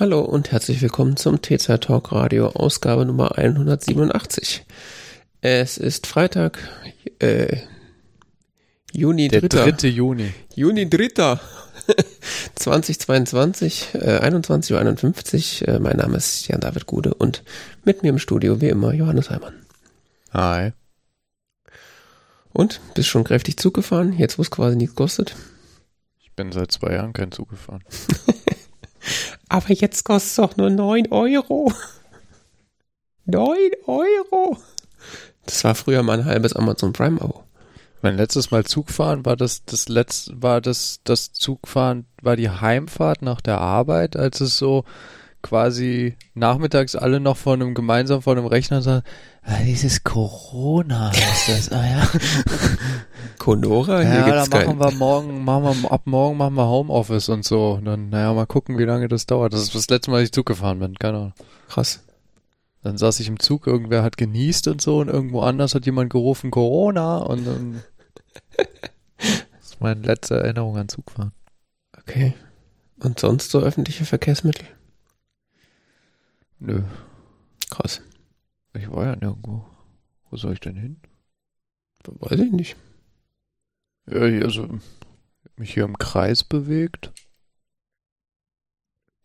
Hallo und herzlich willkommen zum T-Zeit Talk Radio, Ausgabe Nummer 187. Es ist Freitag, äh, Juni Der 3. 3. Juni. Juni 3. 2022, äh, 21.51 Uhr. Äh, mein Name ist Jan-David Gude und mit mir im Studio wie immer Johannes Heimann. Hi. Und, bist schon kräftig Zug gefahren, jetzt wo es quasi nichts kostet? Ich bin seit zwei Jahren kein Zug gefahren. Aber jetzt kostet es doch nur 9 Euro. 9 Euro. Das war früher mal ein halbes Amazon Prime Abo. Mein letztes Mal Zugfahren war das, das letzte, war das, das Zugfahren, war die Heimfahrt nach der Arbeit, als es so quasi nachmittags alle noch vor einem, gemeinsam vor einem Rechner saßen, ah, dieses Corona ist das, ah ja. Conora, hier ja, gibt's machen kein, wir morgen, machen wir, ab morgen machen wir Homeoffice und so. Und dann, naja, mal gucken, wie lange das dauert. Das ist das letzte Mal, dass ich Zug gefahren bin, keine Ahnung. Krass. Dann saß ich im Zug, irgendwer hat genießt und so und irgendwo anders hat jemand gerufen Corona und dann das ist meine letzte Erinnerung an Zugfahren. Okay. Und sonst so öffentliche Verkehrsmittel? Nö, Krass. ich war ja nirgendwo. Wo soll ich denn hin? Weiß ich nicht. Ja, also mich hier im Kreis bewegt.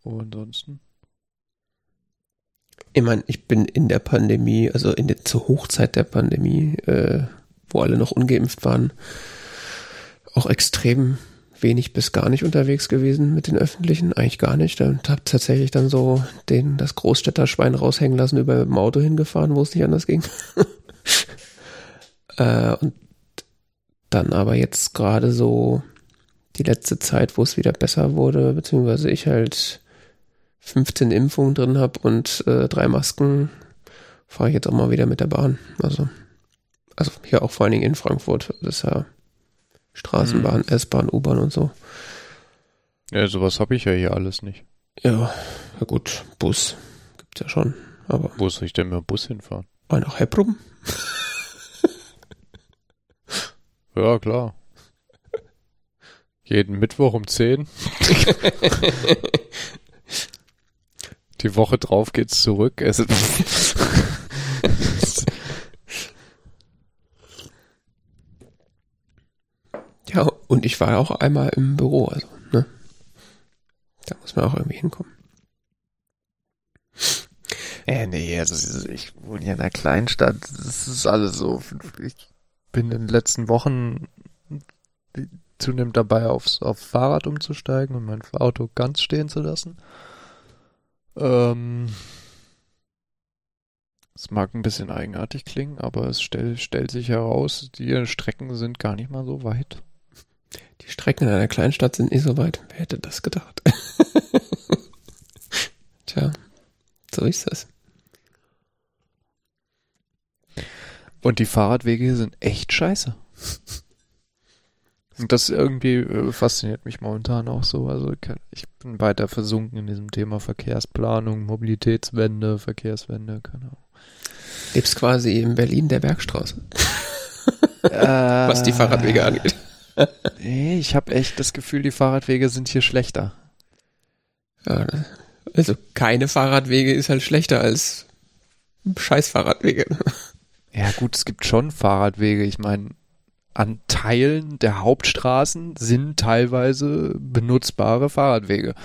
Wo ansonsten? Ich meine, ich bin in der Pandemie, also in der zur Hochzeit der Pandemie, äh, wo alle noch ungeimpft waren, auch extrem wenig bis gar nicht unterwegs gewesen mit den öffentlichen, eigentlich gar nicht. Und habe tatsächlich dann so den das Großstädterschwein raushängen lassen, über dem Auto hingefahren, wo es nicht anders ging. äh, und dann aber jetzt gerade so die letzte Zeit, wo es wieder besser wurde, beziehungsweise ich halt 15 Impfungen drin habe und äh, drei Masken, fahre ich jetzt auch mal wieder mit der Bahn. Also, also hier auch vor allen Dingen in Frankfurt. Das ist ja Straßenbahn, S-Bahn, U-Bahn und so. Ja, sowas habe ich ja hier alles nicht. Ja, ja gut, Bus gibt's ja schon. Aber Wo soll ich denn mit dem Bus hinfahren? mal nach Hepprum? Ja, klar. Jeden Mittwoch um 10. Die Woche drauf geht's zurück. Ja, und ich war auch einmal im Büro, also, ne? Da muss man auch irgendwie hinkommen. Äh, nee, also ich wohne hier in einer Kleinstadt. Das ist alles so. Ich bin in den letzten Wochen zunehmend dabei, aufs, auf Fahrrad umzusteigen und mein Auto ganz stehen zu lassen. Ähm, es mag ein bisschen eigenartig klingen, aber es stell, stellt sich heraus, die Strecken sind gar nicht mal so weit. Die Strecken in einer Kleinstadt sind nicht so weit. Wer hätte das gedacht? Tja, so ist das. Und die Fahrradwege hier sind echt scheiße. Und das irgendwie äh, fasziniert mich momentan auch so. Also ich bin weiter versunken in diesem Thema Verkehrsplanung, Mobilitätswende, Verkehrswende, keine Ahnung. Lebst quasi in Berlin der Bergstraße, Was was die Fahrradwege angeht. Nee, ich habe echt das Gefühl, die Fahrradwege sind hier schlechter. Ja, also keine Fahrradwege ist halt schlechter als scheiß Fahrradwege. Ja gut, es gibt schon Fahrradwege. Ich meine, an Teilen der Hauptstraßen sind teilweise benutzbare Fahrradwege.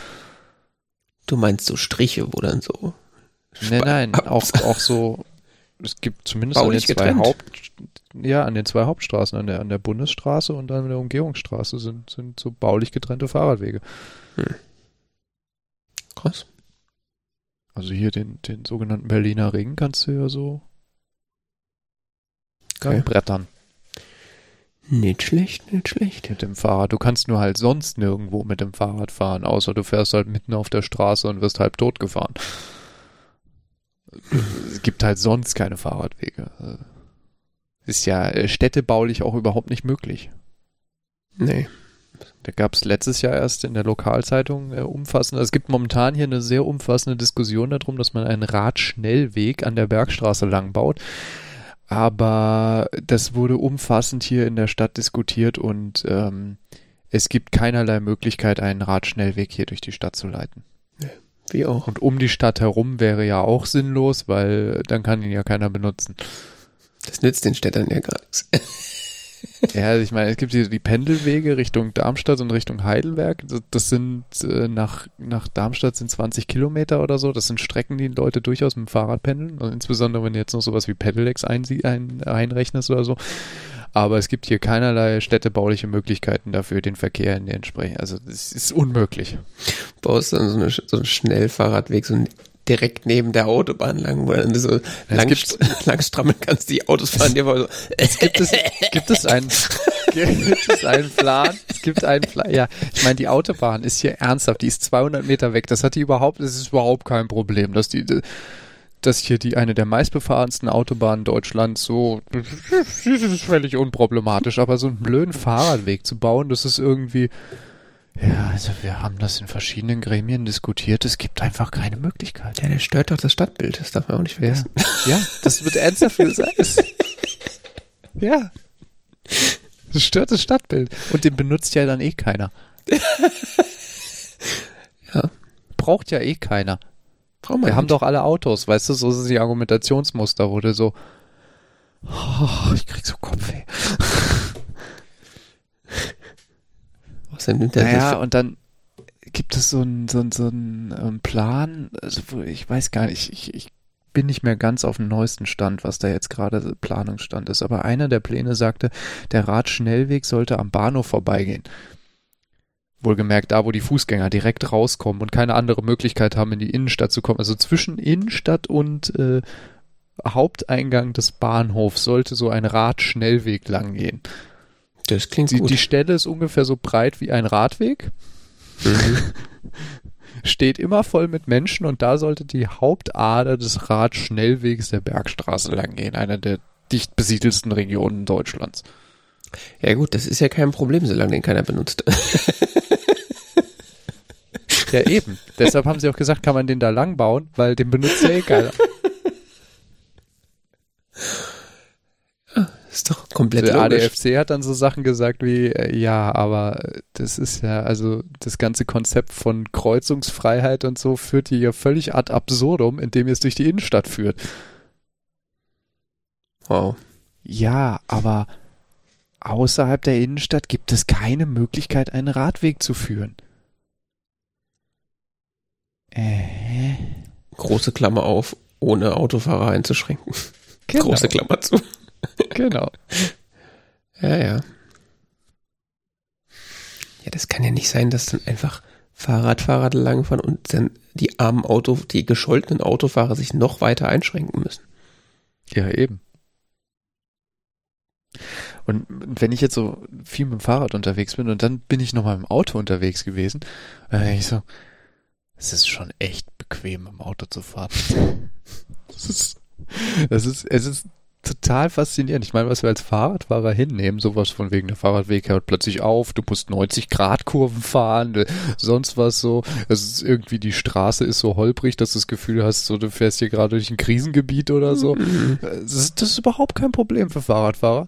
Du meinst so Striche, wo dann so Nein, nein, auch, auch so, es gibt zumindest an den Baulich zwei getrennt. Haupt, ja, an den zwei Hauptstraßen, an der, an der Bundesstraße und an der Umgehungsstraße sind, sind so baulich getrennte Fahrradwege. krass. Also hier den, den sogenannten Berliner Ring kannst du ja so Geil. brettern Nicht schlecht, nicht schlecht. mit dem Fahrrad. Du kannst nur halt sonst nirgendwo mit dem Fahrrad fahren, außer du fährst halt mitten auf der Straße und wirst halb tot gefahren. es gibt halt sonst keine Fahrradwege. Ist ja äh, städtebaulich auch überhaupt nicht möglich. Nee. Da gab es letztes Jahr erst in der Lokalzeitung äh, umfassend. Es gibt momentan hier eine sehr umfassende Diskussion darum, dass man einen Radschnellweg an der Bergstraße lang baut. Aber das wurde umfassend hier in der Stadt diskutiert und ähm, es gibt keinerlei Möglichkeit, einen Radschnellweg hier durch die Stadt zu leiten. Wie auch. Und um die Stadt herum wäre ja auch sinnlos, weil dann kann ihn ja keiner benutzen. Das nützt den Städtern ja gar nichts. Ja, also ich meine, es gibt hier die Pendelwege Richtung Darmstadt und Richtung Heidelberg. Das, sind äh, nach, nach Darmstadt sind 20 Kilometer oder so. Das sind Strecken, die Leute durchaus mit dem Fahrrad pendeln. Und insbesondere, wenn du jetzt noch sowas wie Pedelecs ein, ein, einrechnest oder so. Aber es gibt hier keinerlei städtebauliche Möglichkeiten dafür, den Verkehr in den entsprechenden. Also es ist unmöglich. Baust dann so, eine, so einen Schnellfahrradweg, so ein direkt neben der Autobahn lang, wo du so lang, lang strammeln kannst, die Autos fahren dir so. Es gibt es, gibt es einen, gibt es einen Plan? Es gibt einen Plan. Ja, ich meine, die Autobahn ist hier ernsthaft, die ist 200 Meter weg. Das hat die überhaupt, das ist überhaupt kein Problem, dass die, dass hier die eine der meistbefahrensten Autobahnen Deutschlands so, das ist völlig unproblematisch, aber so einen blöden Fahrradweg zu bauen, das ist irgendwie, ja, also wir haben das in verschiedenen Gremien diskutiert. Es gibt einfach keine Möglichkeit. Ja, der stört doch das Stadtbild. Das darf man auch nicht vergessen. Ja, ja das wird ernsthaft gesagt. ja. Das stört das Stadtbild. Und den benutzt ja dann eh keiner. ja. Braucht ja eh keiner. Braucht wir nicht. haben doch alle Autos, weißt du, so sind die Argumentationsmuster, wo du so, oh, ich krieg so Kopfweh. Denn nimmt der naja, und dann gibt es so einen so einen, so einen ähm, Plan, also ich weiß gar nicht, ich, ich bin nicht mehr ganz auf dem neuesten Stand, was da jetzt gerade Planungsstand ist, aber einer der Pläne sagte, der Radschnellweg sollte am Bahnhof vorbeigehen. Wohlgemerkt da, wo die Fußgänger direkt rauskommen und keine andere Möglichkeit haben, in die Innenstadt zu kommen. Also zwischen Innenstadt und äh, Haupteingang des Bahnhofs sollte so ein Radschnellweg langgehen. Das klingt die, gut. Die Stelle ist ungefähr so breit wie ein Radweg. Mhm. Steht immer voll mit Menschen und da sollte die Hauptader des Radschnellwegs der Bergstraße langgehen, einer der dicht besiedelsten Regionen Deutschlands. Ja gut, das ist ja kein Problem, solange den keiner benutzt. ja eben. Deshalb haben sie auch gesagt, kann man den da lang bauen, weil den benutzt ja eh keiner. ist doch komplett Der logisch. ADFC hat dann so Sachen gesagt wie, äh, ja, aber das ist ja, also das ganze Konzept von Kreuzungsfreiheit und so führt ihr ja völlig ad absurdum, indem ihr es durch die Innenstadt führt. Wow. Ja, aber außerhalb der Innenstadt gibt es keine Möglichkeit, einen Radweg zu führen. Äh. Große Klammer auf, ohne Autofahrer einzuschränken. Genau. Große Klammer zu. Genau. Ja, ja. Ja, das kann ja nicht sein, dass dann einfach Fahrradfahrer langfahren und dann die armen Auto, die gescholtenen Autofahrer sich noch weiter einschränken müssen. Ja, eben. Und wenn ich jetzt so viel mit dem Fahrrad unterwegs bin und dann bin ich noch mal im Auto unterwegs gewesen, dann denke ich so, es ist schon echt bequem im Auto zu fahren. Das ist, das ist, es ist total faszinierend. Ich meine, was wir als Fahrradfahrer hinnehmen, sowas von wegen der Fahrradweg hört plötzlich auf, du musst 90 Grad Kurven fahren, äh, sonst was so. Es ist irgendwie die Straße ist so holprig, dass du das Gefühl hast, so du fährst hier gerade durch ein Krisengebiet oder so. Mhm. Das ist, das ist überhaupt kein Problem für Fahrradfahrer.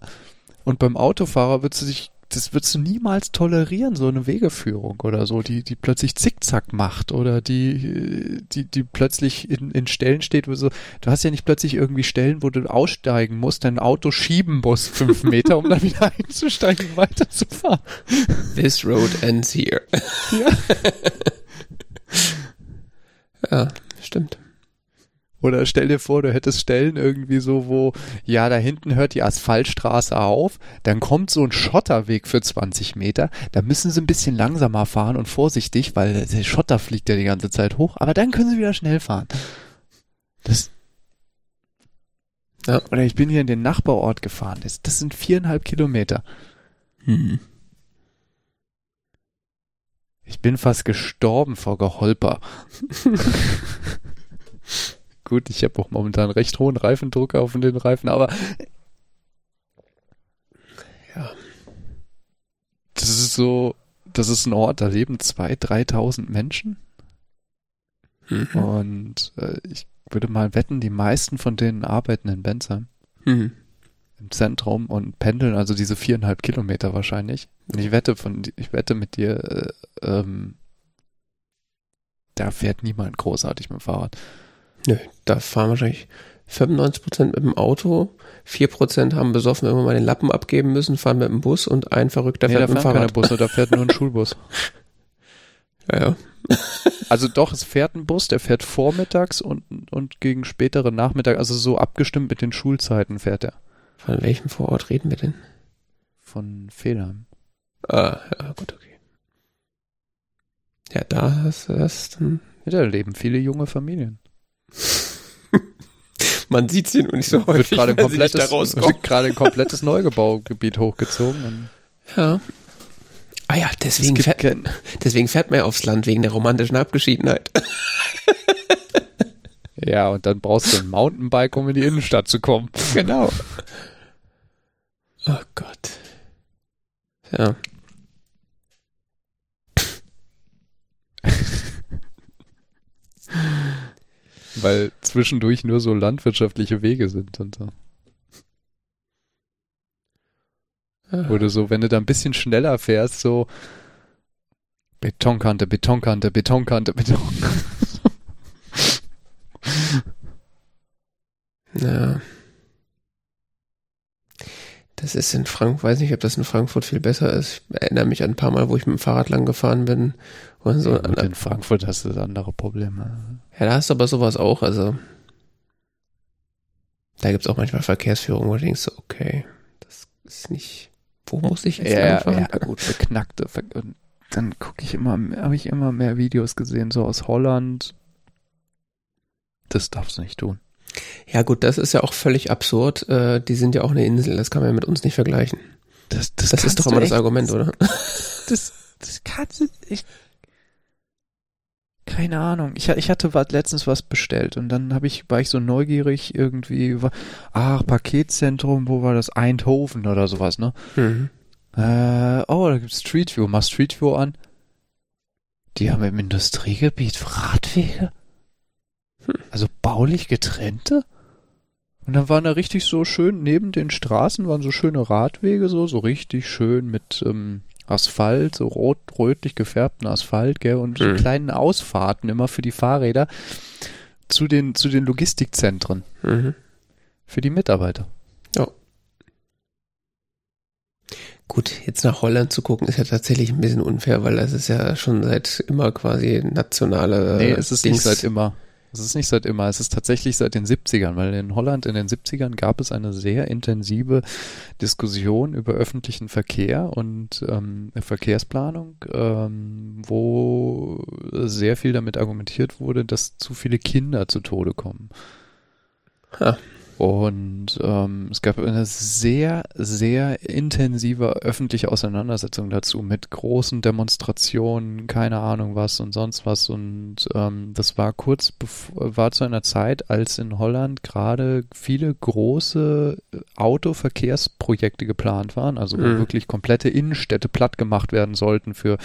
Und beim Autofahrer würdest du dich, das würdest du niemals tolerieren, so eine Wegeführung oder so, die, die plötzlich zickzack macht oder die, die, die plötzlich in, in Stellen steht, wo so, du hast ja nicht plötzlich irgendwie Stellen, wo du aussteigen musst, dein Auto schieben musst, fünf Meter, um dann wieder einzusteigen und weiterzufahren. This road ends here. Ja. ja, stimmt. Oder stell dir vor, du hättest Stellen irgendwie so, wo, ja, da hinten hört die Asphaltstraße auf, dann kommt so ein Schotterweg für 20 Meter, da müssen sie ein bisschen langsamer fahren und vorsichtig, weil der Schotter fliegt ja die ganze Zeit hoch, aber dann können sie wieder schnell fahren. Das, Ja. Oder ich bin hier in den Nachbarort gefahren, das, das sind viereinhalb Kilometer. Mhm. Ich bin fast gestorben vor Geholper. Gut, ich habe auch momentan recht hohen Reifendruck auf den Reifen, aber Ja. das ist so, das ist ein Ort, da leben zwei, dreitausend Menschen Mhm. und äh, ich würde mal wetten, die meisten von denen arbeiten in Bensheim Mhm. im Zentrum und pendeln also diese viereinhalb Kilometer wahrscheinlich. Und ich wette von, ich wette mit dir, äh, ähm, da fährt niemand großartig mit dem Fahrrad. Nö, da fahren wahrscheinlich 95% mit dem Auto, 4% haben besoffen immer mal den Lappen abgeben müssen, fahren mit dem Bus und ein Verrückter Nee, fährt da mit dem Fahrrad. Busse, da fährt nur ein Schulbus. Ja, ja. Also doch, es fährt ein Bus, der fährt vormittags und, und gegen spätere Nachmittag, also so abgestimmt mit den Schulzeiten fährt er. Von welchem Vorort reden wir denn? Von Fehlheim. Ah, ja, gut, okay. Ja, da ist das dann. Ja, da leben viele junge Familien. Man sieht sie nur nicht so wird häufig, gerade ein komplettes, wird gerade ein komplettes Neugebaugebiet hochgezogen. Ja. Ah ja, deswegen fährt, kein, deswegen fährt man ja aufs Land, wegen der romantischen Abgeschiedenheit. ja, und dann brauchst du ein Mountainbike, um in die Innenstadt zu kommen. genau. Oh Gott. Ja. Weil zwischendurch nur so landwirtschaftliche Wege sind und so. Du so, wenn du da ein bisschen schneller fährst, so Betonkante, Betonkante, Betonkante, Betonkante. Ja. Das ist in Frankfurt, weiß nicht, ob das in Frankfurt viel besser ist. Ich erinnere mich an ein paar Mal, wo ich mit dem Fahrrad lang gefahren bin. Und so, Ja, gut, in Frankfurt hast du andere Probleme. Ja, da hast du aber sowas auch, also. Da gibt's auch manchmal Verkehrsführung, wo du denkst, so, okay, das ist nicht, wo muss ich jetzt Ja, langfahren? ja, gut, beknackte. Dann gucke ich immer, habe ich immer mehr Videos gesehen, so aus Holland. Das darfst du nicht tun. Ja, gut, das ist ja auch völlig absurd. Äh, die sind ja auch eine Insel, das kann man ja mit uns nicht vergleichen. Das, Das, ist kannst doch immer das echt- Argument, oder? Das, das kannst du, ich, keine Ahnung. Ich, ich hatte was, letztens was bestellt und dann habe ich, war ich so neugierig irgendwie, war, ach, Paketzentrum, wo war das? Eindhoven oder sowas, ne? Mhm. Äh, oh, da gibt's Street View. Mach Street View an. Die haben im Industriegebiet Radwege? Also baulich getrennte? Und dann waren da richtig so schön, neben den Straßen waren so schöne Radwege, so, so richtig schön mit ähm, Asphalt, so rot, rötlich gefärbten Asphalt, gell, und so Mhm. kleinen Ausfahrten immer für die Fahrräder zu den, zu den Logistikzentren Mhm. für die Mitarbeiter. Gut, jetzt nach Holland zu gucken, ist ja tatsächlich ein bisschen unfair, weil das ist ja schon seit immer quasi nationale. Nee, es ist Dings. nicht seit immer. Es ist nicht seit immer. Es ist tatsächlich seit den 70ern, weil in Holland in den 70ern gab es eine sehr intensive Diskussion über öffentlichen Verkehr und ähm, Verkehrsplanung, ähm, wo sehr viel damit argumentiert wurde, dass zu viele Kinder zu Tode kommen. Ha. Und ähm, es gab eine sehr, sehr intensive öffentliche Auseinandersetzung dazu mit großen Demonstrationen, keine Ahnung was und sonst was. Und ähm, das war kurz war zu einer Zeit, als in Holland gerade viele große Autoverkehrsprojekte geplant waren, also wo Mhm. wirklich komplette Innenstädte platt gemacht werden sollten für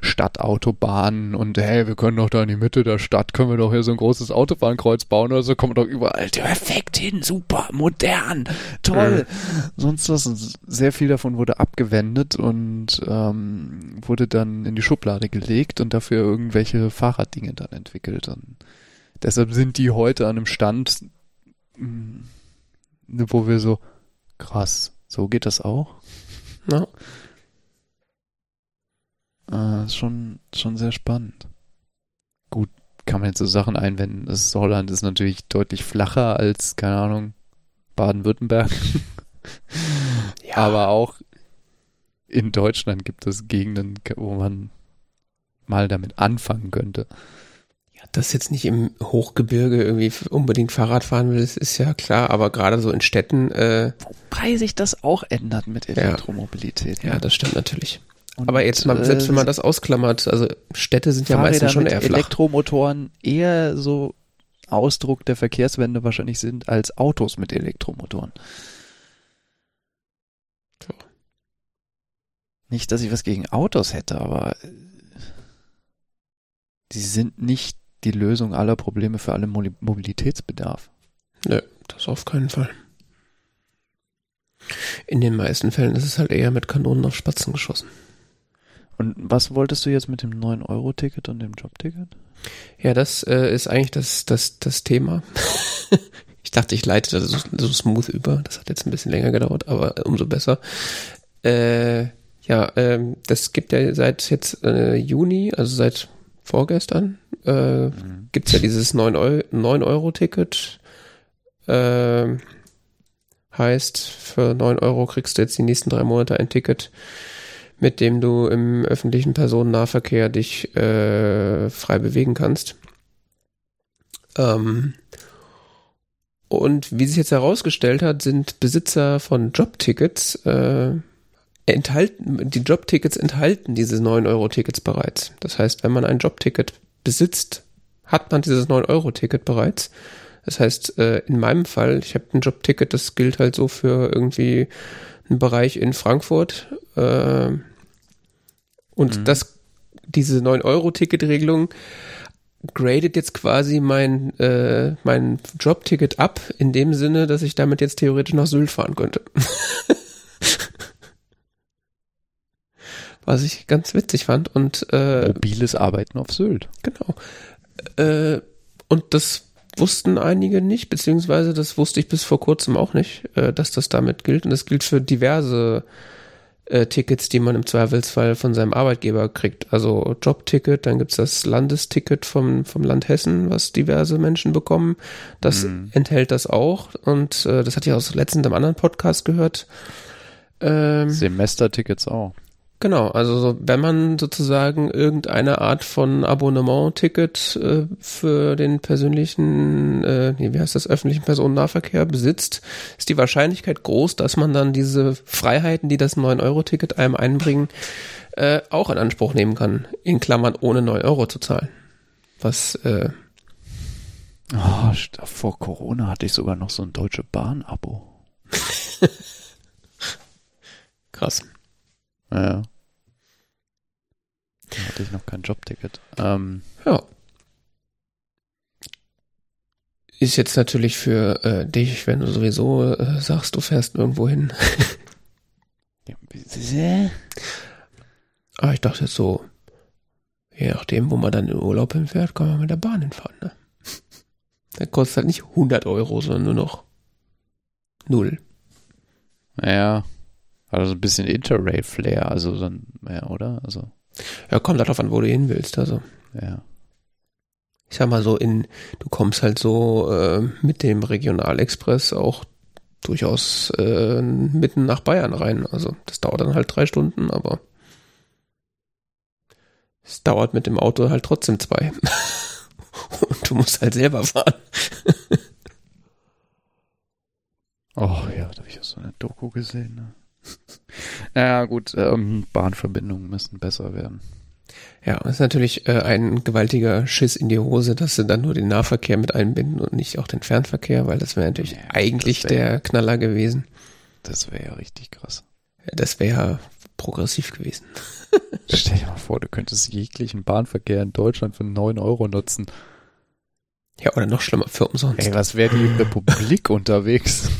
Stadtautobahnen und hey, wir können doch da in die Mitte der Stadt, können wir doch hier so ein großes Autobahnkreuz bauen oder so, kommen wir doch überall perfekt hin, super, modern, toll. Sonst was, und sehr viel davon wurde abgewendet und ähm, wurde dann in die Schublade gelegt und dafür irgendwelche Fahrraddinge dann entwickelt. Und deshalb sind die heute an einem Stand, mh, wo wir so, krass, so geht das auch? Ja. Äh, ist schon, schon sehr spannend. Gut, kann man jetzt so Sachen einwenden. Das Holland ist natürlich deutlich flacher als, keine Ahnung, Baden-Württemberg. Ja. Aber auch in Deutschland gibt es Gegenden, wo man mal damit anfangen könnte. Ja, dass jetzt nicht im Hochgebirge irgendwie unbedingt Fahrrad fahren will, ist ja klar, aber gerade so in Städten, äh, Wobei sich das auch ändert mit Elektromobilität, ja, das stimmt natürlich. Und, Aber jetzt mal, selbst wenn man das ausklammert, also Städte sind ja Fahrräder meistens schon mit eher flach. Elektromotoren eher so Ausdruck der Verkehrswende wahrscheinlich sind als Autos mit Elektromotoren. So. Nicht, dass ich was gegen Autos hätte, aber äh, sie sind nicht die Lösung aller Probleme für alle Mobilitätsbedarf. Nö, das auf keinen Fall. In den meisten Fällen ist es halt eher mit Kanonen auf Spatzen geschossen. Und was wolltest du jetzt mit dem 9-Euro-Ticket und dem Jobticket? Ja, das äh, ist eigentlich das, das, das Thema. ich dachte, ich leite das so, so smooth über. Das hat jetzt ein bisschen länger gedauert, aber umso besser. Äh, ja, ähm, das gibt ja seit jetzt äh, Juni, also seit vorgestern, äh, mhm. gibt's ja dieses 9-Euro-Ticket. Äh, heißt, für 9 Euro kriegst du jetzt die nächsten drei Monate ein Ticket mit dem du im öffentlichen Personennahverkehr dich äh, frei bewegen kannst. Ähm, und wie sich jetzt herausgestellt hat, sind Besitzer von Jobtickets äh, enthalten, die Jobtickets enthalten diese 9-Euro-Tickets bereits. Das heißt, wenn man ein Jobticket besitzt, hat man dieses 9-Euro-Ticket bereits. Das heißt, äh, in meinem Fall, ich habe ein Jobticket, das gilt halt so für irgendwie einen Bereich in Frankfurt äh, und mhm. das, diese 9-Euro-Ticket-Regelung gradet jetzt quasi mein, äh, mein Jobticket ab, in dem Sinne, dass ich damit jetzt theoretisch nach Sylt fahren könnte. Was ich ganz witzig fand. Und äh, mobiles Arbeiten auf Sylt. Genau. Äh, und das wussten einige nicht, beziehungsweise das wusste ich bis vor kurzem auch nicht, äh, dass das damit gilt. Und das gilt für diverse äh, Tickets, die man im Zweifelsfall von seinem Arbeitgeber kriegt. Also Jobticket, dann gibt's das Landesticket vom, vom Land Hessen, was diverse Menschen bekommen. Das mhm. enthält das auch. Und äh, das hatte ich auch letztens im anderen Podcast gehört. Ähm, Semestertickets auch. Genau, also so, wenn man sozusagen irgendeine Art von Abonnement-Ticket äh, für den persönlichen, äh, nee, wie heißt das, öffentlichen Personennahverkehr besitzt, ist die Wahrscheinlichkeit groß, dass man dann diese Freiheiten, die das 9-Euro-Ticket einem einbringen, äh, auch in Anspruch nehmen kann. In Klammern ohne 9 Euro zu zahlen. Was, äh, Oh, vor Corona hatte ich sogar noch so ein Deutsche Bahn-Abo. Krass. Ja. Da hatte ich noch kein Jobticket. Ähm, ja. Ist jetzt natürlich für äh, dich, wenn du sowieso äh, sagst, du fährst irgendwo hin. Aber ich dachte jetzt so, je nachdem, wo man dann in Urlaub hinfährt, kann man mit der Bahn hinfahren. Ne? Der kostet halt nicht 100 Euro, sondern nur noch null. Naja, also ein bisschen Interrail-Flair, also dann, ja, oder? Also. Ja, kommt darauf an, wo du hin willst, also. Ja. Ich sag mal so, in, du kommst halt so äh, mit dem Regionalexpress auch durchaus äh, mitten nach Bayern rein. Also das dauert dann halt drei Stunden, aber es dauert mit dem Auto halt trotzdem zwei. Und du musst halt selber fahren. oh ja, da habe ich ja so eine Doku gesehen. Ne? naja, gut, ähm, Bahnverbindungen müssen besser werden. Ja, das ist natürlich äh, ein gewaltiger Schiss in die Hose, dass sie dann nur den Nahverkehr mit einbinden und nicht auch den Fernverkehr, weil das wäre natürlich ja, eigentlich wär, der Knaller gewesen. Das wäre ja richtig krass. Das wäre progressiv gewesen. Stell dir mal vor, du könntest jeglichen Bahnverkehr in Deutschland für 9 Euro nutzen. Ja, oder noch schlimmer, für umsonst. Ey, was wäre die Republik unterwegs?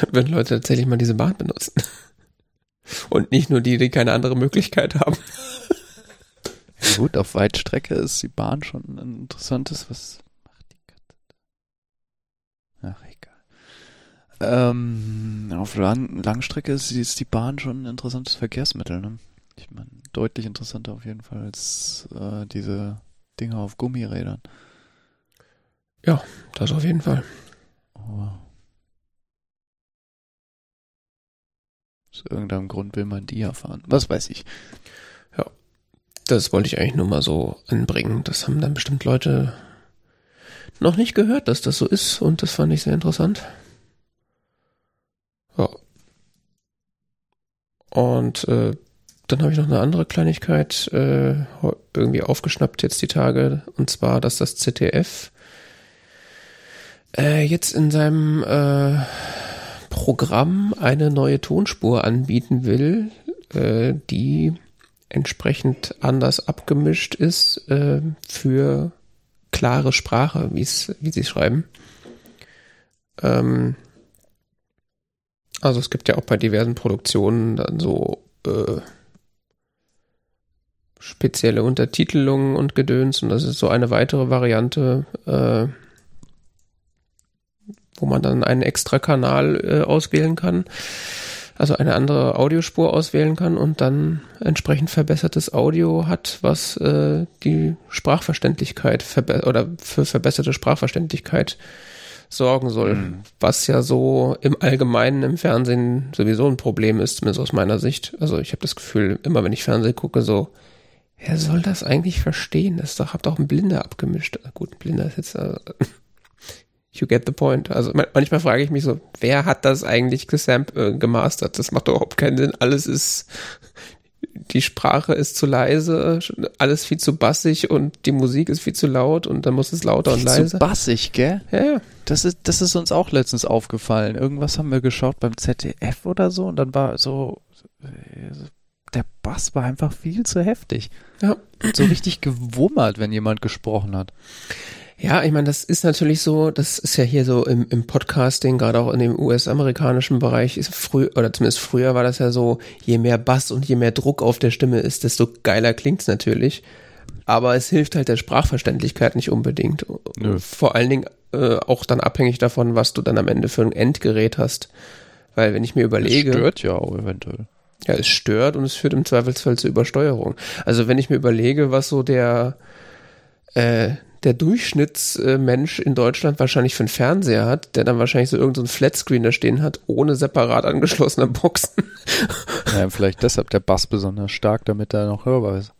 Würden Leute tatsächlich mal diese Bahn benutzen. Und nicht nur die, die keine andere Möglichkeit haben. Ja, gut, auf Weitstrecke ist die Bahn schon ein interessantes, was macht die Katze da? Ach, egal. Ähm, auf Lang Langstrecke ist, ist, die Bahn schon ein interessantes Verkehrsmittel, ne? Ich meine, deutlich interessanter auf jeden Fall als äh, diese Dinger auf Gummirädern. Ja, das auf jeden Fall. Oh. Aus irgendeinem Grund will man die ja fahren. Was weiß ich. Ja. Das wollte ich eigentlich nur mal so anbringen. Das haben dann bestimmt Leute noch nicht gehört, dass das so ist und das fand ich sehr interessant. Ja. Und äh, dann habe ich noch eine andere Kleinigkeit äh, irgendwie aufgeschnappt jetzt die Tage und zwar, dass das ZDF äh, jetzt in seinem äh, Programm eine neue Tonspur anbieten will, äh, die entsprechend anders abgemischt ist äh, für klare Sprache, wie sie schreiben. Ähm, Also es gibt ja auch bei diversen Produktionen dann so äh, spezielle Untertitelungen und Gedöns und das ist so eine weitere Variante, äh, wo man dann einen extra Kanal äh, auswählen kann, also eine andere Audiospur auswählen kann und dann entsprechend verbessertes Audio hat, was äh, die Sprachverständlichkeit oder für verbesserte Sprachverständlichkeit sorgen soll, mhm. was ja so im Allgemeinen im Fernsehen sowieso ein Problem ist, zumindest aus meiner Sicht. Also ich habe das Gefühl, immer wenn ich Fernsehen gucke, so, wer soll das eigentlich verstehen? Das doch, habt auch ein Blinder abgemischt. Gut, ein Blinder ist jetzt, äh, you get the point. Also manchmal frage ich mich so, wer hat das eigentlich gesamp äh, gemastert? Das macht überhaupt keinen Sinn. Alles ist die Sprache ist zu leise, alles viel zu bassig und die Musik ist viel zu laut und dann muss es lauter viel und leise. Zu bassig, gell? Ja, ja. Das ist, das ist uns auch letztens aufgefallen. Irgendwas haben wir geschaut beim ZDF oder so und dann war so, der Bass war einfach viel zu heftig. Ja. So richtig gewummert, wenn jemand gesprochen hat. Ja, ich meine, das ist natürlich so, das ist ja hier so im, im Podcasting, gerade auch in dem US-amerikanischen Bereich, ist früh, oder zumindest früher war das ja so, je mehr Bass und je mehr Druck auf der Stimme ist, desto geiler klingt's natürlich. Aber es hilft halt der Sprachverständlichkeit nicht unbedingt. Nö. Vor allen Dingen äh, auch dann abhängig davon, was du dann am Ende für ein Endgerät hast. Weil wenn ich mir überlege. Es stört ja auch eventuell. Ja, es stört und es führt im Zweifelsfall zur Übersteuerung. Also wenn ich mir überlege, was so der äh, der Durchschnittsmensch in Deutschland wahrscheinlich für einen Fernseher hat, der dann wahrscheinlich so irgendeinen so Flatscreen da stehen hat, ohne separat angeschlossene Boxen. Ja, vielleicht deshalb der Bass besonders stark, damit er noch hörbar ist.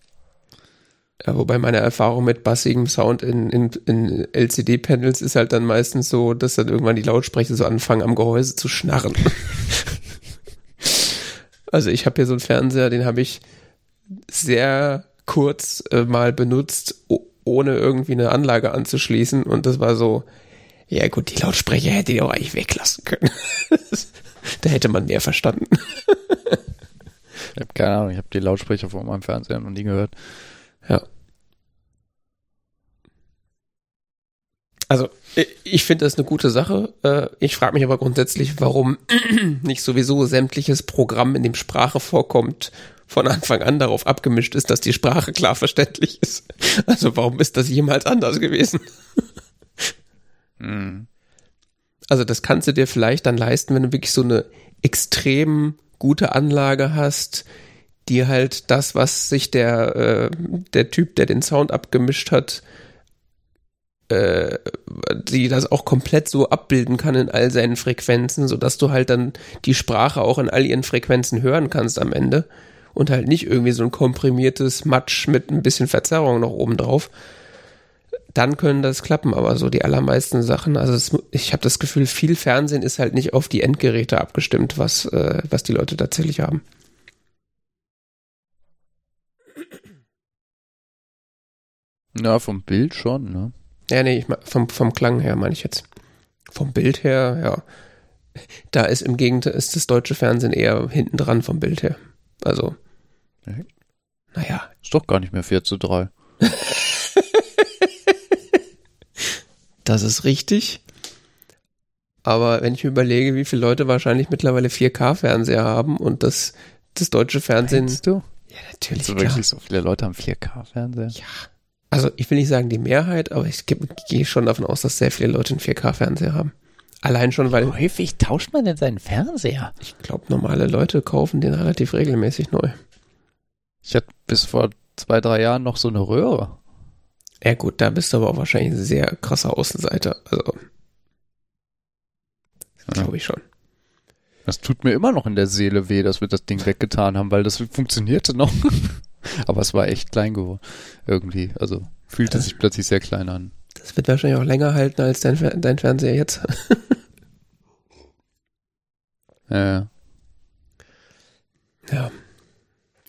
Ja, wobei meine Erfahrung mit bassigem Sound in, in, in LCD-Panels ist halt dann meistens so, dass dann irgendwann die Lautsprecher so anfangen, am Gehäuse zu schnarren. also ich habe hier so einen Fernseher, den habe ich sehr kurz äh, mal benutzt, ohne irgendwie eine Anlage anzuschließen. Und das war so, ja gut, die Lautsprecher hätte ich auch eigentlich weglassen können. da hätte man mehr verstanden. ich habe keine Ahnung, ich habe die Lautsprecher vor meinem Fernseher noch nie gehört. Ja. Also, ich finde das eine gute Sache. Äh, ich frage mich aber grundsätzlich, warum nicht sowieso sämtliches Programm, in dem Sprache vorkommt, von Anfang an darauf abgemischt ist, dass die Sprache klar verständlich ist. Also warum ist das jemals anders gewesen? Hm. Also das kannst du dir vielleicht dann leisten, wenn du wirklich so eine extrem gute Anlage hast, die halt das, was sich der, äh, der Typ, der den Sound abgemischt hat, äh, die das auch komplett so abbilden kann in all seinen Frequenzen, sodass du halt dann die Sprache auch in all ihren Frequenzen hören kannst am Ende und halt nicht irgendwie so ein komprimiertes Matsch mit ein bisschen Verzerrung noch oben drauf, dann können das klappen. Aber so die allermeisten Sachen, also es, ich habe das Gefühl, viel Fernsehen ist halt nicht auf die Endgeräte abgestimmt, was, äh, was die Leute tatsächlich haben. Ja, vom Bild schon, ne? Ja, nee, ich vom, vom Klang her meine ich jetzt. Vom Bild her, ja. Da ist im Gegenteil, ist das deutsche Fernsehen eher hinten dran vom Bild her. Also, Echt? naja. Ist doch gar nicht mehr 4 zu 3. das ist richtig. Aber wenn ich mir überlege, wie viele Leute wahrscheinlich mittlerweile 4K-Fernseher haben und das, das deutsche Fernsehen. Meinst du? Ja, natürlich. Also wirklich so viele Leute haben 4K-Fernseher? Ja. Also ich will nicht sagen die Mehrheit, aber ich gehe schon davon aus, dass sehr viele Leute einen 4K-Fernseher haben. Allein schon, weil. Wie häufig tauscht man denn seinen Fernseher? Ich glaube, normale Leute kaufen den relativ regelmäßig neu. Ich hatte bis vor zwei, drei Jahren noch so eine Röhre. Ja gut, da bist du aber auch wahrscheinlich ein sehr krasser Außenseiter. Also. Glaube ich schon. Das tut mir immer noch in der Seele weh, dass wir das Ding weggetan haben, weil das funktionierte noch. aber es war echt klein geworden. Irgendwie. Also fühlte sich plötzlich sehr klein an. Das wird wahrscheinlich auch länger halten als dein, dein Fernseher jetzt. ja. Ja.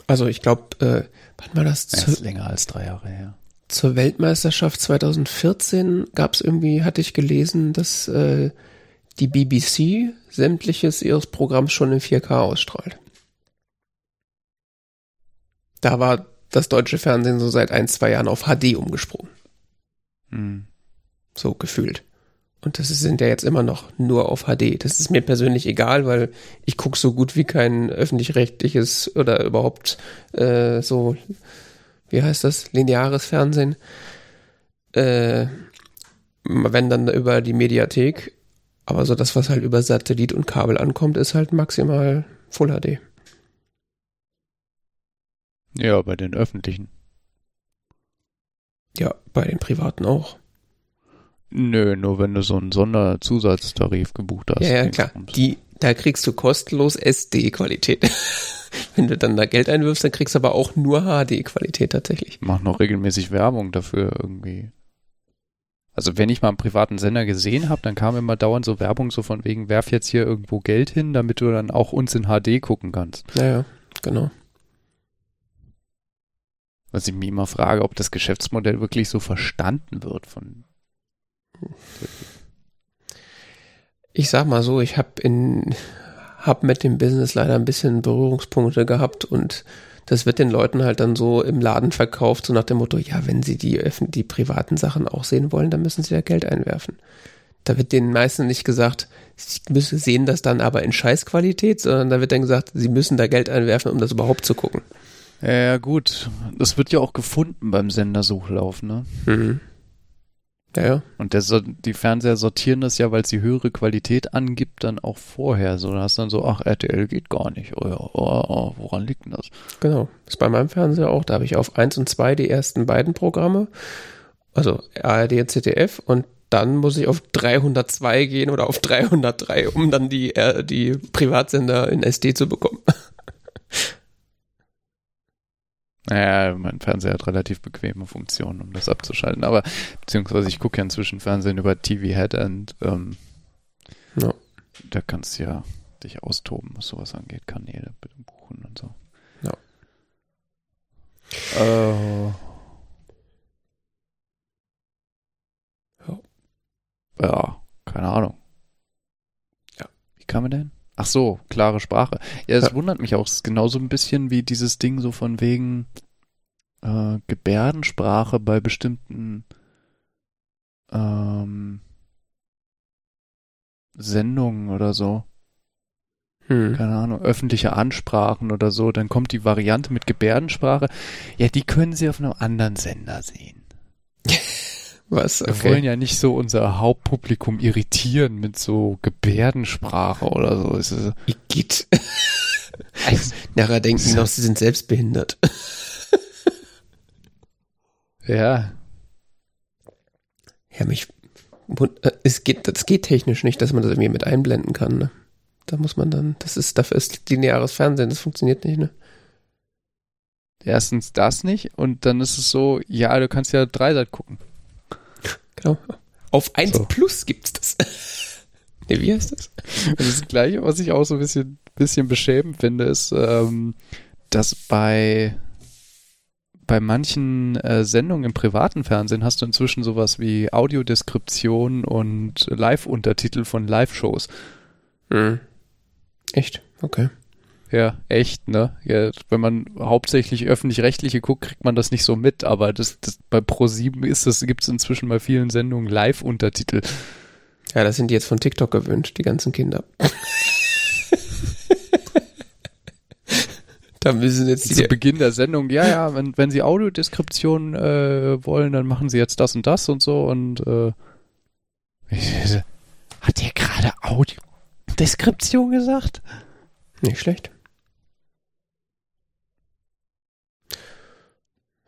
Also ich glaube, äh, wann war das? Das ist länger als drei Jahre her. Zur Weltmeisterschaft 2014 gab es irgendwie, hatte ich gelesen, dass äh, die BBC sämtliches ihres Programms schon in 4K ausstrahlt. Da war das deutsche Fernsehen so seit ein, zwei Jahren auf HD umgesprungen. Hm. So gefühlt. Und das sind ja jetzt immer noch nur auf HD. Das ist mir persönlich egal, weil ich gucke so gut wie kein öffentlich-rechtliches oder überhaupt äh, so, wie heißt das, lineares Fernsehen. Äh, wenn dann über die Mediathek. Aber so das, was halt über Satellit und Kabel ankommt, ist halt maximal Full HD. Ja, bei den öffentlichen. Ja, bei den privaten auch. Nö, nur wenn du so einen Sonderzusatztarif gebucht hast. Ja, ja klar. Die, da kriegst du kostenlos SD-Qualität. wenn du dann da Geld einwirfst, dann kriegst du aber auch nur HD-Qualität tatsächlich. Mach noch regelmäßig Werbung dafür irgendwie. Also wenn ich mal einen privaten Sender gesehen habe, dann kam immer dauernd so Werbung so von wegen, werf jetzt hier irgendwo Geld hin, damit du dann auch uns in HD gucken kannst. Ja, ja, genau. Was ich mich immer frage, ob das Geschäftsmodell wirklich so verstanden wird von ich sag mal so, ich habe in hab mit dem Business leider ein bisschen Berührungspunkte gehabt und das wird den Leuten halt dann so im Laden verkauft, so nach dem Motto, ja, wenn sie die, die privaten Sachen auch sehen wollen, dann müssen sie ja Geld einwerfen. Da wird den meisten nicht gesagt, sie müssen sehen das dann aber in Scheißqualität, sondern da wird dann gesagt, sie müssen da Geld einwerfen, um das überhaupt zu gucken. Ja, gut. Das wird ja auch gefunden beim Sendersuchlauf, ne? Mhm. Ja, ja. Und der, die Fernseher sortieren das ja, weil es die höhere Qualität angibt, dann auch vorher. So, da hast dann so, ach, RTL geht gar nicht. Oh ja, oh, oh, woran liegt denn das? Genau. Das ist bei meinem Fernseher auch. Da habe ich auf 1 und 2 die ersten beiden Programme. Also ARD und ZDF. Und dann muss ich auf 302 gehen oder auf 303, um dann die, äh, die Privatsender in SD zu bekommen. Naja, mein Fernseher hat relativ bequeme Funktionen, um das abzuschalten. Aber beziehungsweise ich gucke ja inzwischen Fernsehen über TV Head and ähm, ja. da kannst du ja dich austoben, was sowas angeht, Kanäle bitte buchen und so. Ja. Äh, ja. Ja, keine Ahnung. Ja. Wie kam man denn? Ach so, klare Sprache. Ja, es ja. wundert mich auch. Es ist genauso ein bisschen wie dieses Ding so von wegen äh, Gebärdensprache bei bestimmten ähm, Sendungen oder so. Hm. Keine Ahnung, öffentliche Ansprachen oder so. Dann kommt die Variante mit Gebärdensprache. Ja, die können Sie auf einem anderen Sender sehen. Was? Okay. Wir wollen ja nicht so unser Hauptpublikum irritieren mit so Gebärdensprache oder so. Es ist Igitt. Nachher denken die noch, sie sind selbst behindert. ja. Ja, mich. Äh, es geht, das geht technisch nicht, dass man das irgendwie mit einblenden kann, ne? Da muss man dann, das ist, dafür ist lineares Fernsehen, das funktioniert nicht, ne? Erstens das nicht und dann ist es so, ja, du kannst ja Dreisat gucken. Genau. Auf 1 so. Plus gibt's das. nee, wie heißt das? Das ist das Gleiche, was ich auch so ein bisschen, bisschen beschämend finde, ist, ähm, dass bei, bei manchen äh, Sendungen im privaten Fernsehen hast du inzwischen sowas wie Audiodeskription und Live-Untertitel von Live-Shows. Hm. Echt? Okay. Ja, echt, ne? Ja, wenn man hauptsächlich öffentlich-rechtliche guckt, kriegt man das nicht so mit, aber das, das bei Pro7 ist das, gibt es inzwischen bei vielen Sendungen Live-Untertitel. Ja, das sind die jetzt von TikTok gewünscht, die ganzen Kinder. da müssen jetzt die. Zu Beginn der Sendung, ja, ja, wenn, wenn sie Audiodeskription äh, wollen, dann machen sie jetzt das und das und so und äh, hat der gerade Audiodeskription gesagt? Nicht schlecht.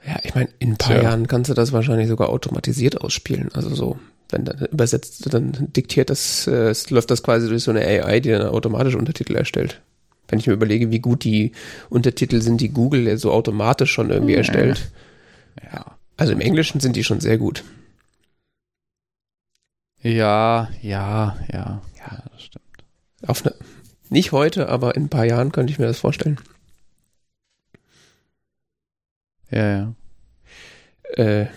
Ja, ich meine, in ein paar ja. Jahren kannst du das wahrscheinlich sogar automatisiert ausspielen. Also so, wenn dann übersetzt, dann diktiert das, äh, läuft das quasi durch so eine AI, die dann automatisch Untertitel erstellt. Wenn ich mir überlege, wie gut die Untertitel sind, die Google so automatisch schon irgendwie ja. erstellt. Ja. Also im Englischen sind die schon sehr gut. Ja, ja, ja, ja, das stimmt. Auf eine, nicht heute, aber in ein paar Jahren könnte ich mir das vorstellen. Ja, ja. Äh,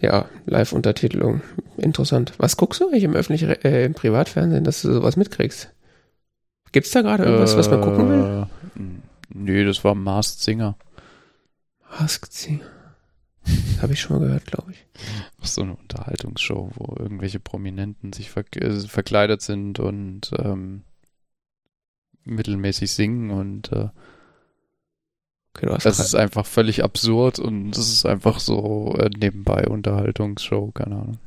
ja, Live-Untertitelung. Interessant. Was guckst du eigentlich im öffentlichen, äh, im Privatfernsehen, dass du sowas mitkriegst? Gibt's da gerade irgendwas, äh, was man gucken will? Äh, nö, das war Masked Singer. Masked Singer. Habe ich schon mal gehört, glaube ich. so eine Unterhaltungsshow, wo irgendwelche Prominenten sich ver äh, verkleidet sind und ähm, mittelmäßig singen und äh, Okay, das grad- ist einfach völlig absurd und das ist einfach so äh, nebenbei Unterhaltungsshow, keine Ahnung.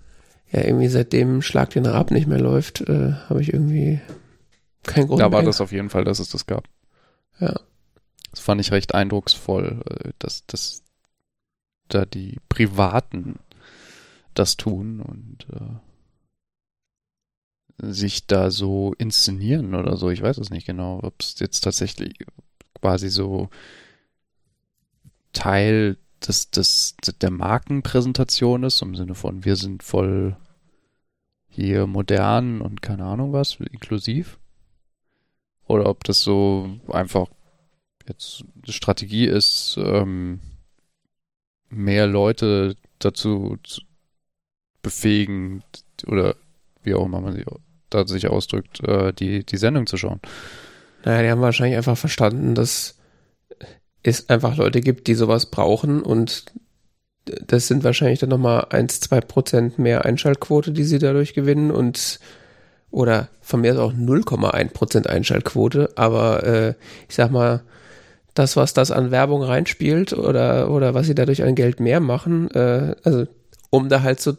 ja, irgendwie seitdem Schlag den Rab nicht mehr läuft, äh, habe ich irgendwie keinen Grund Da war mehr. das auf jeden Fall, dass es das gab. Ja. Das fand ich recht eindrucksvoll, äh, dass, dass da die Privaten das tun und äh, sich da so inszenieren oder so. Ich weiß es nicht genau, ob es jetzt tatsächlich quasi so Teil des, des, der Markenpräsentation ist, im Sinne von wir sind voll hier modern und keine Ahnung was, inklusiv. Oder ob das so einfach jetzt eine Strategie ist, ähm, mehr Leute dazu zu befähigen oder wie auch immer man sich, da sich ausdrückt, äh, die, die Sendung zu schauen. Naja, die haben wahrscheinlich einfach verstanden, dass es einfach Leute gibt, die sowas brauchen und das sind wahrscheinlich dann nochmal 1, 2 Prozent mehr Einschaltquote, die sie dadurch gewinnen und oder von mir aus auch 0,1 Prozent Einschaltquote, aber äh, ich sag mal, das, was das an Werbung reinspielt oder, oder was sie dadurch an Geld mehr machen, äh, also um da halt so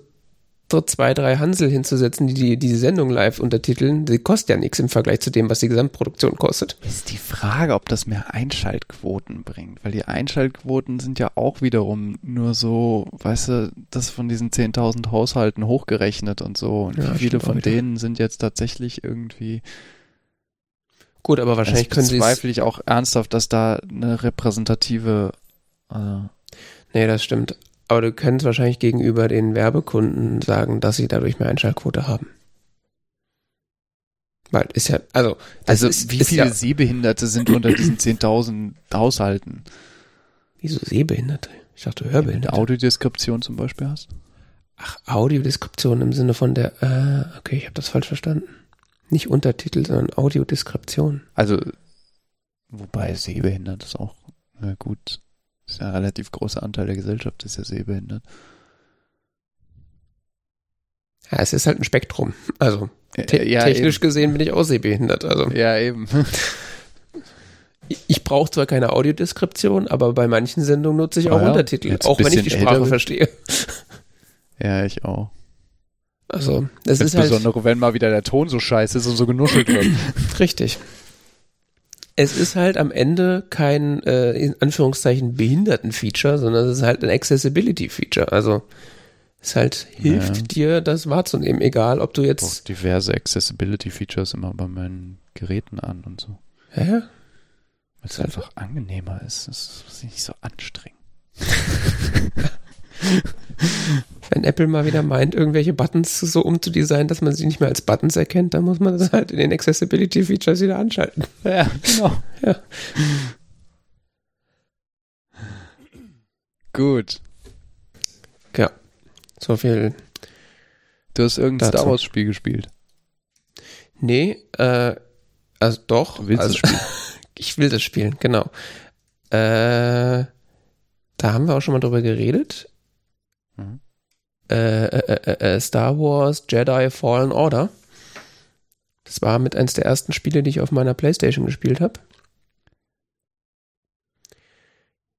so zwei, drei Hansel hinzusetzen, die die, die Sendung live untertiteln, die kostet ja nichts im Vergleich zu dem, was die Gesamtproduktion kostet. Ist die Frage, ob das mehr Einschaltquoten bringt, weil die Einschaltquoten sind ja auch wiederum nur so, weißt du, das von diesen 10.000 Haushalten hochgerechnet und so. Und Ja, wie viele von denen sind jetzt tatsächlich irgendwie Gut, aber wahrscheinlich können sie es. bezweifle ich auch ernsthaft, dass da eine repräsentative äh, Nee, das stimmt. Aber du kannst wahrscheinlich gegenüber den Werbekunden sagen, dass sie dadurch mehr Einschaltquote haben. Weil ist ja, also, Also ist, wie ist viele ja, Sehbehinderte sind unter diesen 10.000 Haushalten? wieso Sehbehinderte? Ich dachte Hörbehinderte. Audiodeskription zum Beispiel hast? Ach, Audiodeskription im Sinne von der, äh, okay, ich habe das falsch verstanden. Nicht Untertitel, sondern Audiodeskription. Also, wobei sehbehindert ist auch, na gut, ist ja ein relativ großer Anteil der Gesellschaft, ist ja sehbehindert. Ja, es ist halt ein Spektrum. Also, te ja, technisch gesehen bin ich auch sehbehindert. Also, Eben. Ja, eben. ich, brauche zwar keine Audiodeskription, aber bei manchen Sendungen nutze ich auch Ah ja, Untertitel, jetzt auch wenn ich die Sprache älter- verstehe. ja, ich auch. Also, das ist halt Insbesondere, wenn mal wieder der Ton so scheiße ist und so genuschelt wird. richtig. Es ist halt am Ende kein, äh, in Anführungszeichen, Behinderten-Feature, sondern es ist halt ein Accessibility-Feature. Also, es halt hilft Ja. dir, das wahrzunehmen, egal ob du auch jetzt, diverse Accessibility-Features immer bei meinen Geräten an und so. hä? Weil es einfach angenehmer ist. Es ist nicht so anstrengend. Wenn Apple mal wieder meint, irgendwelche Buttons so umzudesignen, dass man sie nicht mehr als Buttons erkennt, dann muss man das halt in den Accessibility-Features wieder anschalten. Ja, genau. Ja. Gut. Ja. So viel. Du hast irgendein Dazu. Star Wars Spiel gespielt. Nee, äh, also doch. Du willst also, spielen. ich will das spielen, genau. Äh, da haben wir auch schon mal drüber geredet. Mhm. Äh, äh, äh, äh, Star Wars Jedi Fallen Order. Das war mit eins der ersten Spiele, die ich auf meiner Playstation gespielt habe.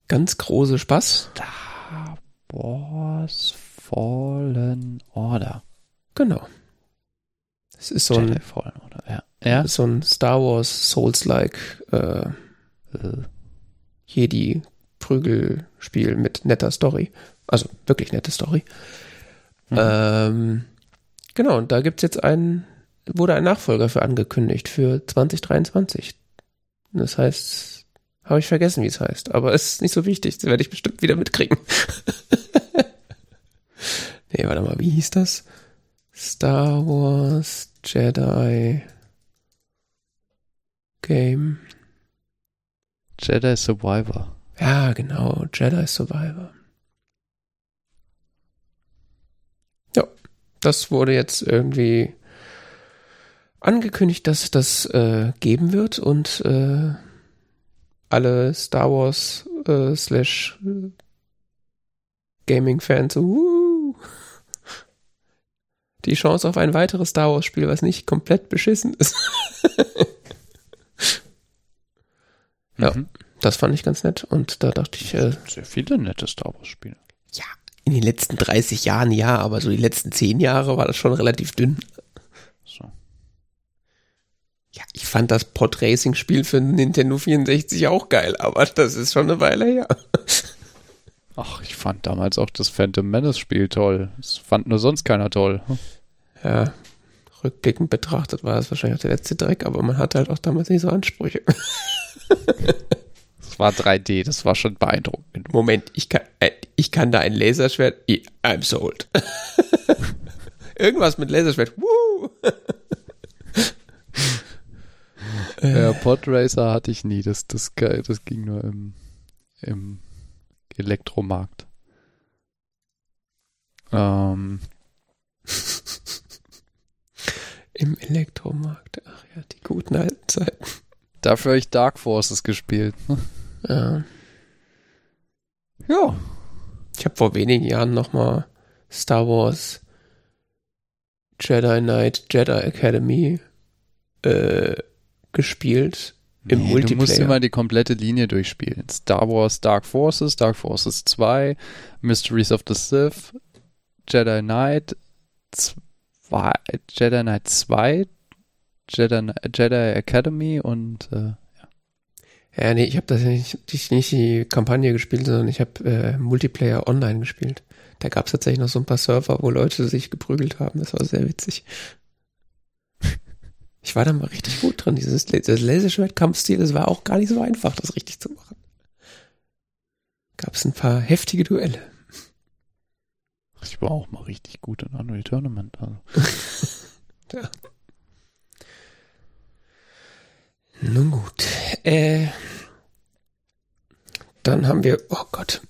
Ganz große Spaß. Star Wars Fallen Order. Genau. Es ist so ein, Jedi Fallen Order, ja. Ja? so ein Star Wars Souls-like äh, Äh, Jedi-Prügelspiel mit netter Story. Also wirklich nette Story. Mhm. Ähm, genau, und da gibt's jetzt einen, wurde ein Nachfolger für angekündigt für 2023. Das heißt, habe ich vergessen, wie es heißt, aber es ist nicht so wichtig, das werde ich bestimmt wieder mitkriegen. nee, warte mal, wie hieß das? Star Wars Jedi Game. Jedi Survivor. Ja, genau, Jedi Survivor. Ja, das wurde jetzt irgendwie angekündigt, dass das äh, geben wird und äh, alle Star Wars äh, slash äh, Gaming-Fans so, "Wuhu." die Chance auf ein weiteres Star Wars Spiel, was nicht komplett beschissen ist. ja, Mhm. das fand ich ganz nett und da dachte ich, äh, Sehr viele nette Star Wars Spiele. ja, in den letzten 30 Jahren ja, aber so die letzten 10 Jahre war das schon relativ dünn. So. Ja, ich fand das Pod Racing Spiel für Nintendo 64 auch geil, aber das ist schon eine Weile her. Ach, ich fand damals auch das Phantom Menace Spiel toll. Das fand nur sonst keiner toll. Ja, rückblickend betrachtet war das wahrscheinlich auch der letzte Dreck, aber man hatte halt auch damals nicht so Ansprüche. Das war 3D, das war schon beeindruckend. Moment, ich kann, äh, ich kann da ein Laserschwert. I'm sold. Irgendwas mit Laserschwert. Woo! Ja, Podracer hatte ich nie. Das, das, das ging nur im, im Elektromarkt. Ähm, Im Elektromarkt. Ach ja, die guten alten Zeiten. dafür habe ich Dark Forces gespielt. Ja. Ja. Ich habe vor wenigen Jahren nochmal Star Wars Jedi Knight Jedi Academy äh, gespielt im Nee, Du Multiplayer. musst immer die komplette Linie durchspielen. Star Wars Dark Forces, Dark Forces 2, Mysteries of the Sith, Jedi Knight 2, Jedi Knight 2, Jedi, Jedi Academy und äh, Ja, nee, ich habe das ja nicht, nicht, nicht die Kampagne gespielt, sondern ich habe äh, Multiplayer online gespielt. Da gab es tatsächlich noch so ein paar Server, wo Leute sich geprügelt haben. Das war sehr witzig. Ich war da mal richtig gut drin. Dieses das Laserschwert-Kampfstil, das war auch gar nicht so einfach, das richtig zu machen. Gab es ein paar heftige Duelle. ich war auch mal richtig gut in Unreal Tournament. Also. Nun gut. Äh, dann haben wir, oh Gott.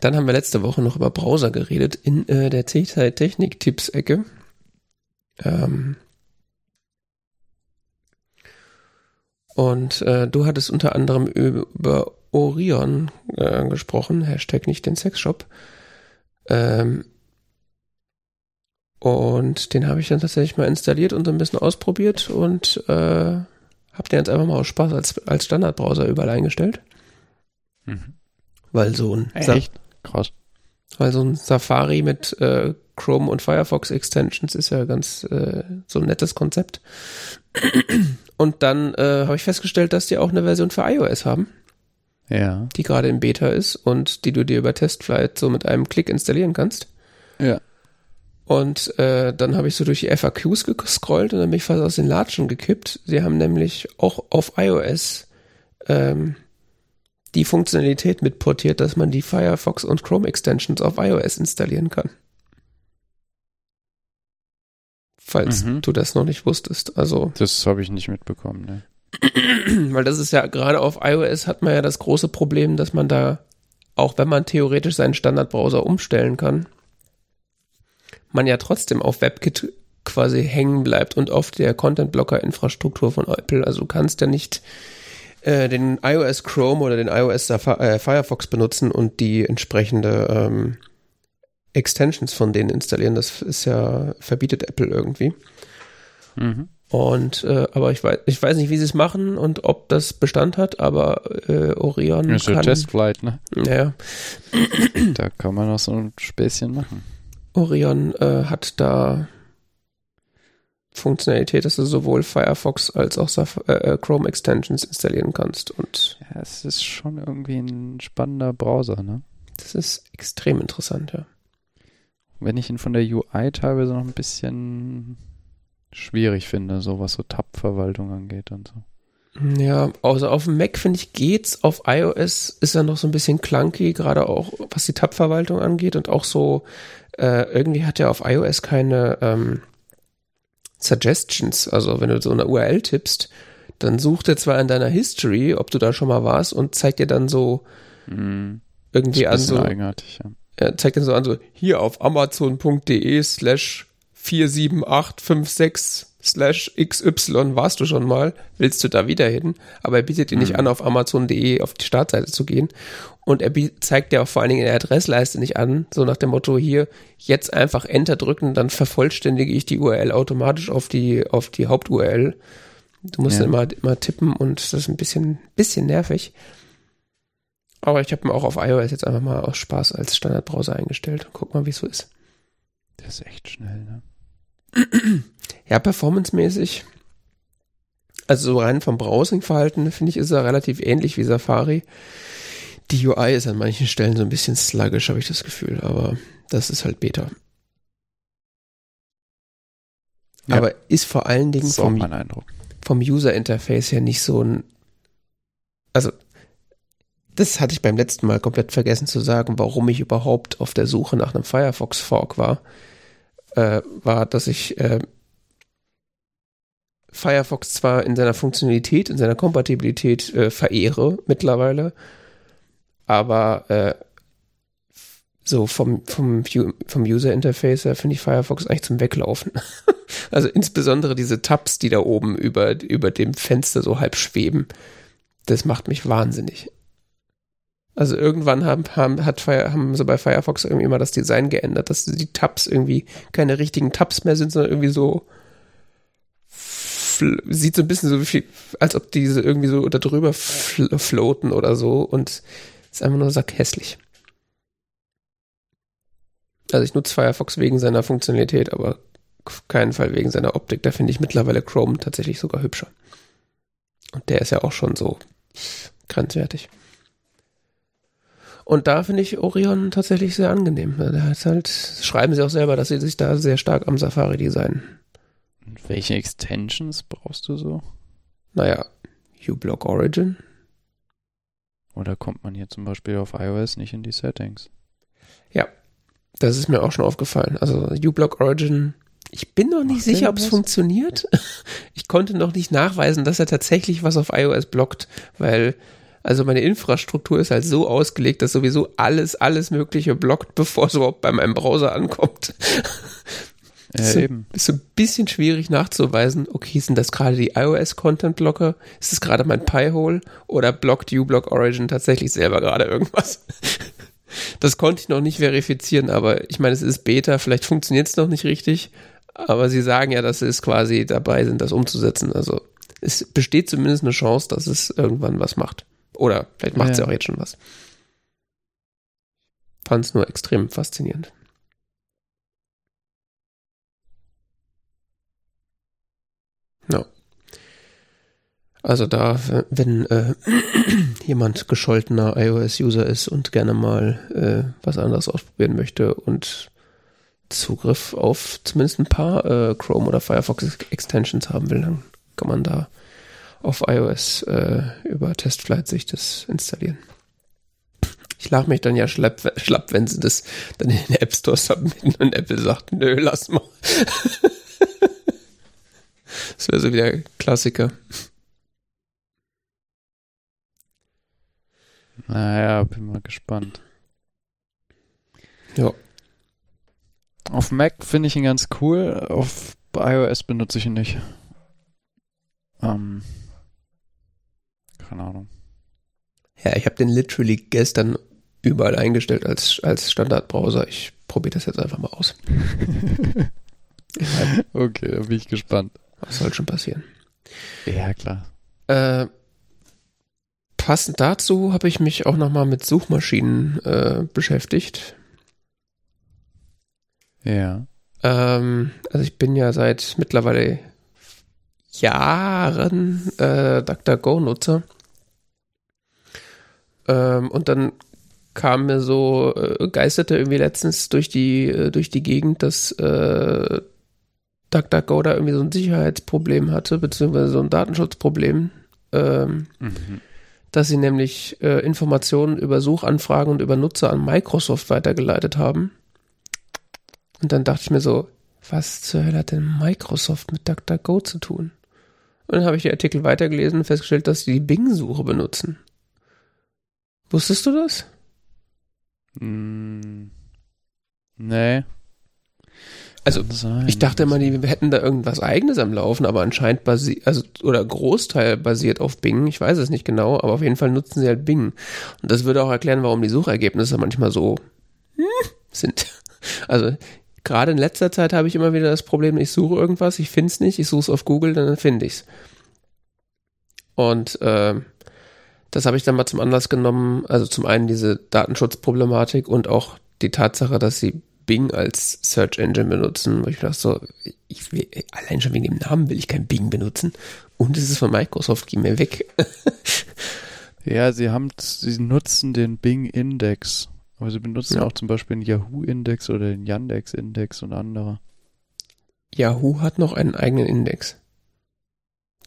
Dann haben wir letzte Woche noch über Browser geredet in äh, der Technik-Tipps-Ecke. Ähm, und äh, du hattest unter anderem über Orion äh, gesprochen, Hashtag nicht den Sexshop. Ähm, und den habe ich dann tatsächlich mal installiert und so ein bisschen ausprobiert und äh, habe den jetzt einfach mal aus Spaß als, als Standardbrowser überall eingestellt. Mhm. Weil so ein, Sa Echt? Krass. weil so ein Safari mit äh, Chrome und Firefox Extensions ist ja ganz äh, so ein nettes Konzept. Und dann äh, habe ich festgestellt, dass die auch eine Version für iOS haben, Ja. die gerade in Beta ist und die du dir über Testflight so mit einem Klick installieren kannst. Ja. Und äh, dann habe ich so durch die FAQs gescrollt und dann bin ich fast aus den Latschen gekippt. Sie haben nämlich auch auf iOS ähm, die Funktionalität mitportiert, dass man die Firefox und Chrome Extensions auf iOS installieren kann. Falls Mhm. du das noch nicht wusstest. Also, Das habe ich nicht mitbekommen. Ne? weil das ist ja gerade auf iOS hat man ja das große Problem, dass man da, auch wenn man theoretisch seinen Standardbrowser umstellen kann, man ja trotzdem auf WebKit quasi hängen bleibt und auf der Content-Blocker-Infrastruktur von Apple. Also du kannst ja nicht äh, den iOS Chrome oder den iOS Safari, äh, Firefox benutzen und die entsprechende ähm, Extensions von denen installieren. Das ist ja, verbietet Apple irgendwie. Mhm. Und äh, aber ich weiß, ich weiß nicht, wie sie es machen und ob das Bestand hat, aber äh, Orion Das ist kann. Testflight, ne? Ja, Da kann man noch so ein Späßchen machen. Orion äh, hat da Funktionalität, dass du sowohl Firefox als auch Saf äh, Chrome Extensions installieren kannst. Und Ja, es ist schon irgendwie ein spannender Browser, ne? das ist extrem interessant, ja. Wenn ich ihn von der UI teilweise noch ein bisschen schwierig finde, so was so Tab-Verwaltung angeht und so. Ja, also auf dem Mac finde ich geht's. Auf iOS ist er noch so ein bisschen clunky, gerade auch was die Tab-Verwaltung angeht und auch so, äh, irgendwie hat er auf iOS keine ähm, Suggestions. Also wenn du so eine URL tippst, dann sucht er zwar in deiner History, ob du da schon mal warst und zeigt dir dann so Hm, irgendwie an so, eigenartig, ja. er zeigt dann so an so, hier auf amazon.de slash 47856 slash XY warst du schon mal, willst du da wieder hin? Aber er bietet dir nicht Mhm. an, auf Amazon.de auf die Startseite zu gehen. Und er zeigt dir auch vor allen Dingen in der Adressleiste nicht an, so nach dem Motto, hier, jetzt einfach Enter drücken, dann vervollständige ich die URL automatisch auf die, auf die Haupt-URL. Du musst Ja. immer, immer tippen und das ist ein bisschen, bisschen nervig. Aber ich habe mir auch auf iOS jetzt einfach mal aus Spaß als Standardbrowser eingestellt. Guck mal, wie es so ist. Der ist echt schnell, ne? Ja, performancemäßig. Also so rein vom Browsing-Verhalten, finde ich, ist er relativ ähnlich wie Safari. Die UI ist an manchen Stellen so ein bisschen sluggish, habe ich das Gefühl, aber das ist halt Beta. Ja. Aber ist vor allen Dingen vom, vom User-Interface her nicht so ein. Also, das hatte ich beim letzten Mal komplett vergessen zu sagen, warum ich überhaupt auf der Suche nach einem Firefox-Fork war. Äh, war, dass ich äh, Firefox zwar in seiner Funktionalität, in seiner Kompatibilität äh, verehre mittlerweile, aber äh, so vom, vom, vom User-Interface her finde ich Firefox eigentlich zum Weglaufen. Also insbesondere diese Tabs, die da oben über, über dem Fenster so halb schweben, das macht mich wahnsinnig. Also irgendwann haben, haben, hat haben sie bei Firefox irgendwie mal das Design geändert, dass die Tabs irgendwie keine richtigen Tabs mehr sind, sondern irgendwie so sieht so ein bisschen so wie, als ob diese irgendwie so da drüber fl floaten oder so und ist einfach nur sackhässlich. Also ich nutze Firefox wegen seiner Funktionalität, aber auf keinen Fall wegen seiner Optik. Da finde ich mittlerweile Chrome tatsächlich sogar hübscher. Und der ist ja auch schon so grenzwertig. Und da finde ich Orion tatsächlich sehr angenehm. Da hat halt, schreiben sie auch selber, dass sie sich da sehr stark am Safari designen. Und welche Extensions brauchst du so? Naja, uBlock Origin. Oder kommt man hier zum Beispiel auf iOS nicht in die Settings? Das ist mir auch schon aufgefallen. Also uBlock Origin, ich bin noch nicht der sicher, ob es funktioniert. Ich konnte noch nicht nachweisen, dass er tatsächlich was auf iOS blockt, weil also meine Infrastruktur ist halt so ausgelegt, dass sowieso alles, alles Mögliche blockt, bevor es überhaupt bei meinem Browser ankommt. Ja, So. eben. Ist so ein bisschen schwierig nachzuweisen, okay, sind das gerade die iOS-Content-Blocker? Ist es gerade mein Pi-Hole? Oder blockt uBlock Origin tatsächlich selber gerade irgendwas? Das konnte ich noch nicht verifizieren, aber ich meine, es ist Beta, vielleicht funktioniert es noch nicht richtig, aber sie sagen ja, dass sie es quasi dabei sind, das umzusetzen. Also es besteht zumindest eine Chance, dass es irgendwann was macht. Oder vielleicht macht ja Ja. auch jetzt schon was. Fand es nur extrem faszinierend. Ja. Also da, wenn äh, jemand gescholtener iOS-User ist und gerne mal äh, was anderes ausprobieren möchte und Zugriff auf zumindest ein paar äh, Chrome oder Firefox Extensions haben will, dann kann man da auf iOS äh, über Testflight sich das installieren. Ich lach mich dann ja schlapp, schlapp wenn sie das dann in den App Store submitten und Apple sagt, nö, lass mal. das wäre so wieder Klassiker. Naja, bin mal gespannt. Ja. Auf Mac finde ich ihn ganz cool, auf iOS benutze ich ihn nicht. Ähm, keine Ahnung. Ja, ich habe den literally gestern überall eingestellt als, als Standardbrowser. Ich probiere das jetzt einfach mal aus. okay, da bin ich gespannt. Was soll schon passieren? Ja, klar. Äh, passend dazu habe ich mich auch nochmal mit Suchmaschinen äh, beschäftigt. Ja. Ähm, also ich bin ja seit mittlerweile Jahren äh, DuckDuckGo-Nutzer. Ähm, und dann kam mir so, äh, geisterte irgendwie letztens durch die, äh, durch die Gegend, dass äh, DuckDuckGo da irgendwie so ein Sicherheitsproblem hatte, beziehungsweise so ein Datenschutzproblem. Ähm, Mhm. dass sie nämlich äh, Informationen über Suchanfragen und über Nutzer an Microsoft weitergeleitet haben. Und dann dachte ich mir so, was zur Hölle hat denn Microsoft mit DuckDuckGo zu tun? Und dann habe ich die Artikel weitergelesen und festgestellt, dass sie die Bing-Suche benutzen. Wusstest du das? Mm, nee. Also, ich dachte immer, die hätten da irgendwas eigenes am Laufen, aber anscheinend basiert, also, oder Großteil basiert auf Bing. Ich weiß es nicht genau, aber auf jeden Fall nutzen sie halt Bing. Und das würde auch erklären, warum die Suchergebnisse manchmal so hm, sind. Also, gerade in letzter Zeit habe ich immer wieder das Problem, ich suche irgendwas, ich finde es nicht, ich suche es auf Google, dann finde ich es. Und äh, das habe ich dann mal zum Anlass genommen, also zum einen diese Datenschutzproblematik und auch die Tatsache, dass sie Bing als Search Engine benutzen. Wo ich dachte so, ich will, allein schon wegen dem Namen will ich kein Bing benutzen. Und es ist von Microsoft, geh mir weg. ja, sie haben, sie nutzen den Bing Index. Aber sie benutzen ja. auch zum Beispiel den Yahoo Index oder den Yandex Index und andere. Yahoo hat noch einen eigenen Index.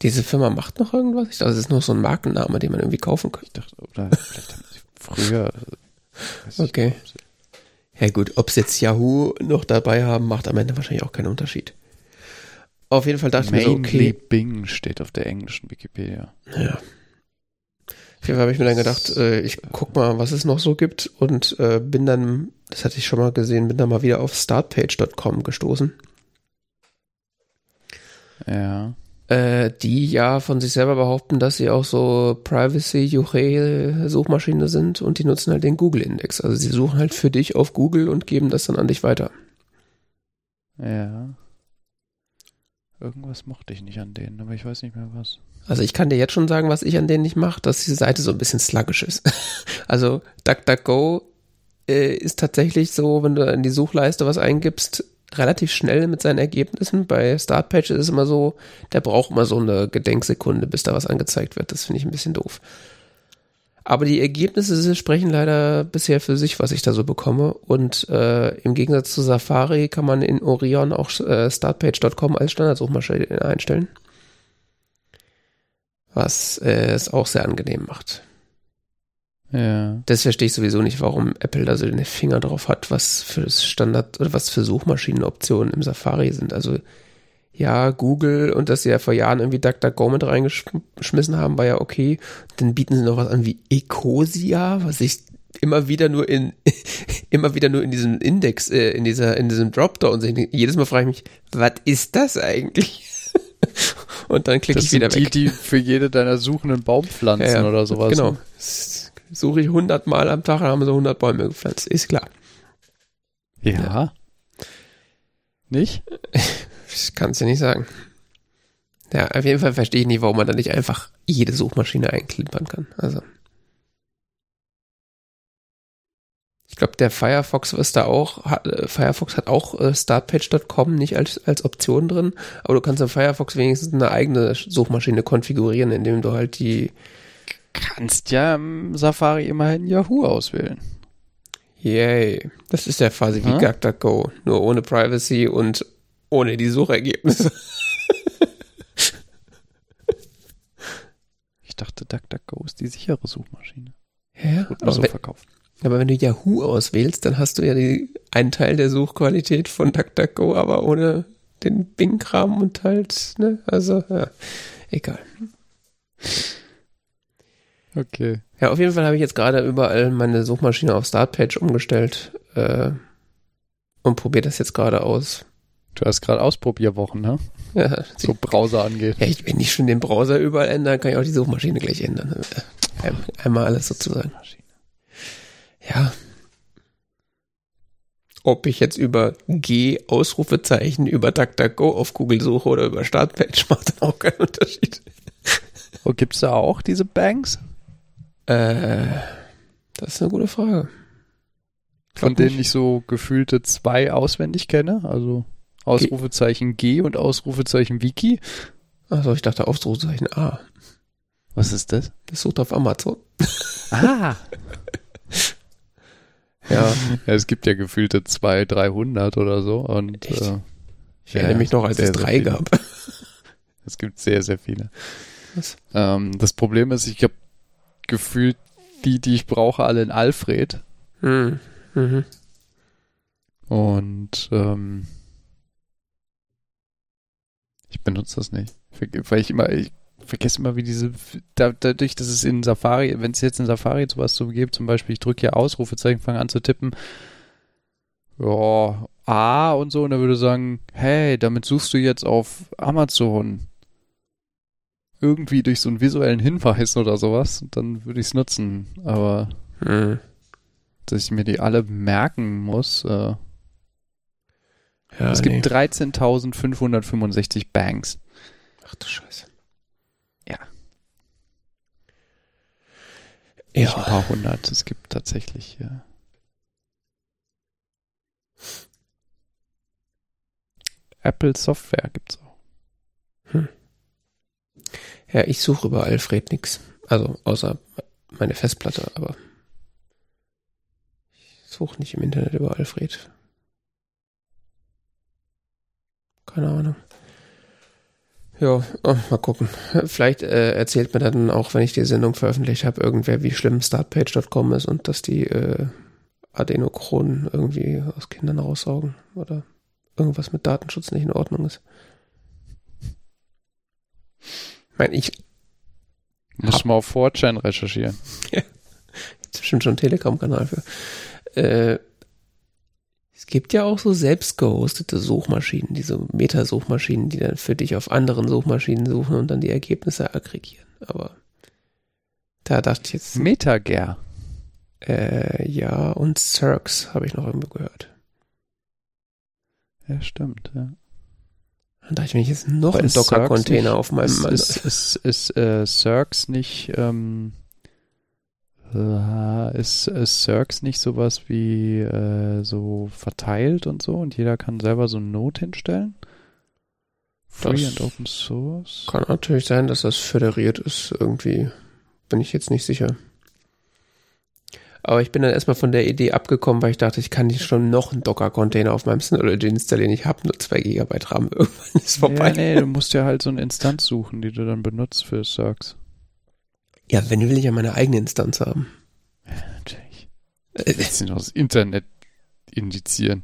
Diese Firma macht noch irgendwas? Ich dachte, das ist nur so ein Markenname, den man irgendwie kaufen kann. Ich dachte, oder vielleicht haben sie früher. okay. Ja gut, ob es jetzt Yahoo noch dabei haben, macht am Ende wahrscheinlich auch keinen Unterschied. Auf jeden Fall dachte ich mir so, okay. Bing steht auf der englischen Wikipedia. Ja. Auf jeden Fall habe ich mir dann gedacht, äh, ich guck mal, was es noch so gibt und äh, bin dann, das hatte ich schon mal gesehen, bin dann mal wieder auf startpage.com gestoßen. Ja äh, die ja von sich selber behaupten, dass sie auch so Privacy-Juche-Suchmaschine sind und die nutzen halt den Google-Index. Also sie suchen halt für dich auf Google und geben das dann an dich weiter. Ja. Irgendwas mochte ich nicht an denen, aber ich weiß nicht mehr was. Also ich kann dir jetzt schon sagen, was ich an denen nicht mache, dass die Seite so ein bisschen sluggish ist. also DuckDuckGo äh, ist tatsächlich so, wenn du in die Suchleiste was eingibst, relativ schnell mit seinen Ergebnissen. Bei Startpage ist es immer so, der braucht immer so eine Gedenksekunde, bis da was angezeigt wird. Das finde ich ein bisschen doof. Aber die Ergebnisse sprechen leider bisher für sich, was ich da so bekomme. Und äh, im Gegensatz zu Safari kann man in Orion auch äh, startpage.com als Standardsuchmaschine einstellen. Was äh, es auch sehr angenehm macht. Ja. Das verstehe ich sowieso nicht, warum Apple da so den Finger drauf hat, was für das Standard oder was für Suchmaschinenoptionen im Safari sind. Also ja, Google und dass sie ja vor Jahren irgendwie DuckDuckGo mit reingeschmissen haben, war ja okay. Dann bieten sie noch was an wie Ecosia, was ich immer wieder nur in immer wieder nur in diesem Index, äh, in dieser in diesem Dropdown sehe. Jedes Mal frage ich mich, was ist das eigentlich? und dann klicke ich wieder die, weg. Die, die für jede deiner suchenden Baumpflanzen ja, ja. oder sowas. Genau. Suche ich 100 Mal am Tag, haben sie 100 Bäume gepflanzt. Ist klar. Ja. ja. Nicht? Ich kann es dir nicht sagen. Ja, auf jeden Fall verstehe ich nicht, warum man da nicht einfach jede Suchmaschine einklimpern kann. Also. Ich glaube, der Firefox ist da auch, hat, äh, Firefox hat auch äh, startpage.com nicht als, als Option drin, aber du kannst im Firefox wenigstens eine eigene Suchmaschine konfigurieren, indem du halt die kannst ja im Safari immerhin Yahoo auswählen. Yay. Das ist ja quasi wie DuckDuckGo, nur ohne Privacy und ohne die Suchergebnisse. ich dachte, DuckDuckGo ist die sichere Suchmaschine. Ja, aber, so wenn, aber wenn du Yahoo auswählst, dann hast du ja die, einen Teil der Suchqualität von DuckDuckGo, aber ohne den Bing-Kram und halt, ne, also, ja, egal. Okay. Ja, auf jeden Fall habe ich jetzt gerade überall meine Suchmaschine auf Startpage umgestellt äh, und probiere das jetzt gerade aus. Du hast gerade Ausprobierwochen, ne? Ja. So Browser angeht. Ja, ich, wenn ich schon den Browser überall ändere, kann ich auch die Suchmaschine gleich ändern. Ein, einmal alles sozusagen. Ja. Ob ich jetzt über G Ausrufezeichen über DuckDuckGo auf Google suche oder über Startpage, macht dann auch keinen Unterschied. Und gibt es da auch diese Banks? Äh, das ist eine gute Frage. Von denen ich so gefühlte zwei auswendig kenne, also Ausrufezeichen G und Ausrufezeichen Wiki. Achso, ich dachte Ausrufezeichen A. Was ist das? Das sucht auf Amazon. Ah. ja. ja. Es gibt ja gefühlte zwei, 300 oder so. Und, Äh, ich erinnere ja, mich noch, als es drei gab. Es gibt sehr, sehr viele. Ähm, das Problem ist, ich habe gefühlt die, die ich brauche, alle in Alfred. Mhm. Mhm. Und ähm, ich benutze das nicht. Weil ich immer, ich vergesse immer, wie diese, dadurch, dass es in Safari, wenn es jetzt in Safari sowas so gibt, zum Beispiel, ich drücke hier Ausrufezeichen, fange an zu tippen, ja, A und so und er würde sagen, hey, damit suchst du jetzt auf Amazon irgendwie durch so einen visuellen Hinweis oder sowas, dann würde ich es nutzen. Aber Hm. dass ich mir die alle merken muss. Äh, Ja, es nee. gibt 13.565 Banks. Ach du Scheiße. Ja. Ja. Nicht ein paar hundert. Es gibt tatsächlich. Ja. Apple Software gibt's auch. Ja, ich suche über Alfred nix. Also außer meine Festplatte, aber ich suche nicht im Internet über Alfred. Keine Ahnung. Ja, oh, mal gucken. Vielleicht äh, erzählt mir dann auch, wenn ich die Sendung veröffentlicht habe, irgendwer, wie schlimm startpage.com ist und dass die äh, Adenochronen irgendwie aus Kindern raussaugen oder irgendwas mit Datenschutz nicht in Ordnung ist. Ich meine, ich Muss mal auf 4chan recherchieren. Gibt's bestimmt schon einen Telegram-Kanal für. Äh, es gibt ja auch so selbst gehostete Suchmaschinen, diese Metasuchmaschinen, die dann für dich auf anderen Suchmaschinen suchen und dann die Ergebnisse aggregieren. Aber da dachte ich jetzt, Metager. äh, ja, und Cirx habe ich noch irgendwo gehört. Ja, stimmt. Ja. Dann dachte ich, wenn ich jetzt noch ist Cirx Docker-Container auf meinem Ist, ist, ist, ist äh, Cirx nicht, ähm, äh, ist, ist Cirx nicht sowas wie äh, so verteilt und so und jeder kann selber so eine Note hinstellen? Free Das and Open Source? kann natürlich sein, dass das föderiert ist irgendwie. Bin ich jetzt nicht sicher. Aber ich bin dann erstmal von der Idee abgekommen, weil ich dachte, ich kann nicht schon noch einen Docker-Container auf meinem Synology installieren. Ich habe nur 2 Gigabyte RAM. Irgendwann ist vorbei. Ja, nee, du musst ja halt so eine Instanz suchen, die du dann benutzt für Cirx. Ja, wenn will ich ja meine eigene Instanz haben. Natürlich. Äh, Willst du noch das Internet indizieren?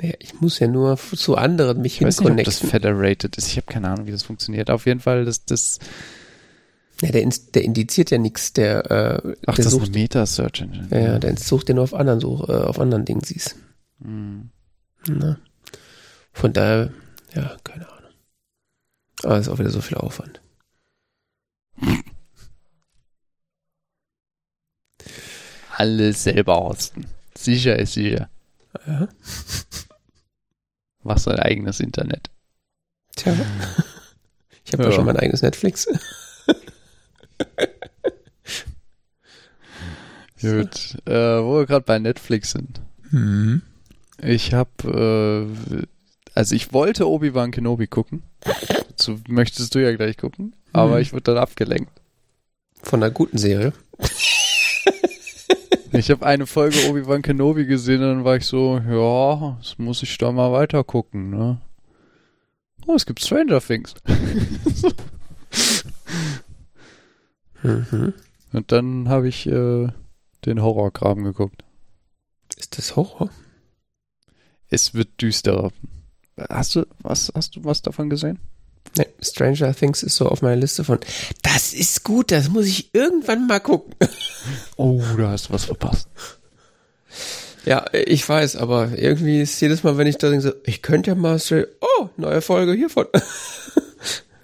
naja, ich muss ja nur zu anderen mich Ich weiß nicht, ob das federated ist. Ich habe keine Ahnung, wie das funktioniert. Auf jeden Fall, das, das, Ja, der, der indiziert ja nichts. Der, äh, ach, der das ist sucht, eine Meta-Search Engine. ja, ja, der sucht ja nur auf anderen, Such, äh, auf anderen Dingen siehst. Hm. Ne? Von daher, ja, keine Ahnung. Aber ist auch wieder so viel Aufwand. Alles selber hosten. Sicher ist sicher. Ja. Mach sein eigenes Internet. Tja. Ich habe ja. Ja. schon mein eigenes Netflix. Gut. Äh, wo wir gerade bei Netflix sind. Mhm. Ich habe, äh, also ich wollte Obi-Wan Kenobi gucken. Dazu möchtest du ja gleich gucken. Aber Mhm. ich wurde dann abgelenkt. Von einer guten Serie. Ich habe eine Folge Obi-Wan Kenobi gesehen und dann war ich so, ja, das muss ich da mal weiter gucken, ne? Oh, es gibt Stranger Things. Mhm. Und dann habe ich äh, den Horrorkram geguckt. Ist das Horror? Es wird düsterer. Hast du was hast du was davon gesehen? Nee, Stranger Things ist so auf meiner Liste von, das ist gut, das muss ich irgendwann mal gucken. Oh, da hast du was verpasst. Ja, ich weiß, aber irgendwie ist jedes Mal, wenn ich da denke, so, ich könnte ja mal, oh, neue Folge hiervon.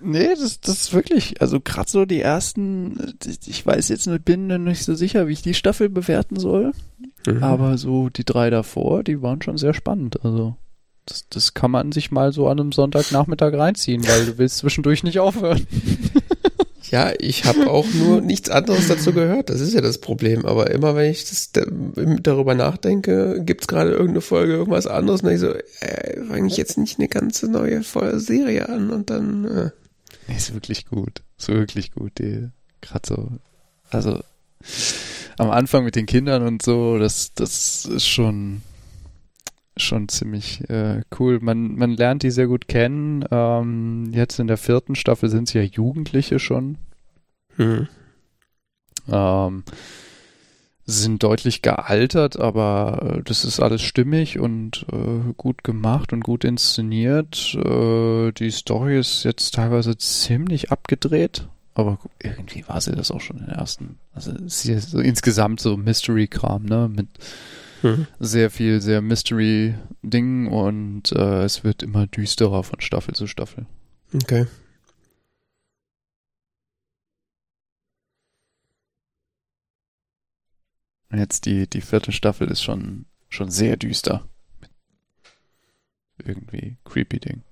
Nee, das, das ist wirklich, also gerade so die ersten, ich weiß jetzt nicht, bin noch nicht so sicher, wie ich die Staffel bewerten soll, Mhm. aber so die drei davor, die waren schon sehr spannend, also das, das kann man sich mal so an einem Sonntagnachmittag reinziehen, weil du willst zwischendurch nicht aufhören. Ja, ich habe auch nur nichts anderes dazu gehört. Das ist ja das Problem. Aber immer wenn ich das, da- darüber nachdenke, gibt's gerade irgendeine Folge, irgendwas anderes, und dann ich so, äh, fange ich jetzt nicht eine ganze neue Serie an und dann, äh, Nee, ist wirklich gut. Ist wirklich gut. Die, gerade so, also am Anfang mit den Kindern und so, das, das ist schon, schon ziemlich äh, cool. Man, man lernt die sehr gut kennen. Ähm, jetzt in der vierten Staffel sind sie ja Jugendliche schon. hm. Ähm, sind deutlich gealtert, aber äh, das ist alles stimmig und äh, gut gemacht und gut inszeniert. Äh, die Story ist jetzt teilweise ziemlich abgedreht, aber irgendwie war sie das auch schon in der ersten. Also es ist so insgesamt so Mystery-Kram, ne? Mit Hm. sehr viel, sehr Mystery-Ding und äh, es wird immer düsterer von Staffel zu Staffel. Okay. Und jetzt die, die vierte Staffel ist schon, schon sehr düster. Irgendwie creepy Ding.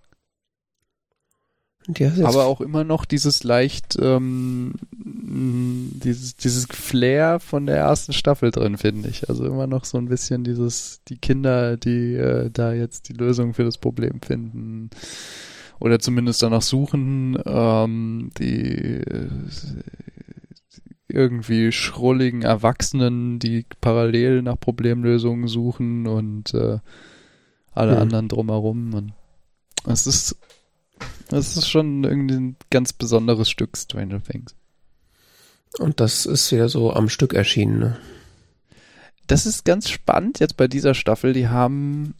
Aber auch immer noch dieses leicht, ähm, dieses, dieses Flair von der ersten Staffel drin, finde ich. Also immer noch so ein bisschen dieses, die Kinder, die äh, da jetzt die Lösung für das Problem finden. Oder zumindest danach suchen, ähm, die äh, irgendwie schrulligen Erwachsenen, die parallel nach Problemlösungen suchen und äh, alle Hm. anderen drumherum. Und es ist das ist schon irgendwie ein ganz besonderes Stück Stranger Things. Und das ist wieder so am Stück erschienen, ne? Das ist ganz spannend jetzt bei dieser Staffel. Die haben,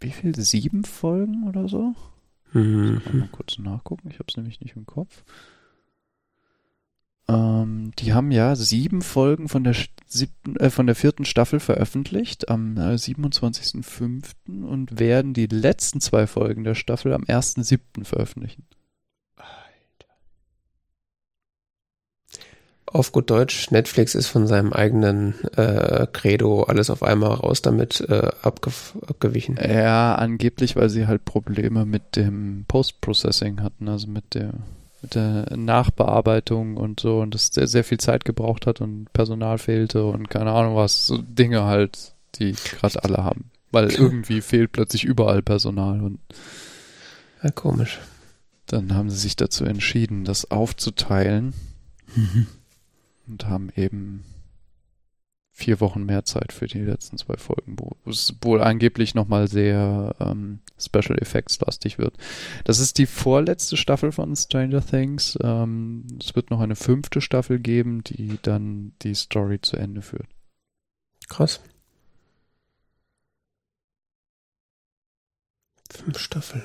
wie viel? Sieben Folgen oder so? Mhm. Mal kurz nachgucken. Ich habe es nämlich nicht im Kopf. Ähm, die haben ja sieben Folgen von der siebten, äh, von der vierten Staffel veröffentlicht am äh, 27.05. und werden die letzten zwei Folgen der Staffel am 1.07. veröffentlichen. Auf gut Deutsch, Netflix ist von seinem eigenen äh, Credo alles auf einmal raus damit äh, abge abgewichen. Ja, angeblich, weil sie halt Probleme mit dem Post-Processing hatten, also mit der, mit der Nachbearbeitung und so und das sehr, sehr viel Zeit gebraucht hat und Personal fehlte und keine Ahnung was, so Dinge halt, die gerade alle haben. Weil irgendwie fehlt plötzlich überall Personal und Ja, komisch. dann haben sie sich dazu entschieden, das aufzuteilen und haben eben vier Wochen mehr Zeit für die letzten zwei Folgen, wo es wohl angeblich nochmal sehr ähm, Special Effects lastig wird. Das ist die vorletzte Staffel von Stranger Things. Ähm, es wird noch eine fünfte Staffel geben, die dann die Story zu Ende führt. Krass. Fünf Staffel.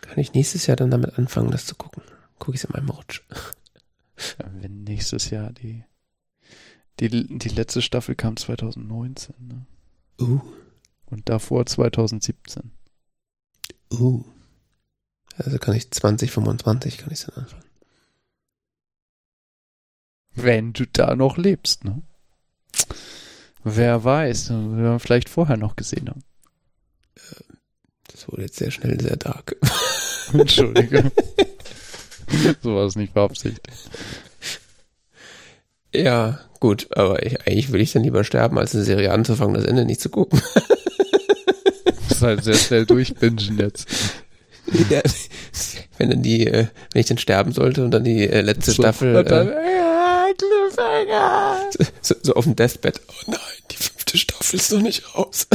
Kann ich nächstes Jahr dann damit anfangen, das zu gucken? Gucke ich es in meinem Rutsch. Wenn nächstes Jahr die, die, die letzte Staffel kam 2019 ne? Uh, und davor 2017. uh. Also kann ich 2025 kann ich dann anfangen. Wenn du da noch lebst, ne? Wer weiß, wenn wir vielleicht vorher noch gesehen haben. Das wurde jetzt sehr schnell sehr dark. Entschuldige. so war es nicht beabsichtigt. Ja, gut, aber ich, eigentlich will ich dann lieber sterben, als eine Serie anzufangen, das Ende nicht zu gucken. Das ist halt sehr schnell durchbingen jetzt. Ja, wenn dann die, äh, wenn ich dann sterben sollte und dann die äh, letzte So, Staffel und dann, äh, Cliffhanger. so, so auf dem Deathbed. Oh nein, die fünfte Staffel ist noch nicht raus.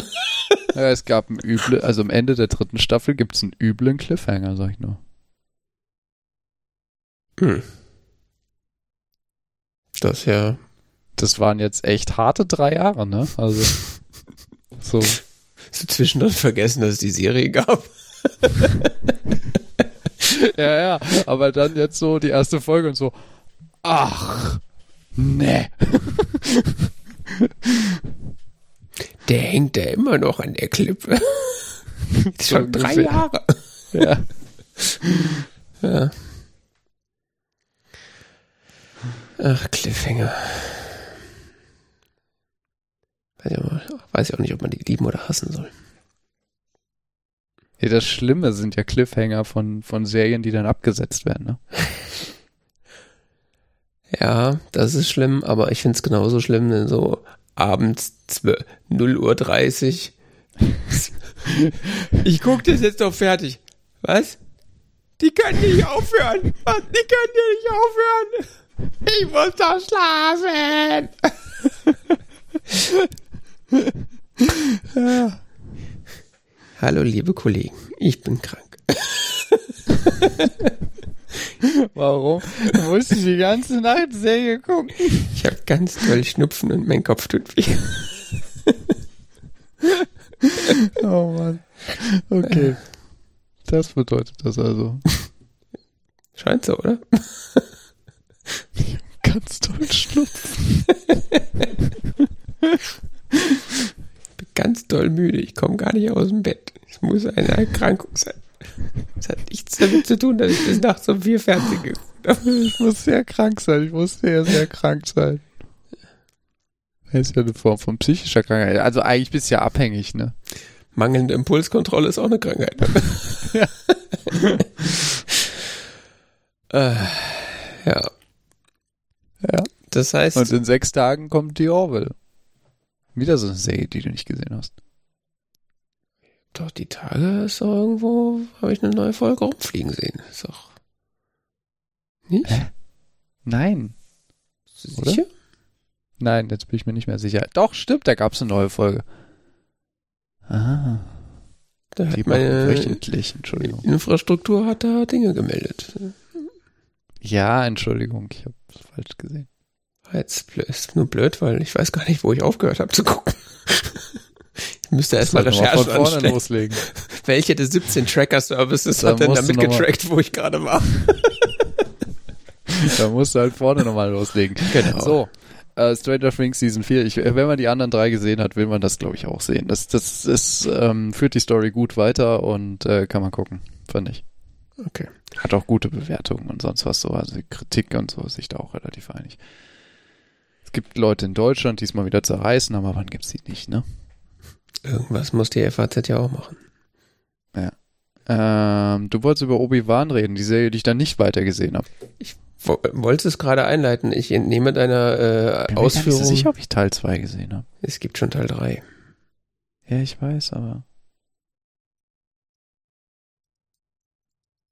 Ja, es gab einen üble, also am Ende der dritten Staffel gibt es einen üblen Cliffhanger, sag ich nur. Hm. Das ja Das waren jetzt echt harte drei Jahre, ne? Also, so. so zwischendrin vergessen, dass es die Serie gab. Ja, ja, aber dann jetzt so die erste Folge und so, ach, ne. Der hängt ja immer noch an der Klippe. Schon drei. Jahre. Ja. Ja. Ach, Cliffhanger. Weiß ich, auch, weiß ich auch nicht, ob man die lieben oder hassen soll. ja. Das Schlimme sind ja Cliffhanger von, von Serien, die dann abgesetzt werden, ne? Ja, das ist schlimm, aber ich find's genauso schlimm, wenn so abends 12, 0 Uhr 30. ich guck das jetzt doch fertig. Was? Die können nicht aufhören. Was? Die können ja nicht aufhören. Ich muss doch schlafen. Hallo, liebe Kollegen. Ich bin krank. Warum? Du musst die ganze Nacht Serie gucken. Ich habe ganz toll Schnupfen und mein Kopf tut weh. Oh Mann. Okay. Das bedeutet das also. Scheint so, oder? ganz toll schnupfen. Ich bin ganz doll müde. Ich komme gar nicht aus dem Bett. Es muss eine Erkrankung sein. Das hat nichts damit zu tun, dass ich bis nachts um vier Fernsehen geguckt habe. Ich muss sehr krank sein. Ich muss sehr, sehr krank sein. Das ist ja eine Form von psychischer Krankheit. Also eigentlich bist du ja abhängig, ne? Mangelnde Impulskontrolle ist auch eine Krankheit. Ja. äh, ja. Ja. Das heißt, Und in sechs Tagen kommt die Orville. Wieder so eine Serie, die du nicht gesehen hast. doch die Tage ist doch irgendwo, habe ich eine neue Folge rumfliegen sehen. Ist doch. Nicht? Hä? Nein. Oder? Sicher? Nein, jetzt bin ich mir nicht mehr sicher. Doch, stimmt, da gab es eine neue Folge. Ah, Da die hat meine wöchentlich, Entschuldigung. Infrastruktur hat da Dinge gemeldet. Ja, Entschuldigung, ich habe falsch gesehen. Jetzt ist nur blöd, weil ich weiß gar nicht, wo ich aufgehört habe zu gucken. Ich müsste erstmal von vorne anstellen. loslegen. Welche der 17 Tracker-Services hat denn damit getrackt, wo ich gerade war? Da musst du halt vorne nochmal loslegen. Genau. So, äh, Stranger Things Season 4. Ich, äh, wenn man die anderen drei gesehen hat, will man das, glaube ich, auch sehen. Das, das, das ähm, führt die Story gut weiter und äh, kann man gucken, fand ich. Okay. Hat auch gute Bewertungen und sonst was so. Also Kritik und so ist sich da auch relativ einig. Es gibt Leute in Deutschland, die es mal wieder zerreißen, aber wann gibt's die nicht, ne? Irgendwas muss die FAZ ja auch machen. Ähm, du wolltest über Obi-Wan reden, die Serie, die ich dann nicht weitergesehen habe. Wo- Wolltest du es gerade einleiten? Ich entnehme deiner äh, Bin mir gar nicht so Ausführung. sicher, ob ich Teil 2 gesehen habe. Es gibt schon Teil 3. Ja, ich weiß, aber.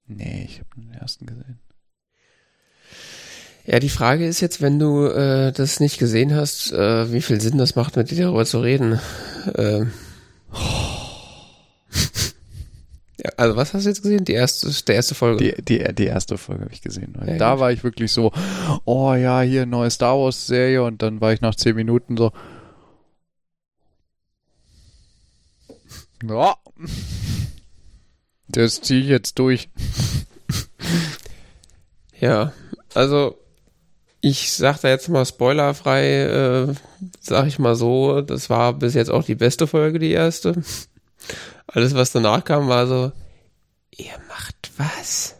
Nee, ich habe den ersten gesehen. Ja, die Frage ist jetzt, wenn du äh, das nicht gesehen hast, äh, wie viel Sinn das macht, mit dir darüber zu reden. Ähm. ja, also was hast du jetzt gesehen? Die erste, der erste Folge. Die, die, die erste Folge habe ich gesehen. Ja, da gut. war ich wirklich so, oh ja, hier neue Star Wars Serie und dann war ich nach zehn Minuten so, ja, das ziehe ich jetzt durch. Ja, also ich sag da jetzt mal spoilerfrei, äh, sag ich mal so, das war bis jetzt auch die beste Folge, die erste. Alles, was danach kam, war so, ihr macht was?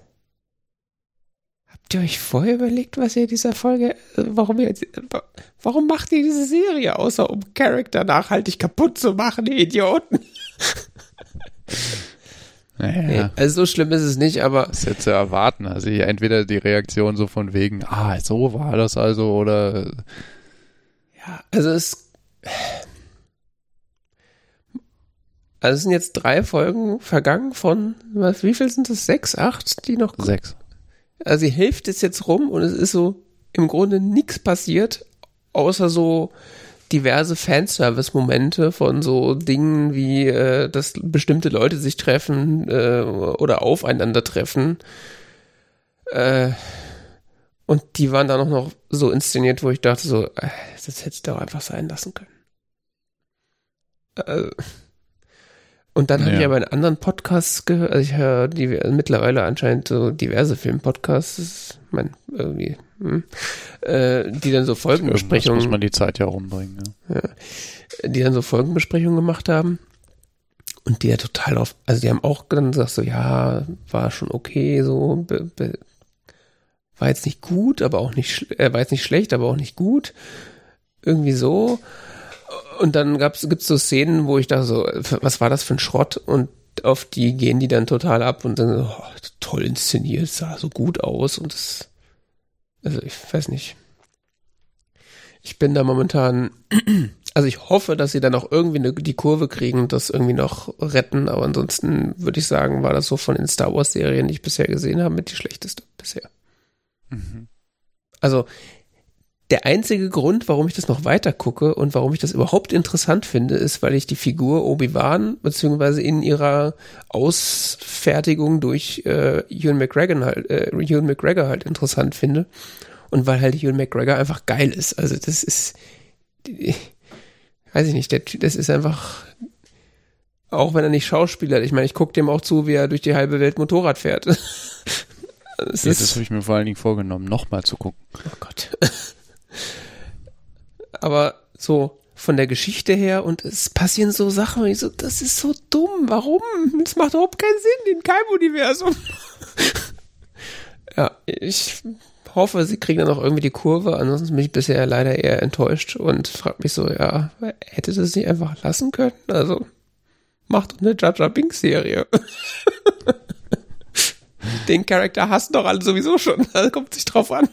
Habt ihr euch vorher überlegt, was ihr dieser Folge, äh, warum ihr, wa- warum macht ihr diese Serie, außer um Charakter nachhaltig kaputt zu machen, die Idioten? Naja, Nee, also so schlimm ist es nicht, aber das ist jetzt zu erwarten. Also hier entweder die Reaktion so von wegen, ah, so war das also, oder Ja, also es. Also es sind jetzt drei Folgen vergangen von, was, wie viel sind das? Sechs, acht, die noch. sechs. Also die Hälfte ist jetzt rum und es ist so im Grunde nichts passiert, außer so diverse Fanservice-Momente von so Dingen wie, äh, dass bestimmte Leute sich treffen äh, oder aufeinandertreffen. Äh, und die waren dann auch noch so inszeniert, wo ich dachte so, äh, das hättest du doch einfach sein lassen können. Äh, und dann habe Ja. ich aber in anderen Podcasts gehört, also ich höre die, mittlerweile anscheinend so diverse Filmpodcasts, das ist mein, irgendwie, hm, äh, die dann so Irgendwas muss Folgenbesprechungen, man die Zeit ja rumbringen. Ja. die dann so Folgenbesprechungen gemacht haben. Und die ja total auf, also die haben auch dann gesagt so, ja, war schon okay, so, be, be, war jetzt nicht gut, aber auch nicht, äh, war jetzt nicht schlecht, aber auch nicht gut. Irgendwie so. Und dann gab's, gibt's so Szenen, wo ich da so, was war das für ein Schrott? Und auf die gehen die dann total ab und dann so, oh, toll inszeniert, sah so gut aus und das, also ich weiß nicht. Ich bin da momentan, also ich hoffe, dass sie dann auch irgendwie eine, die Kurve kriegen und das irgendwie noch retten, aber ansonsten würde ich sagen, war das so von den Star Wars Serien, die ich bisher gesehen habe, mit die schlechteste bisher. Mhm. Also der einzige Grund, warum ich das noch weiter gucke und warum ich das überhaupt interessant finde, ist, weil ich die Figur Obi-Wan beziehungsweise in ihrer Ausfertigung durch äh, Ewan McGregor halt, äh, Ewan McGregor halt interessant finde und weil halt Ewan McGregor einfach geil ist. Also das ist, weiß ich nicht, der, das ist einfach, auch wenn er nicht Schauspieler, ich meine, ich gucke dem auch zu, wie er durch die halbe Welt Motorrad fährt. Es Ja, ist, das habe ich mir vor allen Dingen vorgenommen, nochmal zu gucken. Oh Gott. So von der Geschichte her und es passieren so Sachen, ich so, das ist so dumm, warum? Das macht überhaupt keinen Sinn in keinem Universum. ja, ich hoffe, sie kriegen dann auch irgendwie die Kurve, ansonsten bin ich bisher leider eher enttäuscht und frage mich so, ja, hätte das nicht einfach lassen können? Also, macht doch eine Jaja Binks Serie. Den Charakter hassen doch alle sowieso schon, da kommt sich drauf an.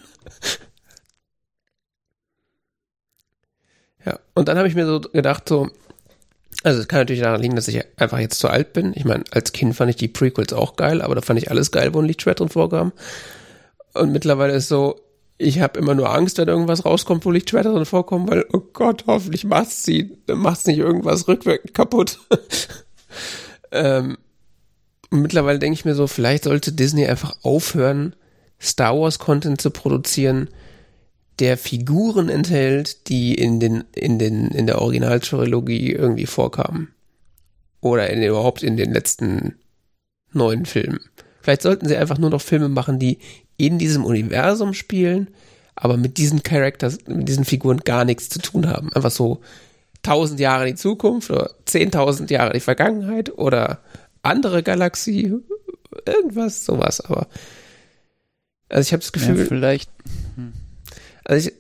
Ja, und dann habe ich mir so gedacht, so, also es kann natürlich daran liegen, dass ich einfach jetzt zu alt bin. Ich meine, als Kind fand ich die Prequels auch geil, aber da fand ich alles geil, wo ein Lichtschwert drin vorkam. Und mittlerweile ist so, ich habe immer nur Angst, wenn irgendwas rauskommt, wo Lichtschwerter drin vorkommen, weil, oh Gott, hoffentlich macht's sie, macht's nicht irgendwas rückwirkend kaputt. ähm, mittlerweile denke ich mir so, vielleicht sollte Disney einfach aufhören, Star Wars Content zu produzieren, der Figuren enthält, die in den, in den, in der Originaltrilogie irgendwie vorkamen. Oder in, überhaupt in den letzten neuen Filmen. Vielleicht sollten sie einfach nur noch Filme machen, die in diesem Universum spielen, aber mit diesen Charakters, mit diesen Figuren gar nichts zu tun haben. Einfach so tausend Jahre in die Zukunft oder zehntausend Jahre in die Vergangenheit oder andere Galaxie, irgendwas, sowas, aber also ich habe das Gefühl, ja, vielleicht. Hm. Also ich,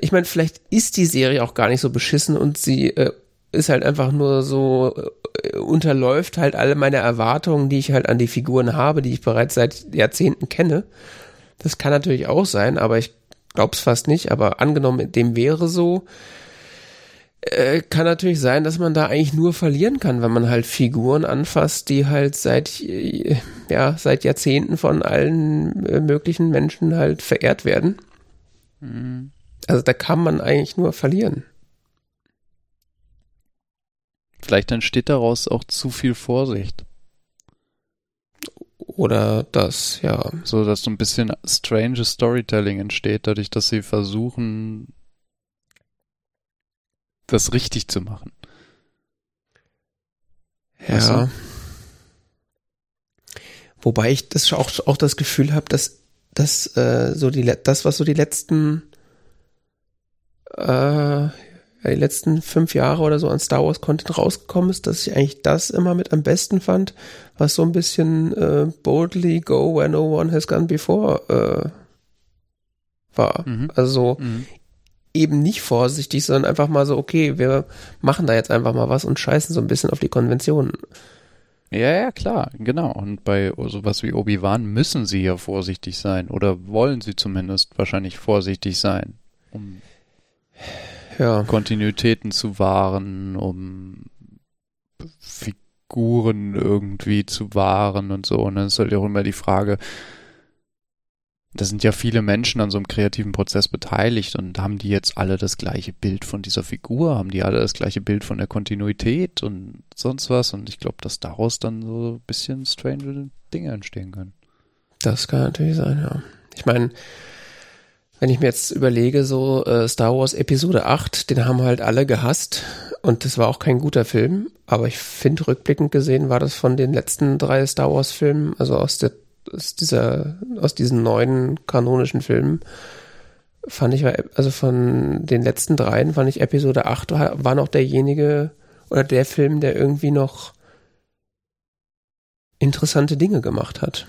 ich meine, vielleicht ist die Serie auch gar nicht so beschissen und sie äh, ist halt einfach nur so äh, unterläuft halt alle meine Erwartungen, die ich halt an die Figuren habe, die ich bereits seit Jahrzehnten kenne. Das kann natürlich auch sein, aber ich glaube es fast nicht. Aber angenommen, dem wäre so, äh, kann natürlich sein, dass man da eigentlich nur verlieren kann, wenn man halt Figuren anfasst, die halt seit äh, ja seit Jahrzehnten von allen äh, möglichen Menschen halt verehrt werden. Mhm. Also da kann man eigentlich nur verlieren. Vielleicht entsteht daraus auch zu viel Vorsicht. Oder das, ja. So, dass so ein bisschen strange Storytelling entsteht, dadurch, dass sie versuchen, das richtig zu machen. Ja. Du? Wobei ich das auch, auch das Gefühl habe, dass, dass äh, so die das, was so die letzten äh, die letzten fünf Jahre oder so an Star Wars Content rausgekommen ist, dass ich eigentlich das immer mit am besten fand, was so ein bisschen äh, boldly go where no one has gone before äh, war. Mhm. Also mhm eben nicht vorsichtig, sondern einfach mal so, okay, wir machen da jetzt einfach mal was und scheißen so ein bisschen auf die Konventionen. Ja, ja, klar, genau. Und bei sowas wie Obi-Wan müssen sie ja vorsichtig sein oder wollen sie zumindest wahrscheinlich vorsichtig sein, um ja. Kontinuitäten zu wahren, um Figuren irgendwie zu wahren und so. Und dann ist halt auch immer die Frage, da sind ja viele Menschen an so einem kreativen Prozess beteiligt und haben die jetzt alle das gleiche Bild von dieser Figur, haben die alle das gleiche Bild von der Kontinuität und sonst was und ich glaube, dass daraus dann so ein bisschen strange Dinge entstehen können. Das kann natürlich sein, ja. Ich meine, wenn ich mir jetzt überlege, so äh, Star Wars Episode 8, den haben halt alle gehasst und das war auch kein guter Film, aber ich finde rückblickend gesehen war das von den letzten drei Star Wars Filmen, also aus der aus dieser, aus diesen neuen kanonischen Filmen fand ich, also von den letzten dreien fand ich Episode 8 war noch derjenige oder der Film, der irgendwie noch interessante Dinge gemacht hat.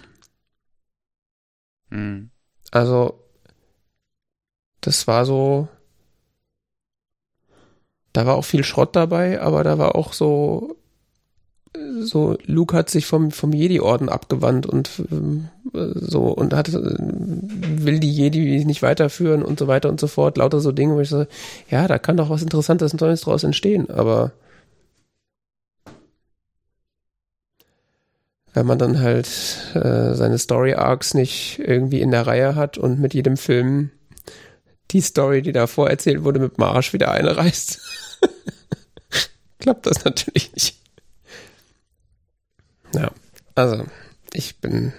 Mhm. Also, das war so, da war auch viel Schrott dabei, aber da war auch so so, Luke hat sich vom, vom Jedi-Orden abgewandt und äh, so und hat, will die Jedi nicht weiterführen und so weiter und so fort. Lauter so Dinge, wo ich so, ja, da kann doch was Interessantes und Neues draus entstehen, aber wenn man dann halt äh, seine Story-Arcs nicht irgendwie in der Reihe hat und mit jedem Film die Story, die davor erzählt wurde, mit dem Arsch wieder einreißt, klappt das natürlich nicht. Ja, also ich bin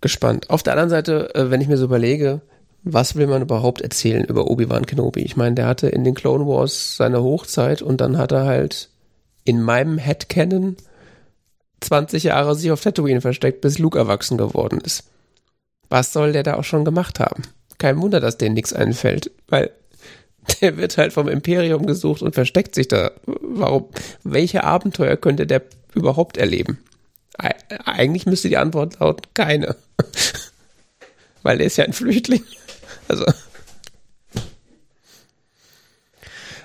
gespannt. Auf der anderen Seite, äh, wenn ich mir so überlege, was will man überhaupt erzählen über Obi-Wan Kenobi? Ich meine, der hatte in den Clone Wars seine Hochzeit und dann hat er halt in meinem Headcanon 20 Jahre sich auf Tatooine versteckt, bis Luke erwachsen geworden ist. Was soll der da auch schon gemacht haben? Kein Wunder, dass denen nichts einfällt, weil Der wird halt vom Imperium gesucht und versteckt sich da. Warum? Welche Abenteuer könnte der überhaupt erleben? Eigentlich müsste die Antwort lauten, keine. Weil er ist ja ein Flüchtling. Also.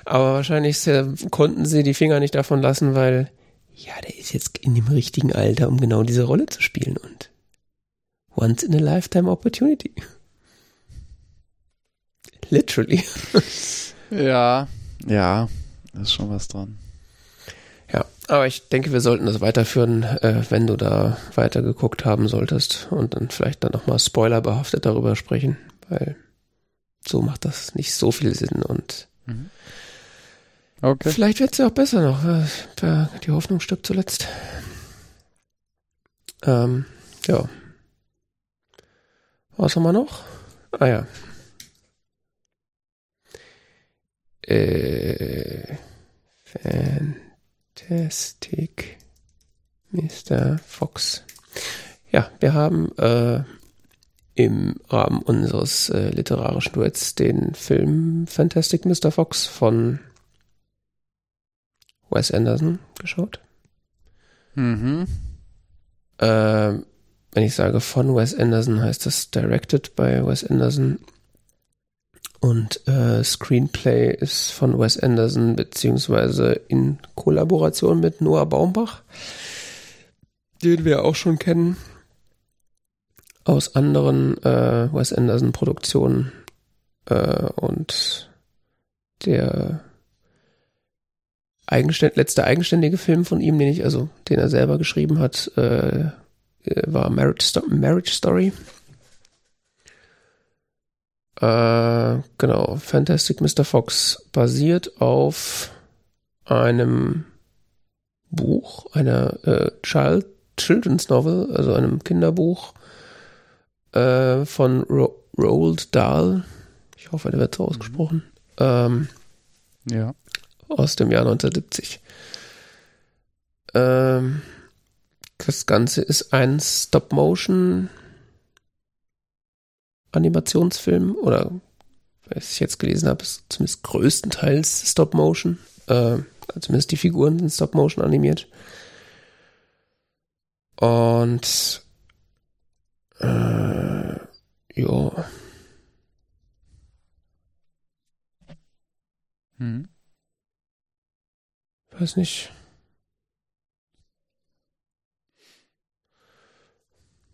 Aber wahrscheinlich konnten sie die Finger nicht davon lassen, weil, ja, der ist jetzt in dem richtigen Alter, um genau diese Rolle zu spielen und once in a lifetime opportunity. Literally. ja, ja, ist schon was dran. Aber ich denke, wir sollten das weiterführen, äh, wenn du da weitergeguckt haben solltest und dann vielleicht dann nochmal spoilerbehaftet darüber sprechen, weil so macht das nicht so viel Sinn und mhm. okay. vielleicht wird es ja auch besser noch. Äh, die Hoffnung stirbt zuletzt. Ähm, ja. Was haben wir noch? Ah ja. Äh, Fantastic Mr. Fox. Ja, wir haben äh, im Rahmen unseres äh, literarischen Duets den Film Fantastic Mr. Fox von Wes Anderson geschaut. Mhm. Äh, wenn ich sage von Wes Anderson, heißt das directed by Wes Anderson. Und äh, Screenplay ist von Wes Anderson beziehungsweise in Kollaboration mit Noah Baumbach, den wir auch schon kennen aus anderen äh, Wes Anderson Produktionen äh, und der eigenständ letzte eigenständige Film von ihm, den ich also den er selber geschrieben hat, äh, war Marriage, Sto Marriage Story. Äh, genau, Fantastic Mr. Fox basiert auf einem Buch, einer äh, Child, Children's Novel, also einem Kinderbuch äh, von Ro Roald Dahl. Ich hoffe, der wird so ausgesprochen. Ähm, ja. Aus dem Jahr 1970. Ähm, das Ganze ist ein Stop-Motion Animationsfilm oder was ich jetzt gelesen habe, ist zumindest größtenteils Stop Motion. Äh, zumindest die Figuren sind Stop Motion animiert. Und äh, ja. Hm. Weiß nicht.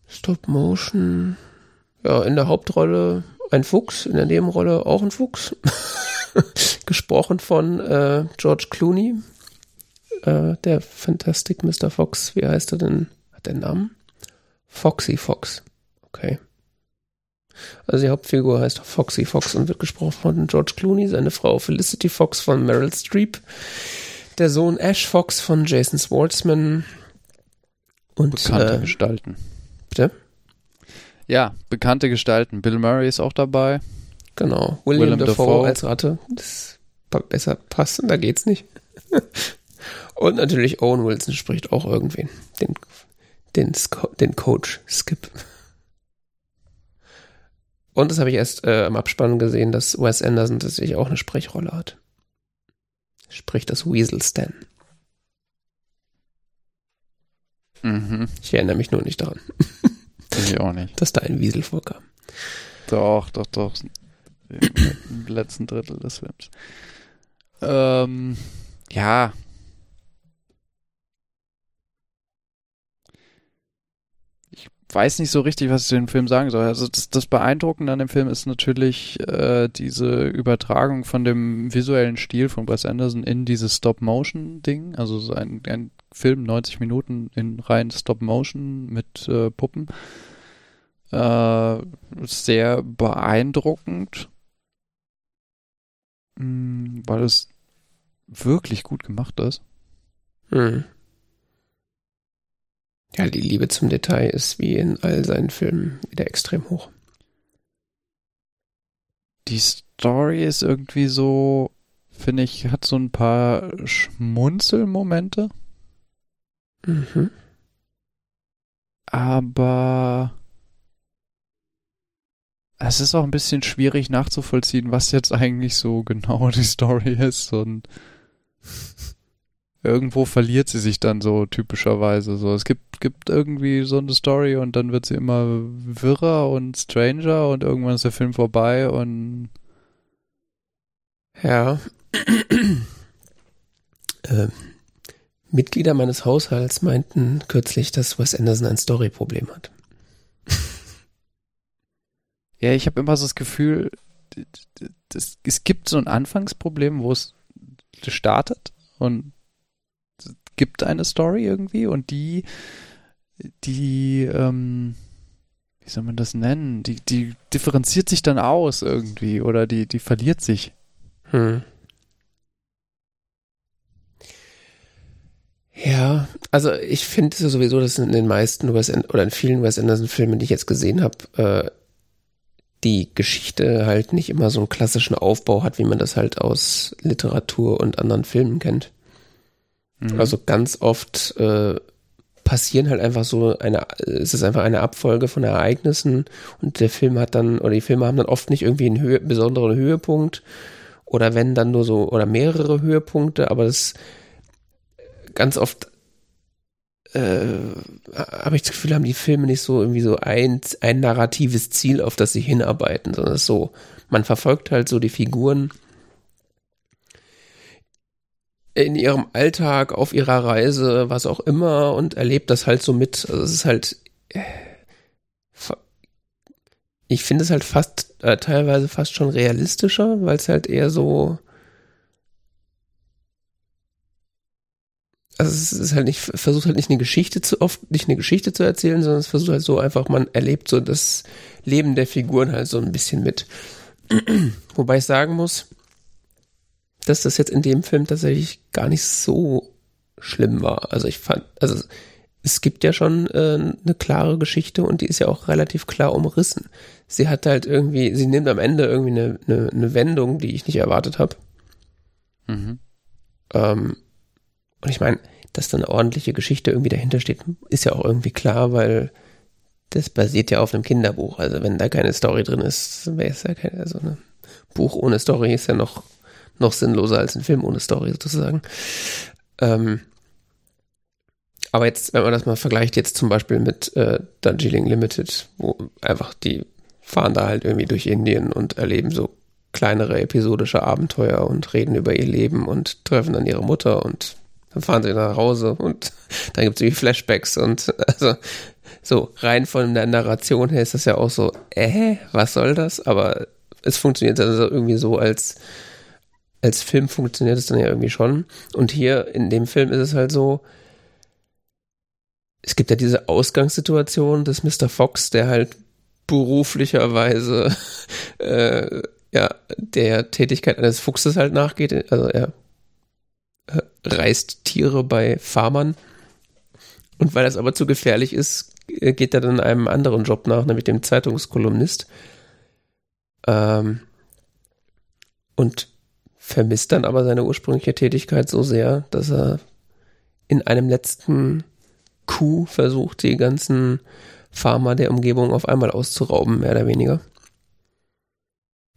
Stop Motion. Ja, in der Hauptrolle ein Fuchs, in der Nebenrolle auch ein Fuchs. Gesprochen von äh, George Clooney. Äh, der Fantastic Mr. Fox. Wie heißt er denn? Hat der einen Namen? Foxy Fox. Okay. Also die Hauptfigur heißt Foxy Fox und wird gesprochen von George Clooney, seine Frau Felicity Fox von Meryl Streep, der Sohn Ash Fox von Jason Schwartzman und bekannte äh, Gestalten. Bitte? Ja, bekannte Gestalten. Bill Murray ist auch dabei. Genau. William, William Dafoe, Dafoe als Ratte. Das besser passt, da geht's nicht. Und natürlich Owen Wilson spricht auch irgendwen. Den, den, den Coach Skip. Und das habe ich erst äh, im Abspann gesehen, dass Wes Anderson tatsächlich auch eine Sprechrolle hat. Spricht das Weasel Stan. Mhm. Ich erinnere mich nur nicht daran. Ich auch nicht. Dass da ein Wiesel vorkam. Doch, doch, doch. Im letzten Drittel des Films. Ähm, ja. Ich weiß nicht so richtig, was ich zu dem Film sagen soll. Also das, das Beeindruckende an dem Film ist natürlich äh, diese Übertragung von dem visuellen Stil von Wes Anderson in dieses Stop-Motion-Ding. Also so ein, ein Film, 90 Minuten in rein Stop-Motion mit äh, Puppen. Äh, sehr beeindruckend, mh, hm, weil es wirklich gut gemacht ist. Mhm. Ja, die Liebe zum Detail ist wie in all seinen Filmen wieder extrem hoch. Die Story ist irgendwie so, finde ich, hat so ein paar Schmunzelmomente. Mhm. Aber es ist auch ein bisschen schwierig nachzuvollziehen, was jetzt eigentlich so genau die Story ist und irgendwo verliert sie sich dann so typischerweise so. Es gibt, gibt irgendwie so eine Story und dann wird sie immer wirrer und stranger und irgendwann ist der Film vorbei und ja. äh, Mitglieder meines Haushalts meinten kürzlich, dass Wes Anderson ein Storyproblem hat. Ja, ich habe immer so das Gefühl, das, es gibt so ein Anfangsproblem, wo es startet und gibt eine Story irgendwie und die, die, ähm, wie soll man das nennen? Die, die differenziert sich dann aus irgendwie oder die, die verliert sich. Hm. Ja, also ich finde sowieso, dass in den meisten Wes oder in vielen Wes Anderson Filmen, die ich jetzt gesehen habe, äh, die Geschichte halt nicht immer so einen klassischen Aufbau hat, wie man das halt aus Literatur und anderen Filmen kennt. Mhm. Also ganz oft äh, passieren halt einfach so eine, es ist einfach eine Abfolge von Ereignissen und der Film hat dann, oder die Filme haben dann oft nicht irgendwie einen Höhe, besonderen Höhepunkt oder wenn dann nur so, oder mehrere Höhepunkte, aber das ganz oft äh, habe ich das Gefühl, haben die Filme nicht so irgendwie so ein, ein narratives Ziel, auf das sie hinarbeiten, sondern so, man verfolgt halt so die Figuren in ihrem Alltag, auf ihrer Reise, was auch immer und erlebt das halt so mit. Also es ist halt, äh, ich finde es halt fast, äh, teilweise fast schon realistischer, weil es halt eher so, also es ist halt nicht, versucht halt nicht eine Geschichte zu oft, nicht eine Geschichte zu erzählen, sondern es versucht halt so einfach, man erlebt so das Leben der Figuren halt so ein bisschen mit. Wobei ich sagen muss, dass das jetzt in dem Film tatsächlich gar nicht so schlimm war. Also ich fand, also es gibt ja schon äh, eine klare Geschichte und die ist ja auch relativ klar umrissen. Sie hat halt irgendwie, sie nimmt am Ende irgendwie eine, eine, eine Wendung, die ich nicht erwartet habe. Mhm. Ähm, und ich meine, dass da eine ordentliche Geschichte irgendwie dahinter steht, ist ja auch irgendwie klar, weil das basiert ja auf einem Kinderbuch. Also wenn da keine Story drin ist, wäre es ja kein, also ein Buch ohne Story ist ja noch, noch sinnloser als ein Film ohne Story sozusagen. Ähm, aber jetzt, wenn man das mal vergleicht, jetzt zum Beispiel mit äh, Darjeeling Limited, wo einfach die fahren da halt irgendwie durch Indien und erleben so kleinere episodische Abenteuer und reden über ihr Leben und treffen dann ihre Mutter und dann fahren sie nach Hause und dann gibt es irgendwie Flashbacks und also so rein von der Narration her ist das ja auch so, äh, was soll das? Aber es funktioniert also irgendwie so als als Film funktioniert es dann ja irgendwie schon. Und hier in dem Film ist es halt so, es gibt ja diese Ausgangssituation des Mr. Fox, der halt beruflicherweise äh, ja der Tätigkeit eines Fuchses halt nachgeht. Also er äh, reißt Tiere bei Farmern. Und weil das aber zu gefährlich ist, äh, geht er dann einem anderen Job nach, nämlich dem Zeitungskolumnist. Ähm, und vermisst dann aber seine ursprüngliche Tätigkeit so sehr, dass er in einem letzten Coup versucht, die ganzen Farmer der Umgebung auf einmal auszurauben, mehr oder weniger.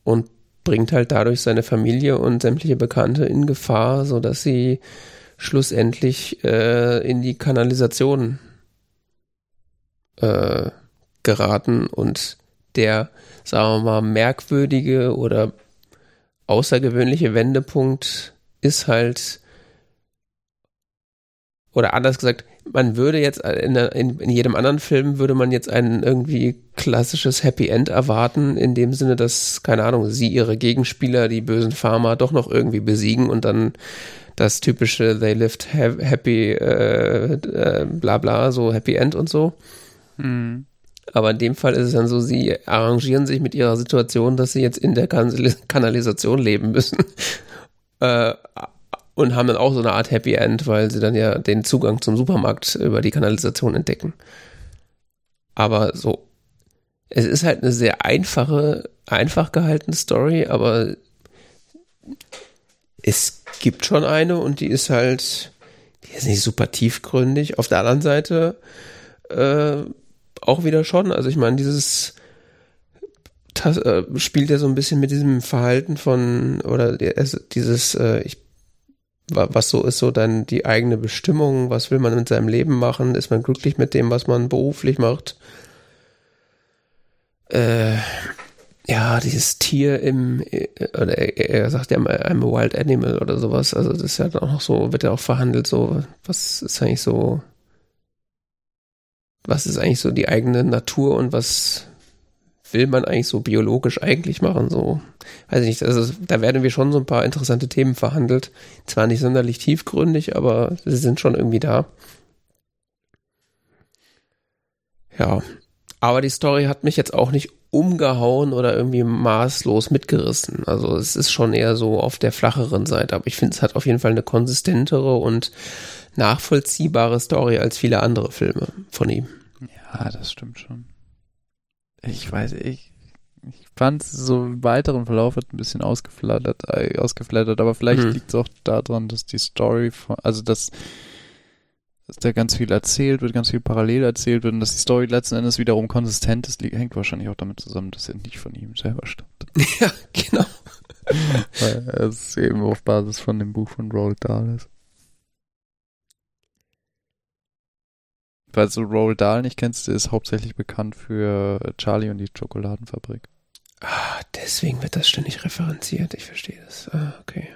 Und bringt halt dadurch seine Familie und sämtliche Bekannte in Gefahr, so dass sie schlussendlich äh, in die Kanalisation äh, geraten und der, sagen wir mal, merkwürdige oder außergewöhnliche Wendepunkt ist halt, oder anders gesagt, man würde jetzt in, in, in, jedem anderen Film würde man jetzt ein irgendwie klassisches Happy End erwarten, in dem Sinne, dass, keine Ahnung, sie ihre Gegenspieler, die bösen Farmer, doch noch irgendwie besiegen und dann das typische They lived happy, äh, äh, bla bla, so Happy End und so. Mhm. Aber in dem Fall ist es dann so, sie arrangieren sich mit ihrer Situation, dass sie jetzt in der Kanalisation leben müssen. äh, und haben dann auch so eine Art Happy End, weil sie dann ja den Zugang zum Supermarkt über die Kanalisation entdecken. Aber so, es ist halt eine sehr einfache, einfach gehaltene Story, aber es gibt schon eine und die ist halt, die ist nicht super tiefgründig. Auf der anderen Seite äh, auch wieder schon. Also ich meine, dieses äh, spielt er so ein bisschen mit diesem Verhalten von, oder dieses, äh, ich, was so ist so dann die eigene Bestimmung, was will man mit seinem Leben machen, ist man glücklich mit dem, was man beruflich macht. Äh, ja, dieses Tier im, äh, oder er, sagt ja mal, I'm a wild animal oder sowas, also das ist ja auch noch so, wird ja auch verhandelt, so, was ist eigentlich so, was ist eigentlich so die eigene Natur und was will man eigentlich so biologisch eigentlich machen? So, weiß ich nicht. Also da werden wir schon so ein paar interessante Themen verhandelt. Zwar nicht sonderlich tiefgründig, aber sie sind schon irgendwie da. Ja. Aber die Story hat mich jetzt auch nicht umgehauen oder irgendwie maßlos mitgerissen. Also es ist schon eher so auf der flacheren Seite. Aber ich finde, es hat auf jeden Fall eine konsistentere und nachvollziehbare Story als viele andere Filme von ihm. Ja, das stimmt schon. Ich weiß, ich, ich fand es so im weiteren Verlauf hat ein bisschen ausgeflattert, äh, ausgeflattert aber vielleicht mhm. liegt es auch daran, dass die Story von, also dass, dass da ganz viel erzählt wird, ganz viel parallel erzählt wird und dass die Story letzten Endes wiederum konsistent ist, hängt wahrscheinlich auch damit zusammen, dass er nicht von ihm selber stammt. Ja, genau. Weil es eben auf Basis von dem Buch von Roald Dahl ist. Falls du Roald Dahl nicht kennst, ist hauptsächlich bekannt für Charlie und die Schokoladenfabrik. Ah, deswegen wird das ständig referenziert. Ich verstehe das. Ah, okay.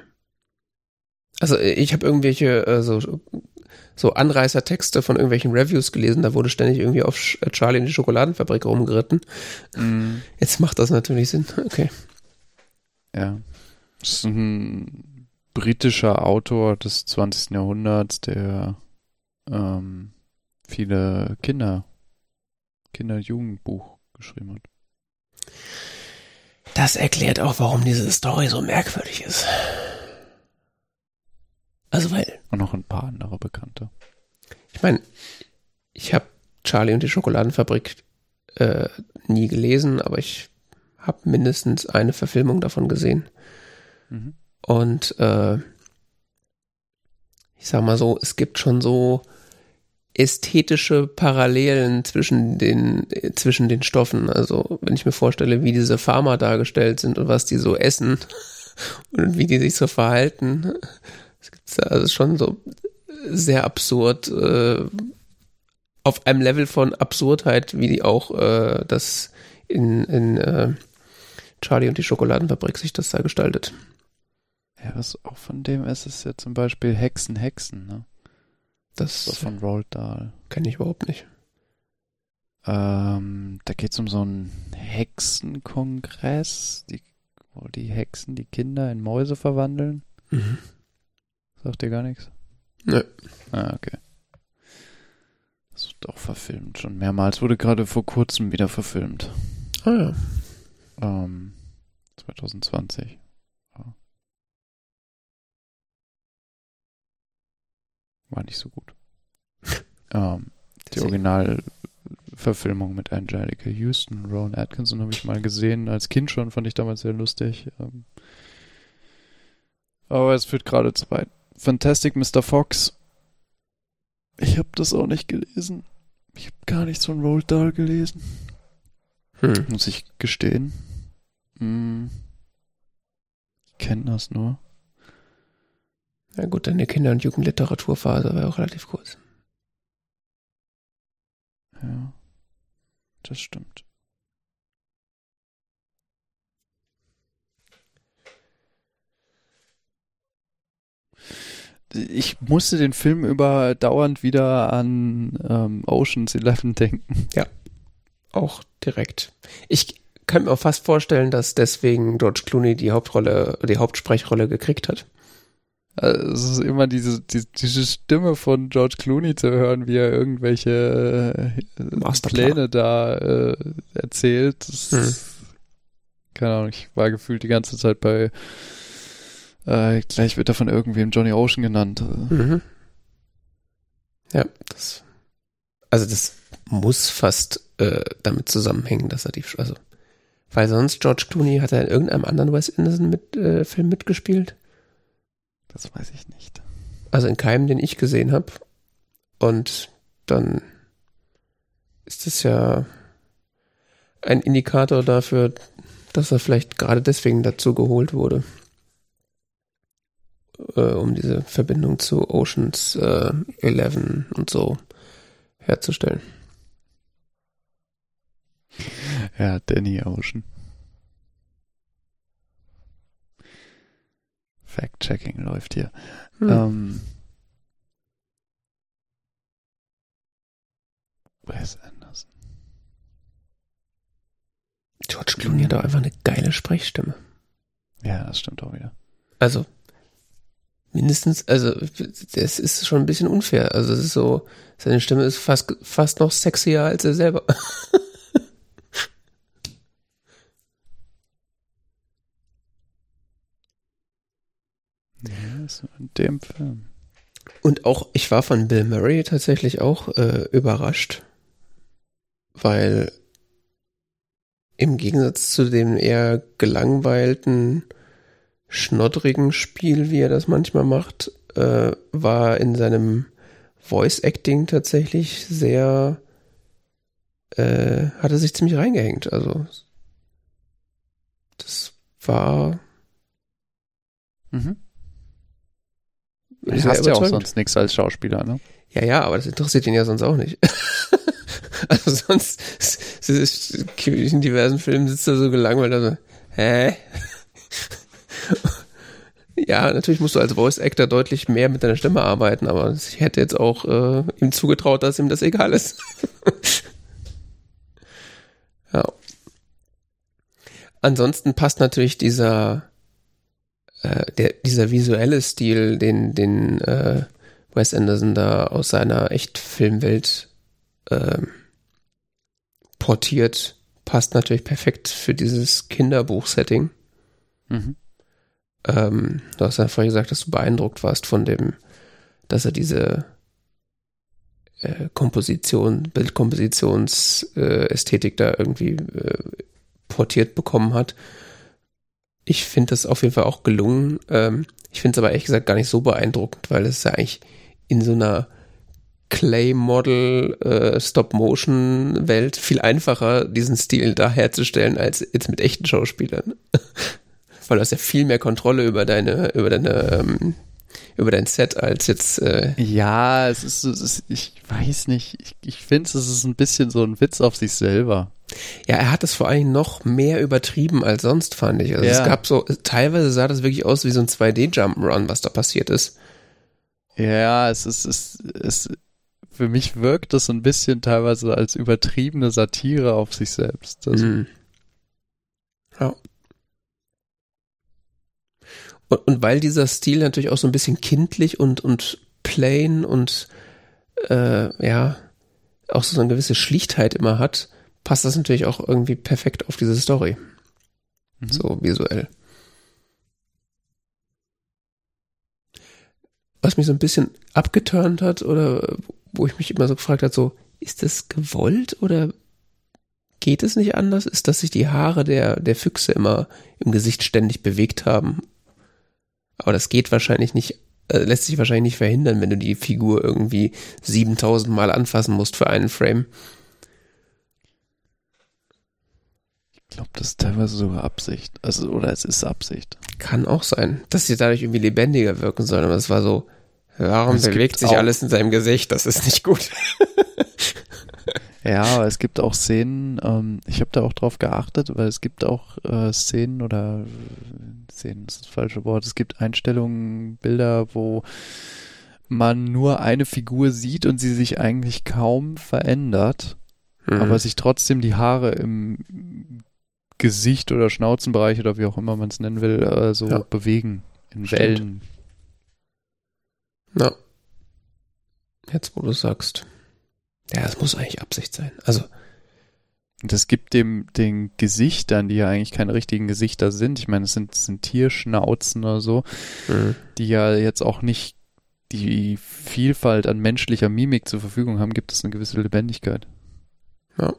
Also ich habe irgendwelche äh, so, so Anreißertexte von irgendwelchen Reviews gelesen, da wurde ständig irgendwie auf Charlie und die Schokoladenfabrik rumgeritten. Mm. Jetzt macht das natürlich Sinn. Okay. Ja. Das ist ein britischer Autor des 20. Jahrhunderts, der ähm, viele Kinder, Kinder-Jugendbuch geschrieben hat. Das erklärt auch, warum diese Story so merkwürdig ist. Also weil. Und noch ein paar andere Bekannte. Ich meine, ich habe Charlie und die Schokoladenfabrik äh, nie gelesen, aber ich habe mindestens eine Verfilmung davon gesehen. Mhm. Und äh, ich sag mal so, es gibt schon so ästhetische Parallelen zwischen den, zwischen den Stoffen. Also, wenn ich mir vorstelle, wie diese Farmer dargestellt sind und was die so essen und wie die sich so verhalten, es gibt also schon so sehr absurd, äh, auf einem Level von Absurdheit, wie die auch äh, das in, in äh, Charlie und die Schokoladenfabrik sich das da gestaltet. Ja, was auch von dem ist, ist ja zum Beispiel Hexen, Hexen, ne? Das so von Roald Dahl. Kenne ich überhaupt nicht. Ähm, da geht es um so einen Hexenkongress, die, wo die Hexen die Kinder in Mäuse verwandeln. Mhm. Sagt dir gar nichts? Nö. Ah, okay. Das wird auch verfilmt. Schon mehrmals wurde gerade vor kurzem wieder verfilmt. Ah ja. Ähm, 2020. war nicht so gut. ähm, die Originalverfilmung mit Angelica Houston, Rowan Atkinson habe ich mal gesehen. Als Kind schon fand ich damals sehr lustig. Ähm, aber es führt gerade zu weit. Fantastic Mr. Fox. Ich habe das auch nicht gelesen. Ich habe gar nichts von Roald Dahl gelesen. Hm. Muss ich gestehen. Hm. Ich kenne das nur. Ja gut, deine Kinder- und Jugendliteraturphase war auch relativ kurz. Ja, das stimmt. Ich musste den Film über dauernd wieder an ähm, Oceans 11 denken. Ja, auch direkt. Ich kann mir auch fast vorstellen, dass deswegen George Clooney die Hauptrolle, die Hauptsprechrolle gekriegt hat. Also es ist immer diese, die, diese Stimme von George Clooney zu hören, wie er irgendwelche äh, Pläne da äh, erzählt. Das, hm. Keine Ahnung, ich war gefühlt die ganze Zeit bei äh, gleich wird er von irgendwem Johnny Ocean genannt. Mhm. Ja, das also das muss fast äh, damit zusammenhängen, dass er die also weil sonst George Clooney hat er in irgendeinem anderen Wes Anderson mit, äh, Film mitgespielt. Das weiß ich nicht. Also in keinem, den ich gesehen habe. Und dann ist es ja. ein Indikator dafür, dass er vielleicht gerade deswegen dazu geholt wurde. Äh, um diese Verbindung zu Oceans äh, 11 und so herzustellen. Ja, Danny Ocean. Fact-Checking läuft hier. Hm. Ähm, Wes Anderson. George Clooney hat auch einfach eine geile Sprechstimme. Ja, das stimmt auch wieder. Also, mindestens, also, das ist schon ein bisschen unfair. Also, es ist so, seine Stimme ist fast, fast noch sexier als er selber. In dem Film. Und auch, ich war von Bill Murray tatsächlich auch äh, überrascht, weil im Gegensatz zu dem eher gelangweilten, schnoddrigen Spiel, wie er das manchmal macht, äh, war in seinem Voice Acting tatsächlich sehr, äh, hat er sich ziemlich reingehängt. Also das war mhm. Du hast ja auch sonst nichts als Schauspieler, ne? Ja, ja, aber das interessiert ihn ja sonst auch nicht. also sonst in diversen Filmen sitzt er so gelangweilt, also, hä? ja, natürlich musst du als Voice Actor deutlich mehr mit deiner Stimme arbeiten, aber ich hätte jetzt auch äh, ihm zugetraut, dass ihm das egal ist. ja. Ansonsten passt natürlich dieser äh, der, dieser visuelle Stil, den, den äh, Wes Anderson da aus seiner Echtfilmwelt äh, portiert, passt natürlich perfekt für dieses Kinderbuch-Setting. Mhm. Ähm, du hast ja vorhin gesagt, dass du beeindruckt warst von dem, dass er diese äh, Komposition, Bildkompositionsästhetik äh, da irgendwie äh, portiert bekommen hat. Ich finde das auf jeden Fall auch gelungen. Ähm, ich finde es aber ehrlich gesagt gar nicht so beeindruckend, weil es ja eigentlich in so einer Clay-Model, äh, viel einfacher, diesen Stil da herzustellen, als jetzt mit echten Schauspielern. weil du hast ja viel mehr Kontrolle über deine, über deine, ähm, über dein Set als jetzt. Äh ja, es ist, es ist, ich weiß nicht, ich, ich finde es ist ein bisschen so ein Witz auf sich selber. Ja, er hat es vor allem noch mehr übertrieben als sonst, fand ich. Also ja. es gab so, teilweise sah das wirklich aus wie so ein 2D-Jump'n'Run, was da passiert ist. Ja, es ist, es, es, für mich wirkt das so ein bisschen teilweise als übertriebene Satire auf sich selbst. Also, mhm. Ja. Und, und weil dieser Stil natürlich auch so ein bisschen kindlich und, und plain und äh, ja, auch so eine gewisse Schlichtheit immer hat, passt das natürlich auch irgendwie perfekt auf diese Story. Mhm. So visuell. Was mich so ein bisschen abgeturnt hat oder wo ich mich immer so gefragt habe, so, ist das gewollt oder geht es nicht anders? Ist, dass sich die Haare der, der Füchse immer im Gesicht ständig bewegt haben? Aber das geht wahrscheinlich nicht, äh, lässt sich wahrscheinlich nicht verhindern, wenn du die Figur irgendwie 7000 Mal anfassen musst für einen Frame. Ich glaube, das ist teilweise sogar Absicht. Also, oder es ist Absicht. Kann auch sein, dass sie dadurch irgendwie lebendiger wirken sollen. Aber es war so, warum es bewegt sich alles in seinem Gesicht? Das ist nicht gut. ja, aber es gibt auch Szenen, ähm, ich habe da auch drauf geachtet, weil es gibt auch äh, Szenen oder Szenen ist das falsche Wort. Es gibt Einstellungen, Bilder, wo man nur eine Figur sieht und sie sich eigentlich kaum verändert, mhm. aber sich trotzdem die Haare im Gesicht oder Schnauzenbereich oder wie auch immer man es nennen will, äh, so ja. bewegen in Stimmt. Wellen. Ja. Jetzt, wo du sagst. Ja, es muss eigentlich Absicht sein. Also. Das gibt dem den Gesichtern, die ja eigentlich keine richtigen Gesichter sind. Ich meine, es sind, sind Tierschnauzen oder so, mhm. die ja jetzt auch nicht die Vielfalt an menschlicher Mimik zur Verfügung haben, gibt es eine gewisse Lebendigkeit. Ja.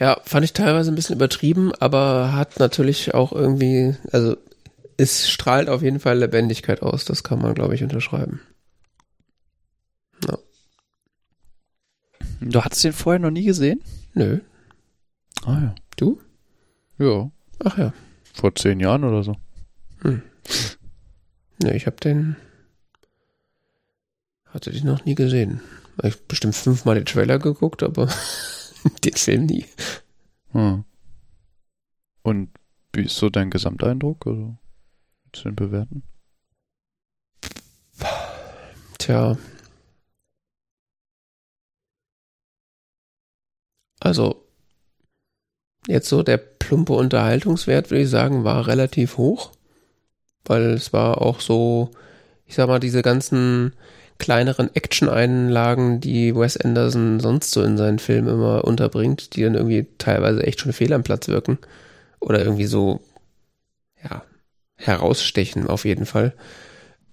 Ja, fand ich teilweise ein bisschen übertrieben, aber hat natürlich auch irgendwie, also es strahlt auf jeden Fall Lebendigkeit aus, das kann man, glaube ich, unterschreiben. Ja. Du hattest den vorher noch nie gesehen? Nö. Ah ja. Du? Ja. Ach ja. Vor zehn Jahren oder so. Hm. Nö, ich habe den. Hatte den noch nie gesehen. Ich hab bestimmt fünfmal den Trailer geguckt, aber den Film nie. Hm. Und wie ist so dein Gesamteindruck? Also, du den bewerten? Tja. Also, jetzt so der plumpe Unterhaltungswert, würde ich sagen, war relativ hoch. Weil es war auch so, ich sag mal, diese ganzen kleineren Action-Einlagen, die Wes Anderson sonst so in seinen Filmen immer unterbringt, die dann irgendwie teilweise echt schon fehl am Platz wirken. Oder irgendwie so, ja, herausstechen auf jeden Fall.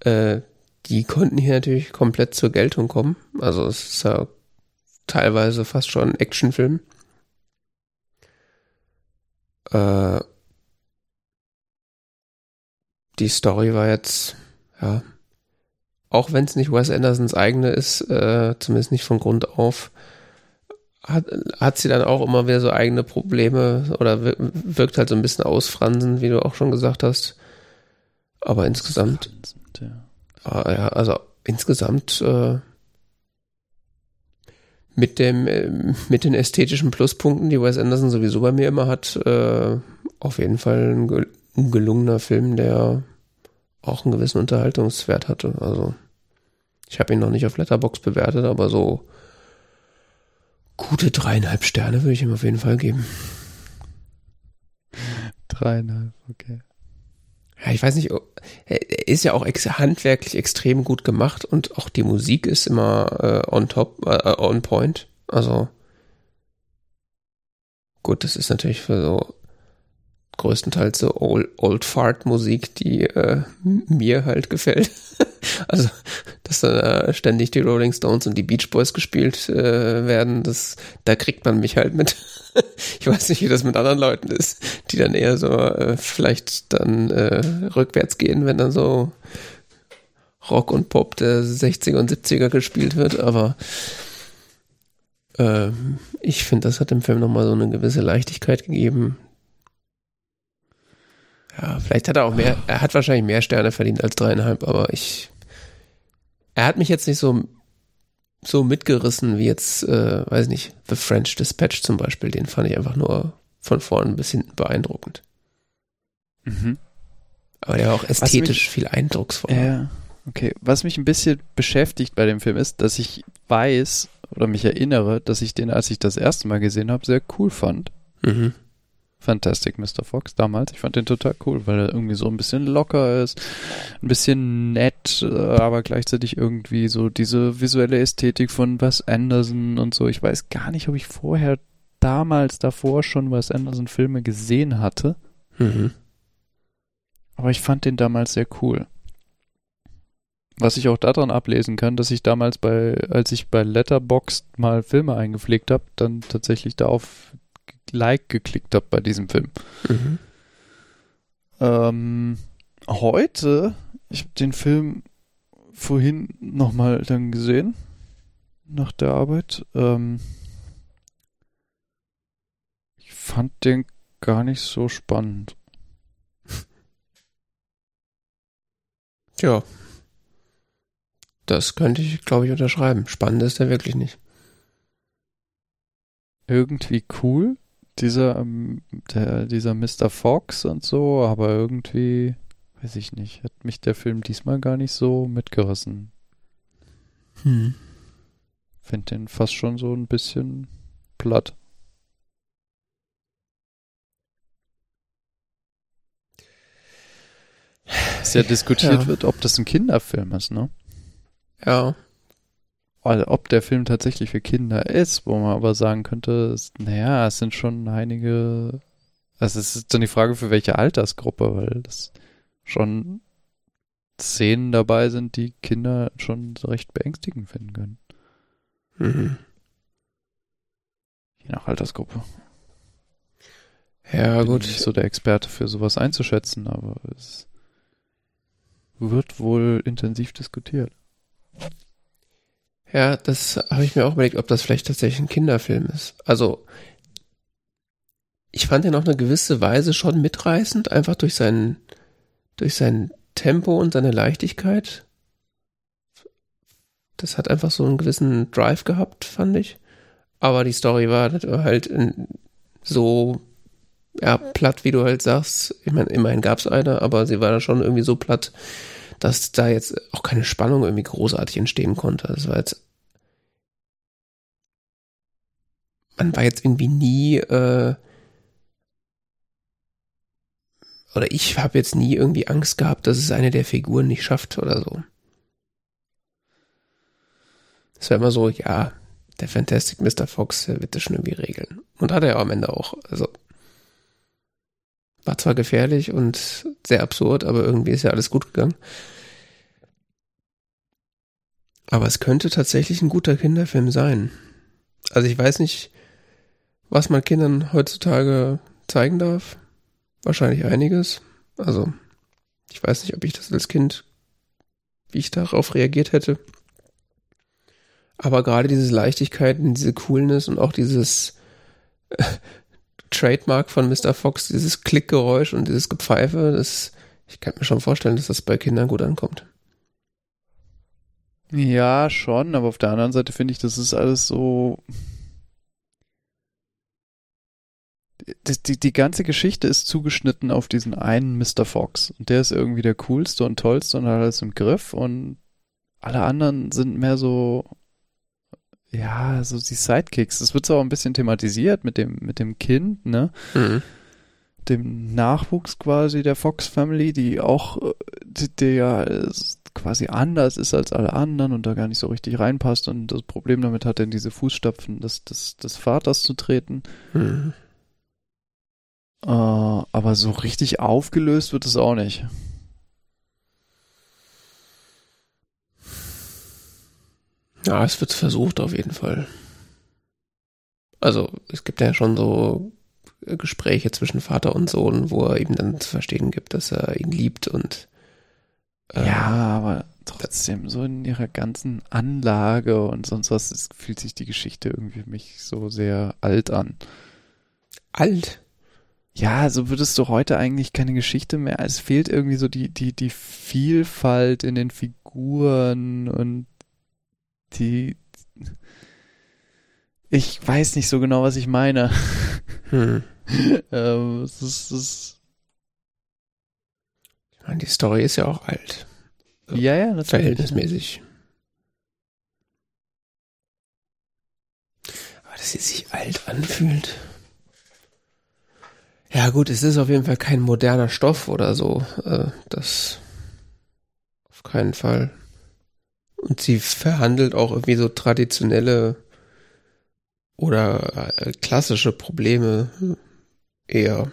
Äh, die konnten hier natürlich komplett zur Geltung kommen. Also es ist ja teilweise fast schon Actionfilm. Äh, die Story war jetzt, ja, auch wenn es nicht Wes Andersons eigene ist, äh, zumindest nicht von Grund auf, hat, hat sie dann auch immer wieder so eigene Probleme oder wirkt halt so ein bisschen ausfransen, wie du auch schon gesagt hast. Aber insgesamt, Ja. ah, ja, also insgesamt äh, mit dem äh, mit den ästhetischen Pluspunkten, die Wes Anderson sowieso bei mir immer hat, äh, auf jeden Fall ein, ein gelungener Film, der auch einen gewissen Unterhaltungswert hatte. Also ich habe ihn noch nicht auf Letterbox bewertet, aber so gute dreieinhalb Sterne würde ich ihm auf jeden Fall geben. Dreieinhalb, okay. Ja, ich weiß nicht, er ist ja auch ex handwerklich extrem gut gemacht und auch die Musik ist immer äh, on top, äh, on point. Also gut, das ist natürlich für so größtenteils so Old, Old Fart Musik, die äh, mir halt gefällt. also, dass dann äh, ständig die Rolling Stones und die Beach Boys gespielt äh, werden, das, da kriegt man mich halt mit. ich weiß nicht, wie das mit anderen Leuten ist, die dann eher so äh, vielleicht dann äh, rückwärts gehen, wenn dann so Rock und Pop der 60er und 70er gespielt wird, aber äh, ich finde, das hat dem Film nochmal so eine gewisse Leichtigkeit gegeben, ja, vielleicht hat er auch mehr, er hat wahrscheinlich mehr Sterne verdient als dreieinhalb, aber ich, er hat mich jetzt nicht so, so mitgerissen wie jetzt, äh, weiß nicht, The French Dispatch zum Beispiel, den fand ich einfach nur von vorn bis hinten beeindruckend. Mhm. Aber der war auch ästhetisch mich, viel eindrucksvoller. Ja, okay. Was mich ein bisschen beschäftigt bei dem Film ist, dass ich weiß oder mich erinnere, dass ich den, als ich das erste Mal gesehen habe, sehr cool fand. Mhm. Fantastic Mr. Fox damals. Ich fand den total cool, weil er irgendwie so ein bisschen locker ist, ein bisschen nett, äh, aber gleichzeitig irgendwie so diese visuelle Ästhetik von Wes Anderson und so. Ich weiß gar nicht, ob ich vorher damals davor schon Wes Anderson Filme gesehen hatte. Mhm. Aber ich fand den damals sehr cool. Was ich auch daran ablesen kann, dass ich damals bei, als ich bei Letterboxd mal Filme eingepflegt habe, dann tatsächlich da auf Like geklickt habe bei diesem Film. Mhm. Ähm, heute, ich habe den Film vorhin nochmal dann gesehen, nach der Arbeit. Ähm, ich fand den gar nicht so spannend. Ja. Das könnte ich, glaube ich, unterschreiben. Spannend ist er wirklich nicht. Irgendwie cool, dieser, ähm, der, dieser Mr. Fox und so, aber irgendwie, weiß ich nicht, hat mich der Film diesmal gar nicht so mitgerissen. Hm. Find den fast schon so ein bisschen platt. Ja diskutiert Ja. wird, ob das ein Kinderfilm ist, ne? Ja. Also, ob der Film tatsächlich für Kinder ist, wo man aber sagen könnte, naja, es sind schon einige, also es ist dann die Frage, für welche Altersgruppe, weil das schon Szenen dabei sind, die Kinder schon so recht beängstigend finden können. Mhm. Je nach Altersgruppe. Ja, Bin gut. nicht so der Experte für sowas einzuschätzen, aber es wird wohl intensiv diskutiert. Ja, das habe ich mir auch überlegt, ob das vielleicht tatsächlich ein Kinderfilm ist. Also, ich fand ihn auf eine gewisse Weise schon mitreißend, einfach durch sein, durch sein Tempo und seine Leichtigkeit. Das hat einfach so einen gewissen Drive gehabt, fand ich. Aber die Story war halt so ja, platt, wie du halt sagst. Ich meine, immerhin gab es eine, aber sie war dann schon irgendwie so platt, dass da jetzt auch keine Spannung irgendwie großartig entstehen konnte. Das war jetzt. Man war jetzt irgendwie nie. Äh, oder ich habe jetzt nie irgendwie Angst gehabt, dass es eine der Figuren nicht schafft oder so. Es war immer so, ja, der Fantastic Mr. Fox wird das schon irgendwie regeln. Und hat er ja am Ende auch. Also war zwar gefährlich und sehr absurd, aber irgendwie ist ja alles gut gegangen. Aber es könnte tatsächlich ein guter Kinderfilm sein. Also ich weiß nicht, was man Kindern heutzutage zeigen darf. Wahrscheinlich einiges. Also ich weiß nicht, ob ich das als Kind, wie ich darauf reagiert hätte. Aber gerade diese Leichtigkeit und diese Coolness und auch dieses Trademark von Mr. Fox, dieses Klickgeräusch und dieses Gepfeife, das, ich kann mir schon vorstellen, dass das bei Kindern gut ankommt. Ja, schon, aber auf der anderen Seite finde ich, das ist alles so. Die, die, die ganze Geschichte ist zugeschnitten auf diesen einen Mr. Fox. Und der ist irgendwie der coolste und tollste und hat alles im Griff. Und alle anderen sind mehr so ja, so die Sidekicks. Das wird so auch ein bisschen thematisiert mit dem, mit dem Kind, ne? Mhm. Dem Nachwuchs quasi der Fox Family, die auch, der ja quasi anders ist als alle anderen und da gar nicht so richtig reinpasst und das Problem damit hat, in diese Fußstapfen des, des, des Vaters zu treten. Mhm. Äh, aber so richtig aufgelöst wird es auch nicht. Ja, es wird versucht auf jeden Fall. Also es gibt ja schon so Gespräche zwischen Vater und Sohn, wo er ihm dann zu verstehen gibt, dass er ihn liebt und äh, ja, aber trotzdem so in ihrer ganzen Anlage und sonst was es fühlt sich die Geschichte irgendwie für mich so sehr alt an. Alt? Ja, so würdest du heute eigentlich keine Geschichte mehr. Es fehlt irgendwie so die die die Vielfalt in den Figuren und die. Ich weiß nicht so genau, was ich meine. Hm. ähm, es ist, es ist meine, die Story ist ja auch alt. Ja, ja, natürlich. Verhältnismäßig. Aber dass sie sich alt anfühlt. Ja, gut, es ist auf jeden Fall kein moderner Stoff oder so. Äh, das auf keinen Fall. Und sie verhandelt auch irgendwie so traditionelle oder äh, klassische Probleme eher.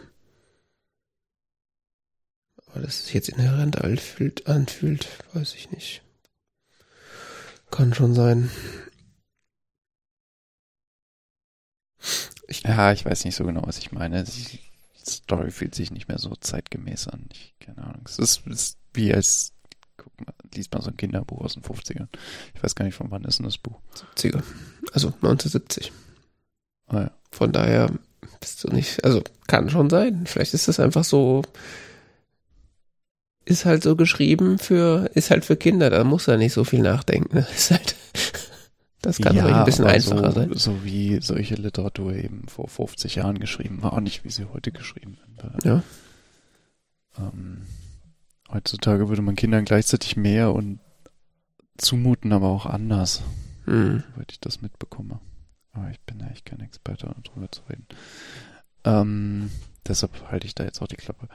Aber dass es jetzt inhärent anfühlt, anfühlt, weiß ich nicht. Kann schon sein. Ich, ja, ich weiß nicht so genau, was ich meine. Die Story fühlt sich nicht mehr so zeitgemäß an. Ich, keine Ahnung. Es ist, ist wie als liest man so ein Kinderbuch aus den 50ern. Ich weiß gar nicht, von wann ist denn das Buch? 70er. Also 1970. Ah, ja. Von daher bist du nicht, also kann schon sein. Vielleicht ist das einfach so, ist halt so geschrieben für, ist halt für Kinder, da muss er nicht so viel nachdenken. Ist halt, das kann ja, ein bisschen einfacher so, sein. So wie solche Literatur eben vor 50 Jahren geschrieben war, auch nicht wie sie heute geschrieben wird. Ja. Ähm, Heutzutage würde man Kindern gleichzeitig mehr und zumuten, aber auch anders. Hm. Soweit ich das mitbekomme. Aber ich bin eigentlich kein Experte, darüber zu reden. Ähm, deshalb halte ich da jetzt auch die Klappe.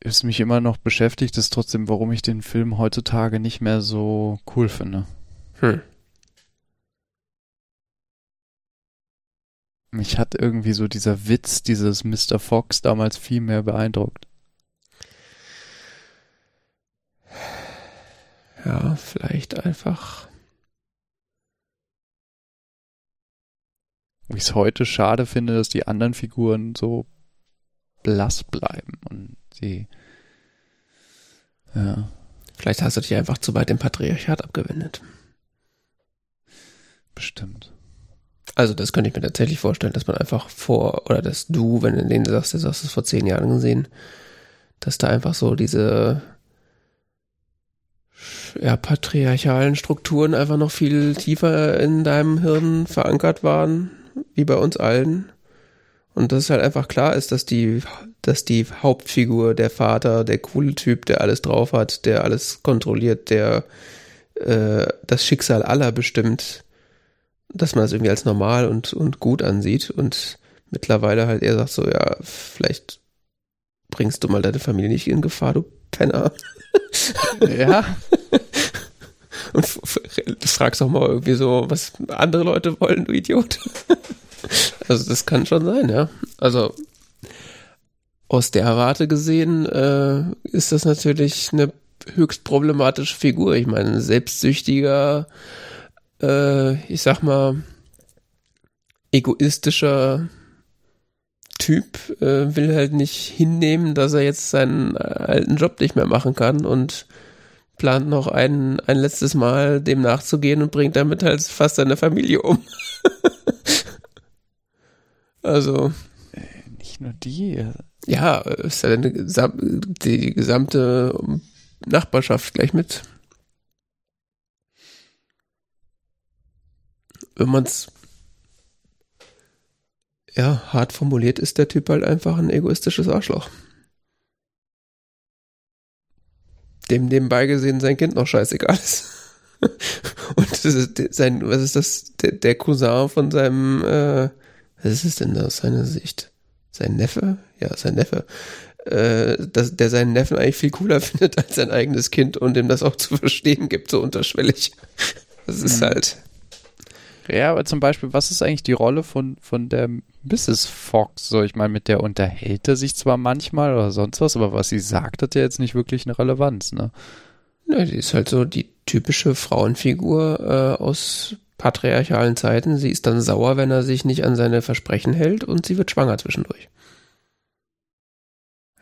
Ist mich immer noch beschäftigt, ist trotzdem, warum ich den Film heutzutage nicht mehr so cool finde. Hm. Mich hat irgendwie so dieser Witz dieses Mr. Fox damals viel mehr beeindruckt. Ja, vielleicht einfach. Wo ich es heute schade finde, dass die anderen Figuren so blass bleiben und sie. Ja. Vielleicht hast du dich einfach zu weit dem Patriarchat abgewendet. Bestimmt. Also das könnte ich mir tatsächlich vorstellen, dass man einfach vor, oder dass du, wenn du den sagst, du hast es vor zehn Jahren gesehen, dass da einfach so diese ja, patriarchalen Strukturen einfach noch viel tiefer in deinem Hirn verankert waren, wie bei uns allen. Und dass es halt einfach klar ist, dass die, dass die Hauptfigur, der Vater, der coole Typ, der alles drauf hat, der alles kontrolliert, der äh, das Schicksal aller bestimmt, dass man das irgendwie als normal und, und gut ansieht und mittlerweile halt eher sagt so, ja, vielleicht bringst du mal deine Familie nicht in Gefahr, du Penner. Ja. Und fragst auch mal irgendwie so, was andere Leute wollen, du Idiot. Also das kann schon sein, ja. Also aus der Warte gesehen äh, ist das natürlich eine höchst problematische Figur. Ich meine, ein selbstsüchtiger, äh, ich sag mal, egoistischer Typ äh, will halt nicht hinnehmen, dass er jetzt seinen äh, alten Job nicht mehr machen kann und plant noch ein, ein letztes Mal dem nachzugehen und bringt damit halt fast seine Familie um. also. Nicht nur die. Ja, ist ja die gesamte Nachbarschaft gleich mit. Wenn man es ja, hart formuliert ist der Typ halt einfach ein egoistisches Arschloch. Dem nebenbei gesehen sein Kind noch scheißegal ist. Und ist sein, was ist das? Der, der Cousin von seinem, äh, was ist es denn da aus seiner Sicht? Sein Neffe? Ja, sein Neffe. Äh, dass der seinen Neffen eigentlich viel cooler findet als sein eigenes Kind und dem das auch zu verstehen gibt, so unterschwellig. Das ist mhm. halt. Ja, aber zum Beispiel, was ist eigentlich die Rolle von, von der Mrs. Fox? So, ich meine, mit der unterhält er sich zwar manchmal oder sonst was, aber was sie sagt, hat ja jetzt nicht wirklich eine Relevanz, ne? Ja, die ist halt so die typische Frauenfigur äh, aus patriarchalen Zeiten. Sie ist dann sauer, wenn er sich nicht an seine Versprechen hält und sie wird schwanger zwischendurch.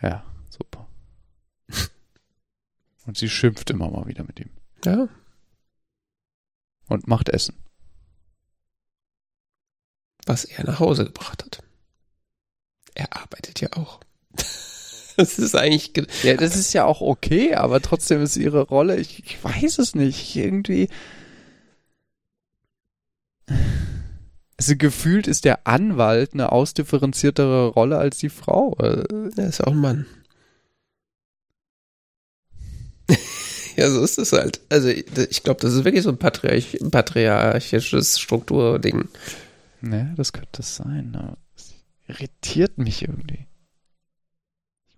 Ja, super. und sie schimpft immer mal wieder mit ihm. Ja. Und macht Essen was er nach Hause gebracht hat. Er arbeitet ja auch. Das ist eigentlich. Ja, das ist ja auch okay, aber trotzdem ist ihre Rolle, ich, ich weiß es nicht, irgendwie. Also gefühlt ist der Anwalt eine ausdifferenziertere Rolle als die Frau. Er ist auch ein Mann. ja, so ist es halt. Also ich glaube, das ist wirklich so ein Patriarch patriarchisches Strukturding. Ja, das könnte es sein. Aber es irritiert mich irgendwie.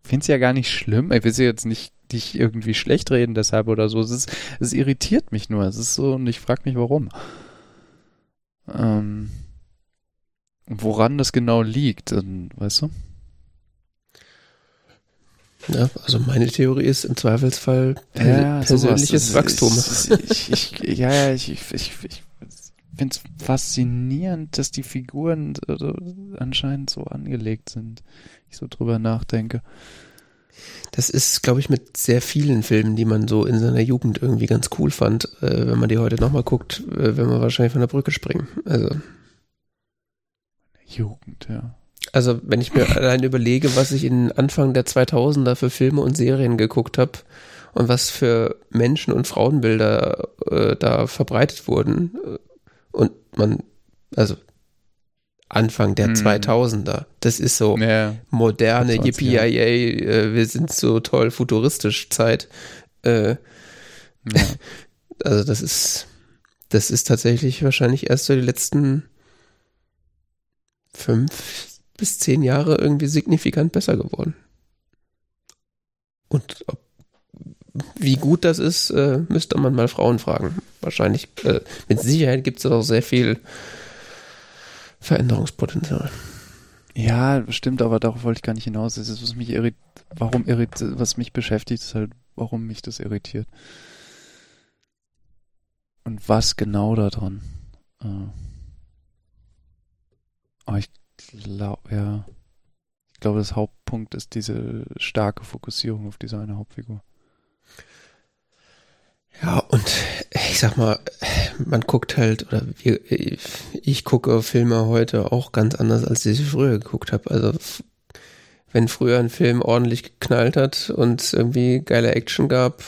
Ich finde es ja gar nicht schlimm. Ich will sie jetzt nicht dich irgendwie schlecht reden deshalb oder so. Es, ist, es irritiert mich nur. Es ist so und ich frage mich warum. Ähm, woran das genau liegt, weißt du? Ja, also meine Theorie ist im Zweifelsfall per ja, persönliches Wachstum. Ich, ich, ja, ja, ich, ich, ich, ich finde es faszinierend, dass die Figuren also, anscheinend so angelegt sind. Ich so drüber nachdenke. Das ist, glaube ich, mit sehr vielen Filmen, die man so in seiner Jugend irgendwie ganz cool fand. Äh, wenn man die heute nochmal guckt, äh, wenn man wahrscheinlich von der Brücke springen. Also. Jugend, ja. Also, wenn ich mir allein überlege, was ich in Anfang der 2000er für Filme und Serien geguckt habe und was für Menschen- und Frauenbilder äh, da verbreitet wurden, äh, und man, also Anfang der hm. 2000er. Das ist so ja, moderne Yippie äh, wir sind so toll futuristisch Zeit. Äh, ja. Also das ist, das ist tatsächlich wahrscheinlich erst so die letzten fünf bis zehn Jahre irgendwie signifikant besser geworden. Und ob wie gut das ist, äh, müsste man mal Frauen fragen. Wahrscheinlich, äh, mit Sicherheit gibt es da auch sehr viel Veränderungspotenzial. Ja, stimmt, aber darauf wollte ich gar nicht hinaus. Das ist, was mich irrit warum irrit was mich beschäftigt, ist halt, warum mich das irritiert. Und was genau daran? Äh. Aber ich glaube, ja. Ich glaube, das Hauptpunkt ist diese starke Fokussierung auf diese eine Hauptfigur. Ja, und ich sag mal, man guckt halt, oder wir, ich gucke Filme heute auch ganz anders, als ich sie früher geguckt habe. Also wenn früher ein Film ordentlich geknallt hat und irgendwie geile Action gab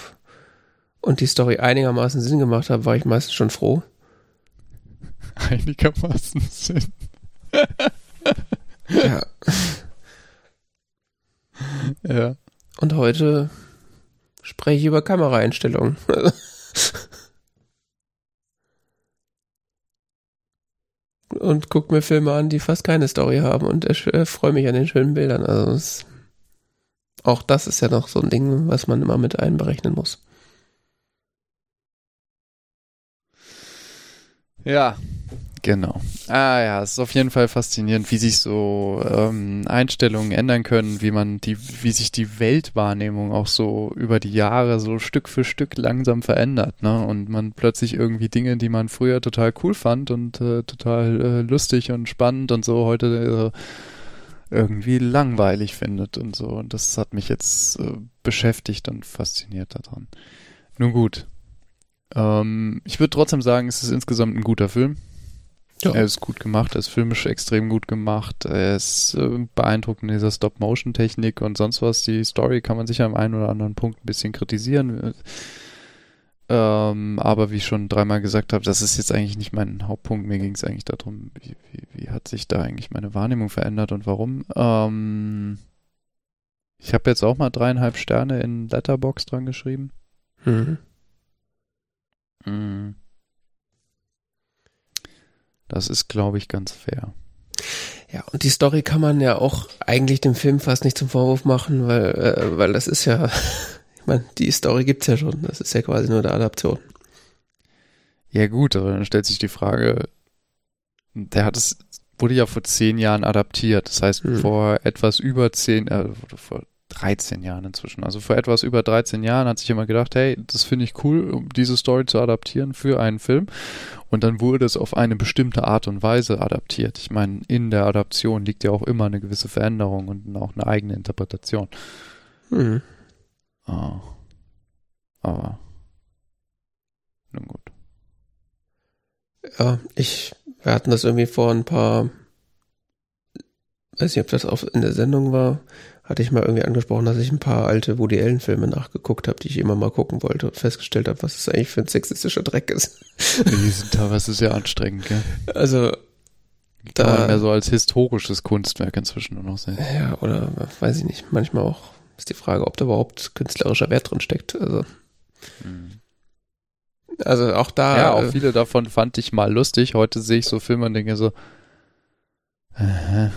und die Story einigermaßen Sinn gemacht hat, war ich meistens schon froh. Einigermaßen Sinn. ja. Ja. Und heute spreche ich über Kameraeinstellungen. und gucke mir Filme an, die fast keine Story haben und äh, freue mich an den schönen Bildern. Also es, auch das ist ja noch so ein Ding, was man immer mit einberechnen muss. Ja, Genau. Ah ja, es ist auf jeden Fall faszinierend, wie sich so ähm, Einstellungen ändern können, wie man die, wie sich die Weltwahrnehmung auch so über die Jahre so Stück für Stück langsam verändert, ne? Und man plötzlich irgendwie Dinge, die man früher total cool fand und äh, total äh, lustig und spannend und so heute äh, irgendwie langweilig findet und so. Und das hat mich jetzt äh, beschäftigt und fasziniert daran. Nun gut. Ähm, ich würde trotzdem sagen, es ist insgesamt ein guter Film. Ja. Er ist gut gemacht, er ist filmisch extrem gut gemacht, er ist äh, beeindruckend in dieser Stop-Motion-Technik und sonst was. Die Story kann man sicher am einen oder anderen Punkt ein bisschen kritisieren. Ähm, aber wie ich schon dreimal gesagt habe, das ist jetzt eigentlich nicht mein Hauptpunkt. Mir ging es eigentlich darum, wie, wie, wie, hat sich da eigentlich meine Wahrnehmung verändert und warum. Ähm, ich habe jetzt auch mal dreieinhalb Sterne in Letterbox dran geschrieben. Mhm. Mhm. Das ist, glaube ich, ganz fair. Ja, und die Story kann man ja auch eigentlich dem Film fast nicht zum Vorwurf machen, weil, äh, weil das ist ja, ich meine, die Story gibt's ja schon. Das ist ja quasi nur eine Adaption. Ja, gut, aber dann stellt sich die Frage, der hat es, wurde ja vor zehn Jahren adaptiert. Das heißt, hm. vor etwas über zehn, äh, vor 13 Jahren inzwischen. Also vor etwas über 13 Jahren hat sich jemand gedacht, hey, das finde ich cool, um diese Story zu adaptieren für einen Film. Und dann wurde es auf eine bestimmte Art und Weise adaptiert. Ich meine, in der Adaption liegt ja auch immer eine gewisse Veränderung und auch eine eigene Interpretation. Mhm. Oh. Aber nun gut. Ja, ich, wir hatten das irgendwie vor ein paar, weiß nicht, ob das auf, in der Sendung war, hatte ich mal irgendwie angesprochen, dass ich ein paar alte Woody Allen Filme nachgeguckt habe, die ich immer mal gucken wollte und festgestellt habe, was es eigentlich für ein sexistischer Dreck ist. Die sind teilweise sehr anstrengend, gell? Also die kann da, man mehr so als historisches Kunstwerk inzwischen nur noch sehen. Ja, oder weiß ich nicht. Manchmal auch ist die Frage, ob da überhaupt künstlerischer Wert drin steckt. Also, hm. also auch da. Ja, auch äh, viele davon fand ich mal lustig. Heute sehe ich so Filme und denke so, äh,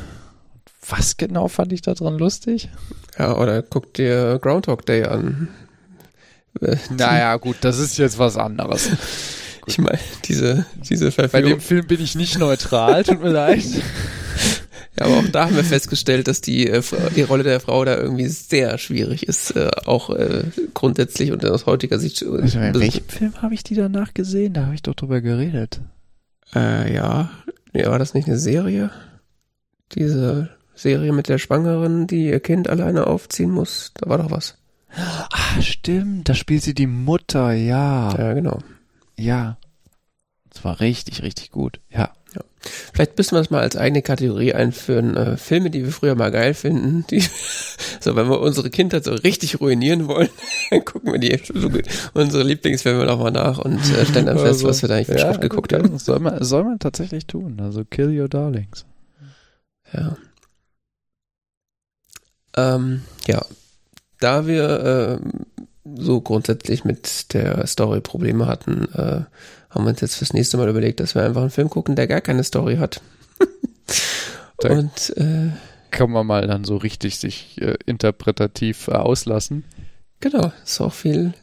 was genau fand ich da dran lustig? Ja, oder guck dir Groundhog Day an. Naja, gut, das ist jetzt was anderes. ich meine, diese, diese Verfilmung. Bei dem Film bin ich nicht neutral, tut mir leid. Ja, aber auch da haben wir festgestellt, dass die, äh, die Rolle der Frau da irgendwie sehr schwierig ist, äh, auch äh, grundsätzlich und aus heutiger Sicht. Äh, also, in welchem Film habe ich die danach gesehen? Da habe ich doch drüber geredet. Äh, ja. Nee, war das nicht eine Serie? Diese Serie mit der Schwangeren, die ihr Kind alleine aufziehen muss. Da war doch was. Ah, stimmt. Da spielt sie die Mutter, ja. Ja, genau. Ja. Das war richtig, richtig gut. Ja. ja. Vielleicht müssen wir das mal als eigene Kategorie einführen. Äh, Filme, die wir früher mal geil finden. Die, so, wenn wir unsere Kindheit so richtig ruinieren wollen, dann gucken wir die so unsere Lieblingsfilme nochmal nach und äh, stellen dann fest, also, was wir da eigentlich für ja, Schrott geguckt haben. Soll man, soll man tatsächlich tun. Also Kill Your Darlings. Ja. Ähm, ja, da wir äh, so grundsätzlich mit der Story Probleme hatten, äh, haben wir uns jetzt fürs nächste Mal überlegt, dass wir einfach einen Film gucken, der gar keine Story hat. Und äh, kann man mal dann so richtig sich äh, interpretativ äh, auslassen. Genau, ist auch viel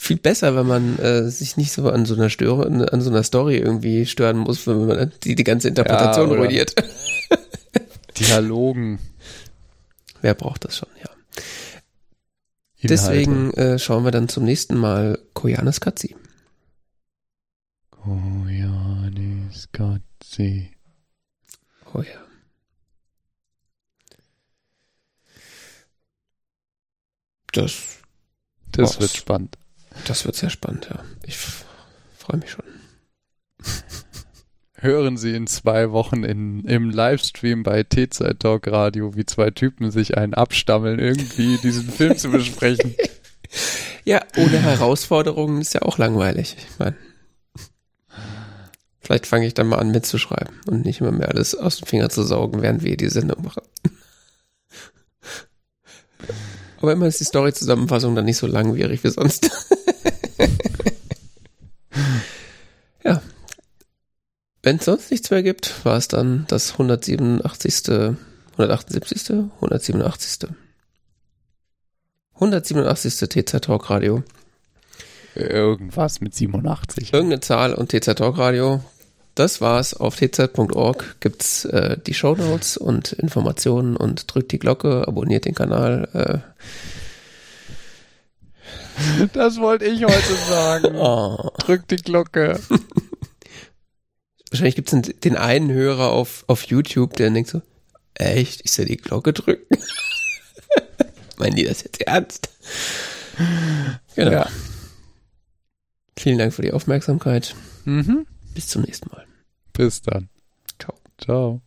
viel besser, wenn man äh, sich nicht so an so einer Störe, an so einer Story irgendwie stören muss, wenn man die, die ganze Interpretation ja, ruiniert. Dialogen. Wer braucht das schon, ja. Inhalte. Deswegen äh, schauen wir dann zum nächsten Mal Koyanis Katzi. Koyanis Katzi. Oh ja. Das, das wird spannend. Das wird sehr spannend, ja. Ich freue mich schon. Hören Sie in zwei Wochen in, im Livestream bei T-Zeit Talk Radio, wie zwei Typen sich einen abstammeln, irgendwie diesen Film zu besprechen. Ja, ohne Herausforderungen ist ja auch langweilig. Ich meine, vielleicht fange ich dann mal an mitzuschreiben und nicht immer mehr alles aus dem Finger zu saugen, während wir die Sendung machen. Aber immer ist die Story-Zusammenfassung dann nicht so langwierig wie sonst. ja. Wenn es sonst nichts mehr gibt, war es dann das 187. 178. 187. 187. TZ Talk Radio. Irgendwas mit 87. Irgendeine Zahl und TZ Talk Radio. Das war's. Auf tz.org gibt's äh, die Show Notes und Informationen und drückt die Glocke, abonniert den Kanal. Äh. Das wollte ich heute sagen. Oh. Drückt die Glocke. Wahrscheinlich gibt's den, den einen Hörer auf, auf YouTube, der denkt so, echt, ich soll die Glocke drücken? Meinen die das jetzt ernst? Genau. Ja. Vielen Dank für die Aufmerksamkeit. Mhm. Bis zum nächsten Mal. Bis dann. Ciao. Ciao.